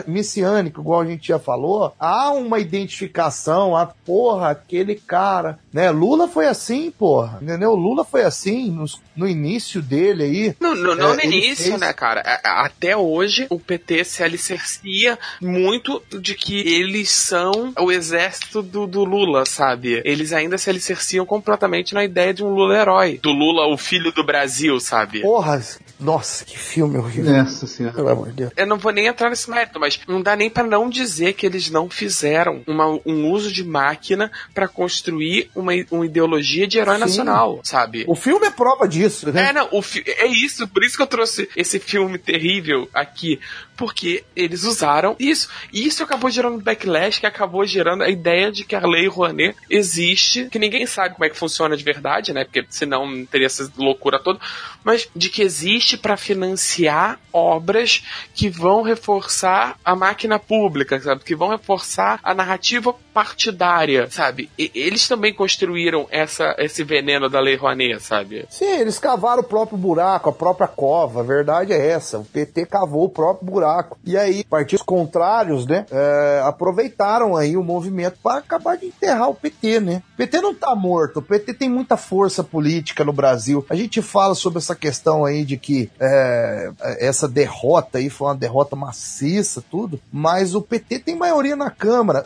messiânica, igual a gente já falou, há uma identificação, a porra, aquele cara, né? Lula foi assim, porra, entendeu? Lula foi assim no, no início dele aí. Não, não, não É, no ele início, fez- né, cara? A- a- Até hoje, o PT se alicercia muito de que eles são o exército do, do Lula, sabe? Eles ainda se alicerciam completamente na ideia de um Lula herói. Do Lula, o filho do Brasil, sabe? Porra, nossa, que filme horrível. Nossa senhora. Pelo amor de Deus. Eu não vou nem entrar nesse mérito, mas não dá nem pra não dizer que eles não fizeram uma- um uso de máquina pra construir uma, uma ideologia de herói Sim. nacional, sabe? O filme é prova disso, né? É, não, é isso, por isso que eu trouxe esse filme terrível aqui, porque eles usaram isso, e isso acabou gerando backlash, que acabou gerando a ideia de que a Lei Rouanet existe, que ninguém sabe como é que funciona de verdade, né, porque senão não teria essa loucura toda, mas de que existe para financiar obras que vão reforçar a máquina pública, sabe, que vão reforçar a narrativa partidária, sabe? E- eles também construíram essa, esse veneno da Lei Rouanet, sabe? Sim, eles cavaram o próprio buraco, a própria cova. A verdade é essa. O PT cavou o próprio buraco. E aí, partidos contrários, né, é, aproveitaram aí o movimento para acabar de enterrar o PT, né? O PT não tá morto. O PT tem muita força política no Brasil. A gente fala sobre essa questão aí de que é, essa derrota aí foi uma derrota maciça, tudo. Mas o PT tem maioria na Câmara,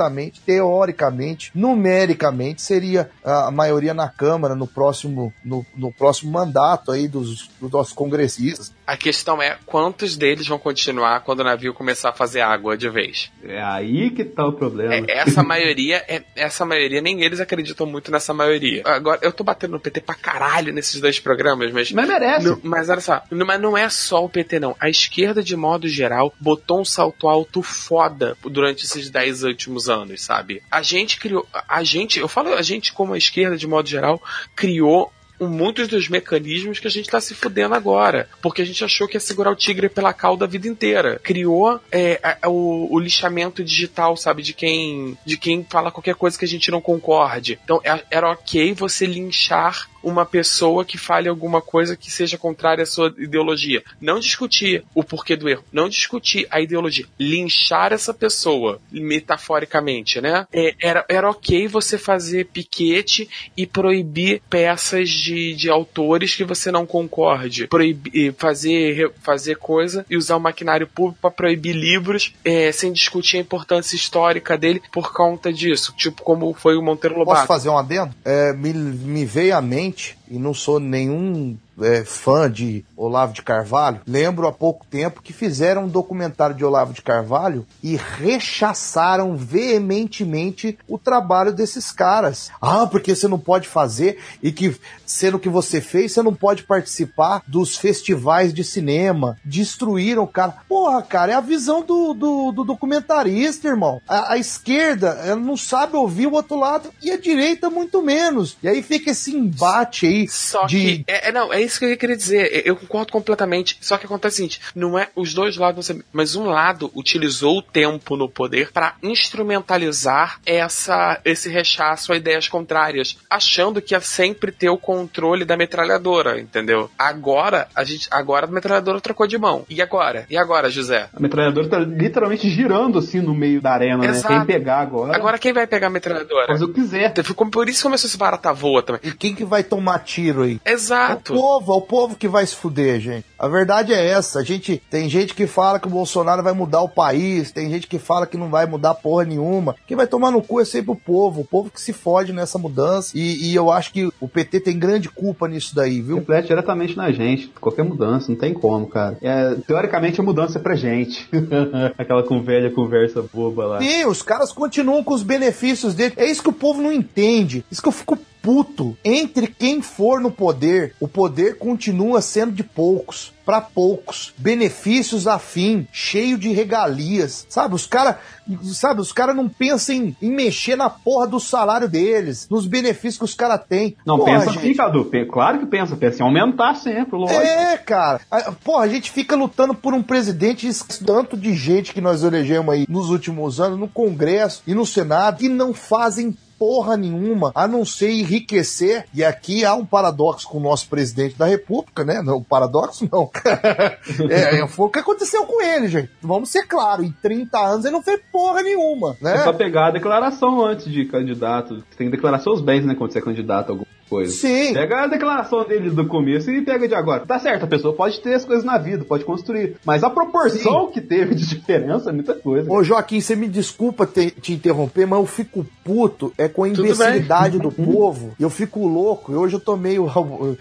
supostamente, teoricamente, numericamente seria a maioria na Câmara no próximo, no, no próximo mandato aí dos, dos nossos congressistas. A questão é quantos deles vão continuar quando o navio começar a fazer água de vez. É aí que tá o problema. É, essa maioria, é, essa maioria, nem eles acreditam muito nessa maioria. Agora, eu tô batendo no PT pra caralho nesses dois programas, mas. Mas merece. Não- mas olha só, não- mas não é só o PT, não. A esquerda, de modo geral, botou um salto alto foda durante esses 10 últimos anos, sabe? A gente criou. A gente, eu falo a gente como a esquerda, de modo geral, criou muitos dos mecanismos que a gente tá se fudendo agora. Porque a gente achou que ia segurar o tigre pela cauda a vida inteira. Criou é, a- o, o lixamento digital, sabe? De quem, de quem fala qualquer coisa que a gente não concorde. Então é- era ok você linchar uma pessoa que fale alguma coisa que seja contrária à sua ideologia. Não discutir o porquê do erro. Não discutir a ideologia. Linchar essa pessoa, metaforicamente, né? É, era, era ok você fazer piquete e proibir peças de, de autores que você não concorde. Proibir, fazer, fazer coisa e usar o maquinário público para proibir livros é, sem discutir a importância histórica dele por conta disso. Tipo, como foi o Monteiro Lobato. Posso fazer um adendo? É, me, me veio à mente, e não sou nenhum é, fã de Olavo de Carvalho, lembro há pouco tempo que fizeram um documentário de Olavo de Carvalho e rechaçaram veementemente o trabalho desses caras. Ah, porque você não pode fazer e que, sendo que você fez, você não pode participar dos festivais de cinema. Destruíram o cara. Porra, cara, é a visão do, do, do documentarista, irmão. A, a esquerda, ela não sabe ouvir o outro lado e a direita muito menos. E aí fica esse embate aí Só de... que, é, é, não, é isso que eu queria dizer. Eu concordo completamente. Só que acontece o seguinte: não é os dois lados, mas um lado utilizou o tempo no poder para instrumentalizar essa, esse rechaço a ideias contrárias, achando que ia sempre ter o controle da metralhadora, entendeu? Agora, a gente, agora a metralhadora trocou de mão. E agora? E agora, José? A metralhadora tá literalmente girando assim no meio da arena, né? Exato. Quem pegar agora. Agora quem vai pegar a metralhadora? O que quiser. Por isso começou esse barata voa também. E quem que vai tomar tiro aí? Exato. É o povo, é o povo que vai se fuder, gente. A verdade é essa. A gente tem gente que fala que o Bolsonaro vai mudar o país, tem gente que fala que não vai mudar porra nenhuma. Quem vai tomar no cu é sempre o povo, o povo que se fode nessa mudança. E, e eu acho que o PT tem grande culpa nisso daí, viu? Reflete diretamente na gente. Qualquer mudança, não tem como, cara. É, teoricamente a mudança é pra gente. Aquela com velha conversa boba lá. Sim, os caras continuam com os benefícios dele. É isso que o povo não entende. Isso que eu fico puto. Entre quem for no poder, o poder continua sendo de poucos. Pra poucos. Benefícios afim, cheio de regalias. Sabe, os caras. Sabe, os caras não pensam em, em mexer na porra do salário deles, nos benefícios que os caras têm. Não, Porra, pensa gente. assim, Cadu. Claro que pensa. Pensa em aumentar sempre, lógico. É, cara. Porra, a gente fica lutando por um presidente, tanto de gente que nós elegemos aí nos últimos anos, no Congresso e no Senado, que não fazem porra nenhuma, a não ser enriquecer. E aqui há um paradoxo com o nosso presidente da República, né? Não, paradoxo não. é, foi o que aconteceu com ele, gente. Vamos ser claros, em 30 anos ele não fez porra nenhuma, né? É só pegar a declaração antes de candidato. Você tem que declarar seus bens, né, quando você é candidato a alguma coisa. Sim. Pega a declaração dele do começo e pega de agora. Tá certo, a pessoa pode ter as coisas na vida, pode construir. Mas a proporção que teve de diferença é muita coisa. Ô Joaquim, você me desculpa te, te interromper, mas eu fico puto é com a imbecilidade do povo. Eu fico louco. E hoje eu tô meio,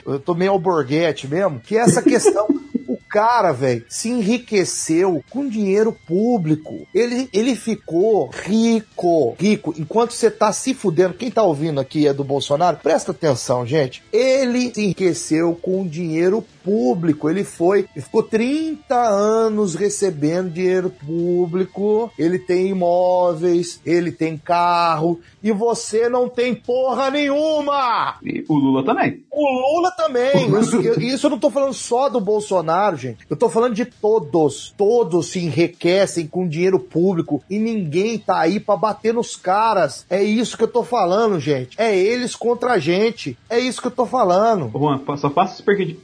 eu tô meio alborguete mesmo. Que é essa questão. O cara, velho, se enriqueceu com dinheiro público. Ele, ele ficou rico, rico. Enquanto você tá se fudendo, quem tá ouvindo aqui é do Bolsonaro, presta atenção, gente. Ele se enriqueceu com dinheiro público. Ele foi, ele ficou 30 anos recebendo dinheiro público. Ele tem imóveis, ele tem carro e você não tem porra nenhuma. E o Lula também. O Lula também. Isso, eu- isso eu não tô falando só do Bolsonaro, gente. Eu tô falando de todos. Todos se enriquecem com dinheiro público e ninguém tá aí pra bater nos caras. É isso que eu tô falando, gente. É eles contra a gente. É isso que eu tô falando. Juan, só faça essa per-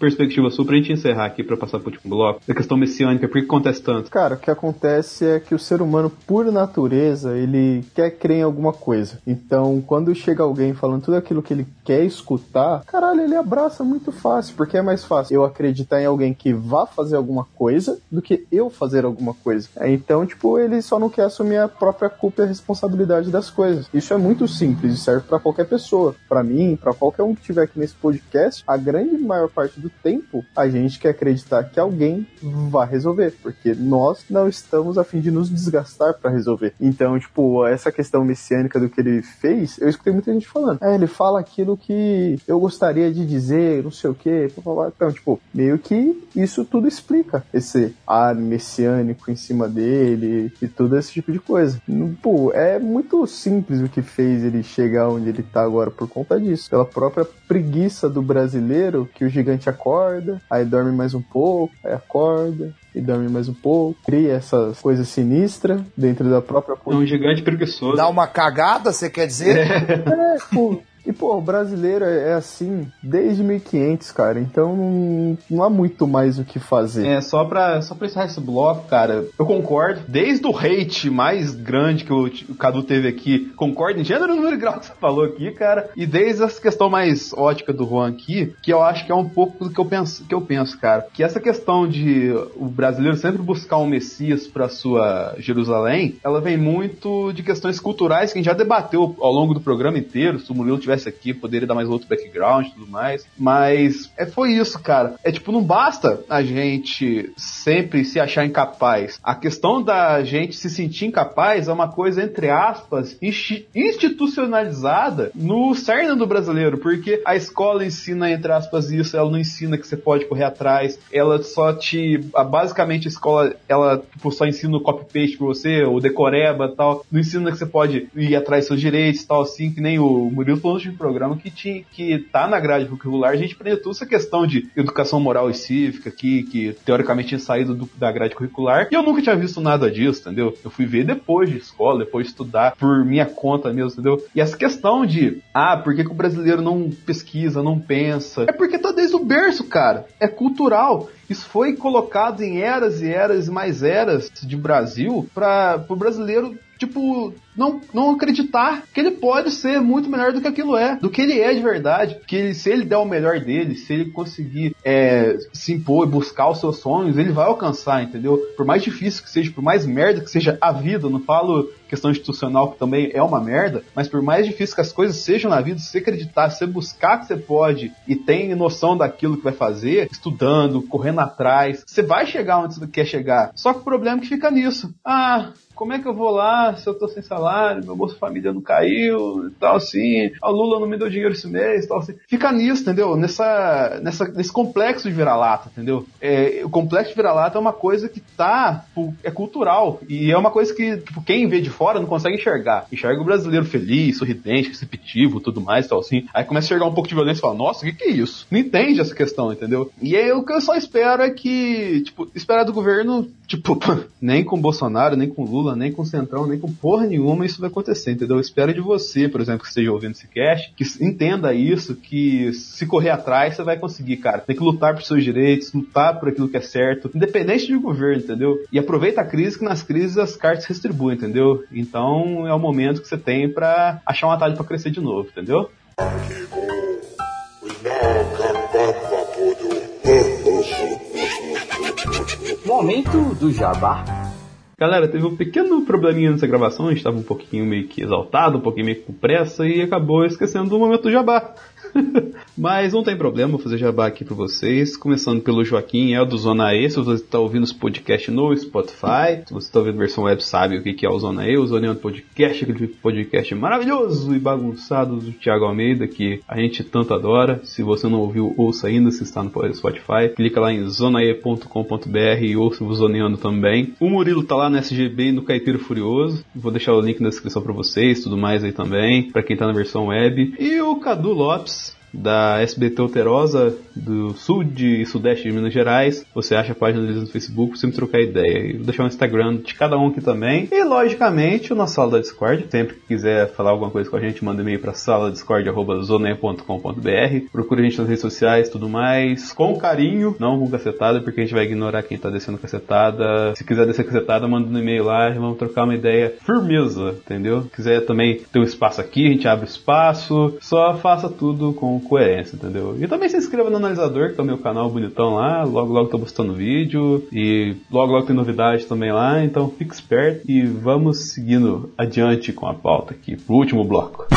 sua pra gente encerrar aqui, pra passar pro último bloco. Da questão messiânica, por que acontece tanto? Cara, o que acontece é que o ser humano, por natureza, ele quer crer em alguma coisa. Então, quando chega alguém falando tudo aquilo que ele quer escutar, caralho, ele abraça muito fácil, porque é mais fácil eu acreditar em alguém que vá fazer alguma coisa do que eu fazer alguma coisa. É, Então, tipo, ele só não quer assumir a própria culpa e a responsabilidade das coisas. Isso é muito simples e serve pra qualquer pessoa. Pra mim, pra qualquer um que estiver aqui nesse podcast, a grande maior parte do tempo, a gente quer acreditar que alguém vai resolver, porque nós não estamos a fim de nos desgastar pra resolver. Então, tipo, essa questão messiânica do que ele fez, eu escutei muita gente falando. É, ele fala aquilo que eu gostaria de dizer, não sei o quê. Então, tipo, meio que isso tudo explica esse ar messiânico em cima dele e todo esse tipo de coisa. Pô, é muito simples o que fez ele chegar onde ele tá agora por conta disso. Pela própria preguiça do brasileiro, que o gigante acorda, aí dorme mais um pouco, aí acorda, e dorme mais um pouco, cria essas coisas sinistras dentro da própria É um gigante preguiçoso. Dá uma cagada, você quer dizer? É, pô. E, pô, o brasileiro é assim desde 1500, cara. Então não, não há muito mais o que fazer. É, só pra, só pra encerrar esse bloco, cara, eu concordo. Desde o hate mais grande que o, o Cadu teve aqui, concordo em gênero, número grau que você falou aqui, cara. E desde essa questão mais ótica do Juan aqui, que eu acho que é um pouco do que eu penso, que eu penso cara. Que essa questão de o brasileiro sempre buscar um Messias pra sua Jerusalém, ela vem muito de questões culturais que a gente já debateu ao longo do programa inteiro. Se o Murilo tivesse esse aqui, poderia dar mais outro background e tudo mais. Mas é, foi isso, cara. É tipo, não basta a gente sempre se achar incapaz. A questão da gente se sentir incapaz é uma coisa, entre aspas, institucionalizada no cerne do brasileiro, porque a escola ensina, entre aspas, isso, ela não ensina que você pode correr atrás, ela só te. Basicamente, a escola, ela tipo, só ensina o copy-paste pra você, o decoreba tal, não ensina que você pode ir atrás dos seus direitos tal, assim, que nem o Murilo falou de programa que, tinha, que tá na grade curricular, a gente aprende toda essa questão de educação moral e cívica aqui, que teoricamente tinha saído do, da grade curricular, e eu nunca tinha visto nada disso, entendeu? Eu fui ver depois de escola, depois de estudar por minha conta mesmo, entendeu? E essa questão de, ah, por que, que o brasileiro não pesquisa, não pensa? É porque tá desde o berço, cara. É cultural. Isso foi colocado em eras e eras e mais eras de Brasil para o brasileiro tipo, não, não acreditar que ele pode ser muito melhor do que aquilo é, do que ele é de verdade. Que ele, se ele der o melhor dele, se ele conseguir é, se impor e buscar os seus sonhos, ele vai alcançar, entendeu? Por mais difícil que seja, por mais merda que seja a vida, não falo questão institucional que também é uma merda, mas por mais difícil que as coisas sejam na vida, se você acreditar, se você buscar que você pode e tem noção daquilo que vai fazer, estudando, correndo atrás, você vai chegar onde você quer chegar. Só que o problema é que fica nisso. Ah, como é que eu vou lá se eu tô sem salário, meu Bolsa Família não caiu e tal assim, a Lula não me deu dinheiro esse mês tal assim. Fica nisso, entendeu? Nessa, nessa, nesse complexo de vira-lata, entendeu? É, o complexo de vira-lata é uma coisa que tá, é cultural e é uma coisa que, tipo, quem vê de fora não consegue enxergar. Enxerga o brasileiro feliz, sorridente, receptivo, tudo mais tal assim. Aí começa a enxergar um pouco de violência e fala, nossa, o que, que é isso? Não entende essa questão, entendeu? E aí o que eu só espero é que, tipo, esperar do governo, tipo, nem com Bolsonaro, nem com Lula, nem com Centrão, nem com porra nenhuma isso vai acontecer, entendeu? Eu espero de você, por exemplo, que esteja ouvindo esse cast, que entenda isso, que se correr atrás você vai conseguir, cara. Tem que lutar por seus direitos, lutar por aquilo que é certo, independente de governo, entendeu? E aproveita a crise, que nas crises as cartas retribuem, entendeu? Então é o momento que você tem para achar um atalho para crescer de novo, entendeu? Momento do Jabá. Galera, teve um pequeno probleminha nessa gravação, estava um pouquinho meio que exaltado, um pouquinho meio com pressa e acabou esquecendo do momento do jabá. Mas não tem problema, vou fazer jabá aqui para vocês. Começando pelo Joaquim, é o do Zona E. Se você está ouvindo esse podcast no Spotify, se você está ouvindo a versão web, sabe o que é o Zona E. O Zona E é um podcast, aquele podcast maravilhoso e bagunçado do Thiago Almeida, que a gente tanto adora. Se você não ouviu, ouça ainda, se está no Spotify. Clica lá em zonae.com.br e ouça o Zoneando também. O Murilo tá lá no SGB e no Caipiro Furioso. Vou deixar o link na descrição para vocês, tudo mais aí também, para quem tá na versão web. E o Cadu Lopes, da SBT Alterosa do sul de sudeste de Minas Gerais. Você acha a página deles no Facebook, sempre trocar ideia. E vou deixar o Instagram de cada um aqui também. E logicamente o nosso sala da Discord. Sempre que quiser falar alguma coisa com a gente, manda e-mail para saladiscord.zone.com.br. Procure a gente nas redes sociais tudo mais. Com carinho, não com cacetada, porque a gente vai ignorar quem tá descendo cacetada. Se quiser descer cacetada, manda um e-mail lá vamos trocar uma ideia firmeza, entendeu? Se quiser também ter um espaço aqui, a gente abre espaço. Só faça tudo com coerência, entendeu? E também se inscreva no Analisador, que é o meu canal bonitão lá, logo logo tô postando vídeo e logo logo tem novidade também lá, então fique esperto e vamos seguindo adiante com a pauta aqui pro último bloco.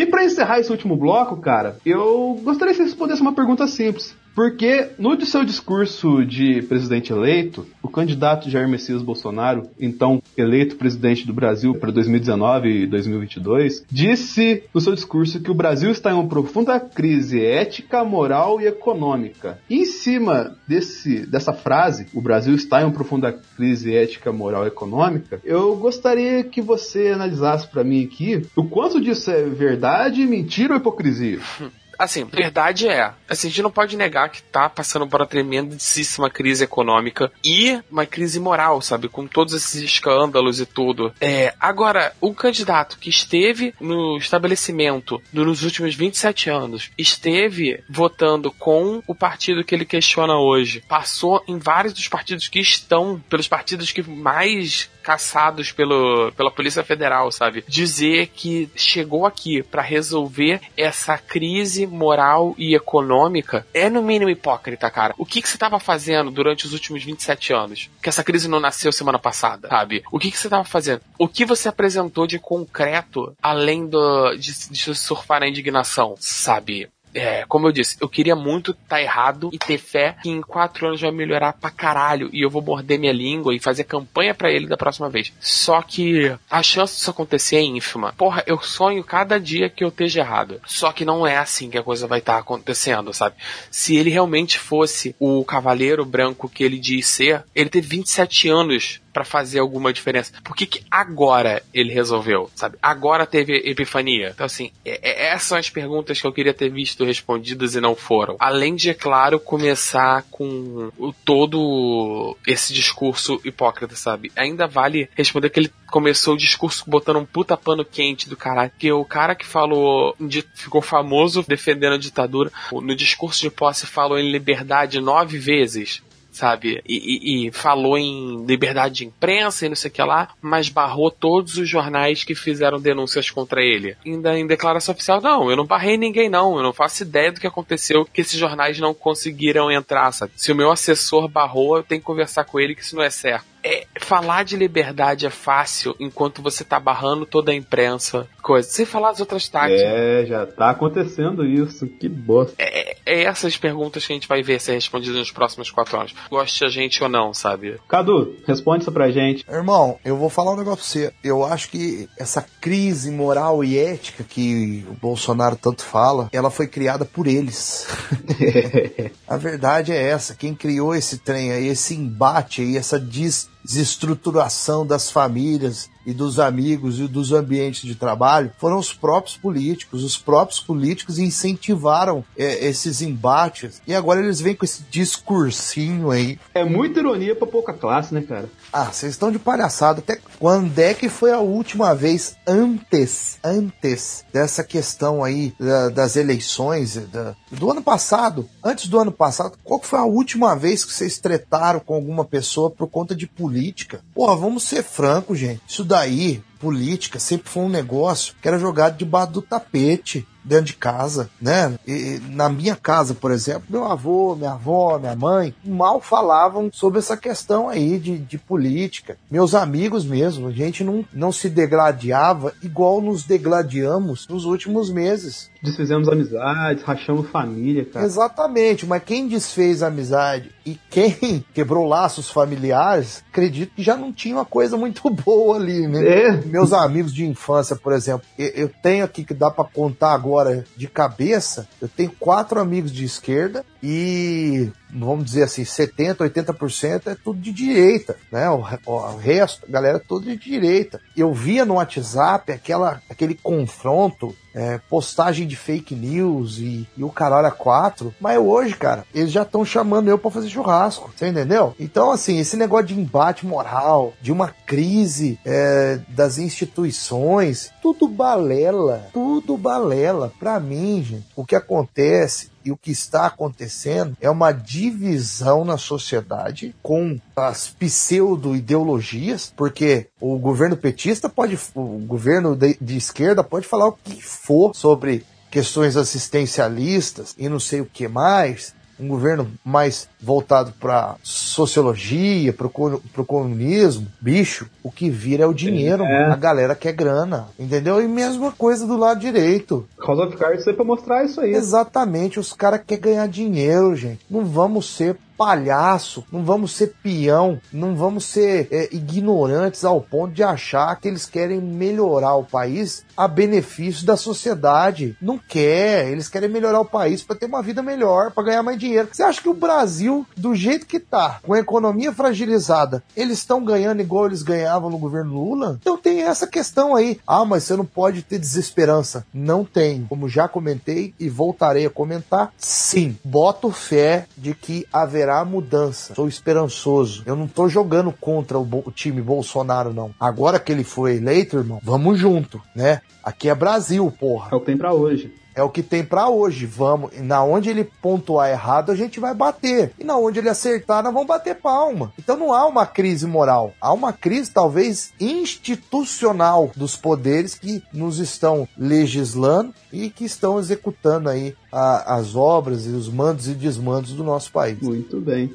E para encerrar esse último bloco, cara, eu gostaria que você respondesse uma pergunta simples. Porque no seu discurso de presidente eleito, o candidato Jair Messias Bolsonaro, então eleito presidente do Brasil para 2019 e 2022, disse no seu discurso que o Brasil está em uma profunda crise ética, moral e econômica. E em cima desse, dessa frase, o Brasil está em uma profunda crise ética, moral e econômica, eu gostaria que você analisasse para mim aqui o quanto disso é verdade, mentira ou hipocrisia. assim, verdade é, assim, a gente não pode negar que tá passando por uma tremendíssima crise econômica e uma crise moral, sabe? Com todos esses escândalos e tudo. É, agora, um candidato que esteve no estabelecimento nos últimos 27 anos, esteve votando com o partido que ele questiona hoje, passou em vários dos partidos que estão, pelos partidos que mais caçados pelo, pela Polícia Federal, sabe? Dizer que chegou aqui para resolver essa crise moral e econômica é no mínimo hipócrita, cara. O que, que você estava fazendo durante os últimos 27 anos? Que essa crise não nasceu semana passada, sabe? O que, que você estava fazendo? O que você apresentou de concreto além do, de, de surfar na indignação, sabe? É, como eu disse, eu queria muito tá errado e ter fé que em quatro anos vai melhorar pra caralho e eu vou morder minha língua e fazer campanha para ele da próxima vez. Só que a chance disso acontecer é ínfima. Porra, eu sonho cada dia que eu esteja errado. Só que não é assim que a coisa vai estar tá acontecendo, sabe? Se ele realmente fosse o cavaleiro branco que ele diz ser, ele teve 27 anos para fazer alguma diferença. Por que, que agora ele resolveu, sabe? Agora teve epifania. Então, assim, é, é, essas são as perguntas que eu queria ter visto respondidas e não foram. Além de, é claro, começar com o, todo esse discurso hipócrita, sabe? Ainda vale responder que ele começou o discurso botando um puta pano quente do caralho. Que o cara que falou, ficou famoso defendendo a ditadura, no discurso de posse falou em liberdade nove vezes sabe? E, e, e, falou em liberdade de imprensa e não sei o que lá, mas barrou todos os jornais que fizeram denúncias contra ele. Ainda em declaração oficial, não, eu não barrei ninguém não, eu não faço ideia do que aconteceu, que esses jornais não conseguiram entrar, sabe? Se o meu assessor barrou, eu tenho que conversar com ele que isso não é certo é, falar de liberdade é fácil enquanto você tá barrando toda a imprensa, coisa. Sem falar as outras táticas. É, já tá acontecendo isso. Que bosta. É, é essas perguntas que a gente vai ver ser respondidas nos próximos quatro anos. Goste a gente ou não, sabe? Cadu, responde isso pra gente. Irmão, eu vou falar um negócio pra você. Eu acho que essa crise moral e ética que o Bolsonaro tanto fala, ela foi criada por eles. a verdade é essa. Quem criou esse trem aí, esse embate aí, essa dis desestruturação das famílias e dos amigos e dos ambientes de trabalho foram os próprios políticos. Os próprios políticos incentivaram é, esses embates e agora eles vêm com esse discursinho aí. É muita ironia para pouca classe, né, cara? Ah, vocês estão de palhaçada. Até quando é que foi a última vez antes, antes dessa questão aí da, das eleições da, do ano passado? Antes do ano passado, qual foi a última vez que vocês tretaram com alguma pessoa por conta de política? Porra, vamos ser francos, gente. Isso daí política sempre foi um negócio que era jogado debaixo do tapete dentro de casa, né? E, na minha casa, por exemplo, meu avô, minha avó, minha mãe mal falavam sobre essa questão aí de, de política. Meus amigos mesmo, a gente não, não se degladiava igual nos degladiamos nos últimos meses. Desfizemos amizades, rachamos família, cara. Exatamente, mas quem desfez a amizade e quem quebrou laços familiares, acredito que já não tinha uma coisa muito boa ali, né? É meus amigos de infância, por exemplo, eu tenho aqui que dá para contar agora de cabeça, eu tenho quatro amigos de esquerda e vamos dizer assim, 70, 80% é tudo de direita, né? O, o resto, a galera é tudo de direita. Eu via no WhatsApp aquela, aquele confronto é, postagem de fake news e, e o caralho a quatro. Mas hoje, cara, eles já estão chamando eu para fazer churrasco. Você entendeu? Então, assim, esse negócio de embate moral, de uma crise é, das instituições, tudo balela. Tudo balela. Pra mim, gente, o que acontece e o que está acontecendo é uma divisão na sociedade com as pseudo-ideologias, porque o governo petista pode, o governo de, de esquerda pode falar o que for sobre questões assistencialistas e não sei o que mais, um governo mais voltado para sociologia, para o comunismo, bicho, o que vira é o dinheiro. É. A galera quer grana, entendeu? E mesma coisa do lado direito. House of Cards é para mostrar isso aí. Exatamente, os caras querem ganhar dinheiro, gente. Não vamos ser palhaço, não vamos ser peão, não vamos ser é, ignorantes ao ponto de achar que eles querem melhorar o país a benefício da sociedade. Não quer, eles querem melhorar o país para ter uma vida melhor, para ganhar mais dinheiro. Você acha que o Brasil, do jeito que tá, com a economia fragilizada, eles estão ganhando igual eles ganhavam no governo Lula? Então tem essa questão aí. Ah, mas você não pode ter desesperança. Não tem. Como já comentei e voltarei a comentar, sim, boto fé de que haverá haverá mudança. Sou esperançoso. Eu não tô jogando contra o, o time Bolsonaro, não. Agora que ele foi eleito, irmão, vamos junto, né? Aqui é Brasil, porra. É o que tem pra hoje. É o que tem para hoje. Vamos, na onde ele pontuar errado, a gente vai bater. E na onde ele acertar, nós vamos bater palma. Então não há uma crise moral, há uma crise talvez institucional dos poderes que nos estão legislando e que estão executando aí a, as obras e os mandos e desmandos do nosso país. Muito bem.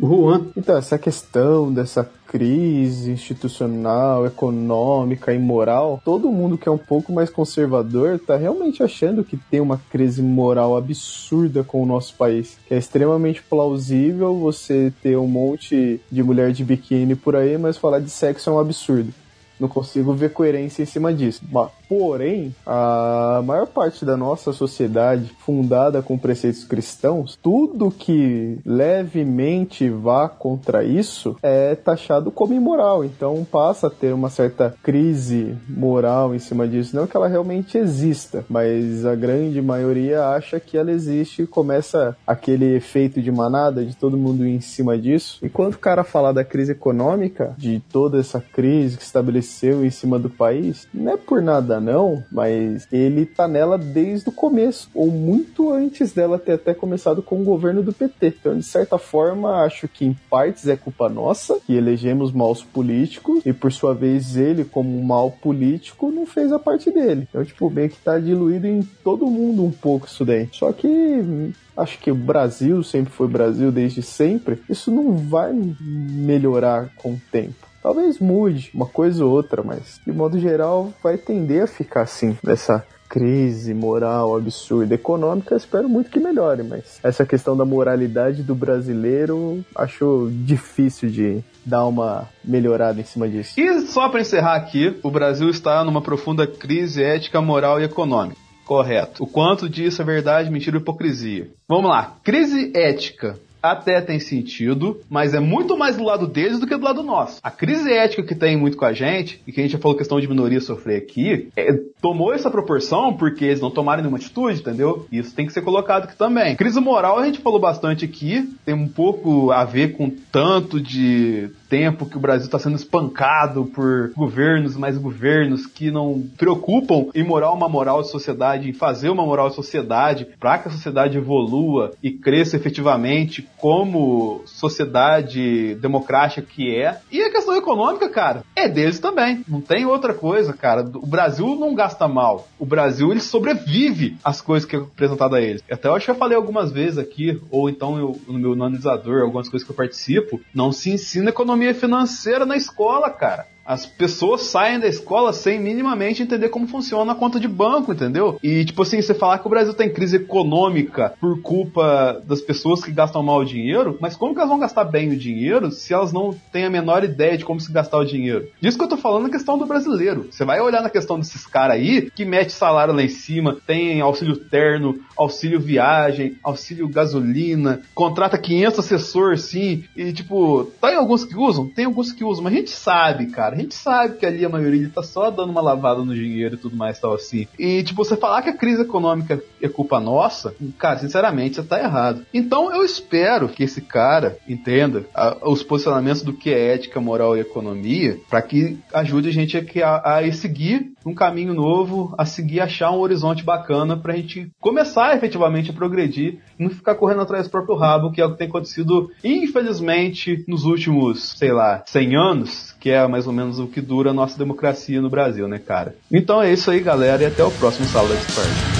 Juan. Então, essa questão dessa crise institucional, econômica e moral, todo mundo que é um pouco mais conservador tá realmente achando que tem uma crise moral absurda com o nosso país. Que é extremamente plausível você ter um monte de mulher de biquíni por aí, mas falar de sexo é um absurdo. Não consigo ver coerência em cima disso. Porém, a maior parte da nossa sociedade, fundada com preceitos cristãos, tudo que levemente vá contra isso é taxado como imoral. Então passa a ter uma certa crise moral em cima disso. Não que ela realmente exista, mas a grande maioria acha que ela existe e começa aquele efeito de manada de todo mundo em cima disso. E quando o cara fala da crise econômica, de toda essa crise que estabeleceu em cima do país, não é por nada não, mas ele tá nela desde o começo, ou muito antes dela ter até começado com o governo do PT. Então, de certa forma, acho que em partes é culpa nossa, que elegemos maus políticos, e por sua vez ele, como mau político, não fez a parte dele. Então, tipo, bem que tá diluído em todo mundo um pouco isso daí. Só que acho que o Brasil sempre foi Brasil desde sempre, isso não vai melhorar com o tempo. Talvez mude uma coisa ou outra, mas de modo geral vai tender a ficar assim, nessa crise moral absurda econômica, espero muito que melhore, mas essa questão da moralidade do brasileiro acho difícil de dar uma melhorada em cima disso. E só para encerrar aqui, o Brasil está numa profunda crise ética, moral e econômica. Correto. O quanto disso é verdade, mentira ou hipocrisia? Vamos lá. Crise ética até tem sentido, mas é muito mais do lado deles do que do lado nosso. A crise ética que tem muito com a gente, e que a gente já falou questão de minoria sofrer aqui, é, tomou essa proporção porque eles não tomaram nenhuma atitude, entendeu? Isso tem que ser colocado aqui também. Crise moral a gente falou bastante aqui, tem um pouco a ver com tanto de tempo que o Brasil está sendo espancado por governos, mais governos que não preocupam em moral uma moral de sociedade, em fazer uma moral de sociedade para que a sociedade evolua e cresça efetivamente como sociedade democrática que é. E a questão econômica, cara, é deles também. Não tem outra coisa, cara. O Brasil não gasta mal. O Brasil ele sobrevive às coisas que é apresentado a eles. Até eu acho que eu falei algumas vezes aqui, ou então eu, no meu analisador, algumas coisas que eu participo, não se ensina economia financeira na escola, cara. As pessoas saem da escola sem minimamente entender como funciona a conta de banco, entendeu? E, tipo assim, você falar que o Brasil tem crise econômica por culpa das pessoas que gastam mal o dinheiro, mas como que elas vão gastar bem o dinheiro se elas não têm a menor ideia de como se gastar o dinheiro? Disso que eu tô falando na questão do brasileiro. Você vai olhar na questão desses caras aí, que mete salário lá em cima, tem auxílio terno, auxílio viagem, auxílio gasolina, contrata 500 assessores, sim, e, tipo, tem alguns que usam? Tem alguns que usam, mas a gente sabe, cara gente sabe que ali a maioria tá só dando uma lavada no dinheiro e tudo mais tal assim. E, tipo, você falar que a crise econômica é culpa nossa, cara, sinceramente, você tá errado. Então eu espero que esse cara entenda a, os posicionamentos do que é ética, moral e economia, para que ajude a gente a, a, seguir um caminho novo, a seguir achar um horizonte bacana pra gente começar efetivamente a progredir e não ficar correndo atrás do próprio rabo, que é o que tem acontecido, infelizmente, nos últimos, sei lá, 100 anos, que é mais ou menos o que dura a nossa democracia no Brasil, né, cara? Então é isso aí, galera, e até o próximo Sala da Discord.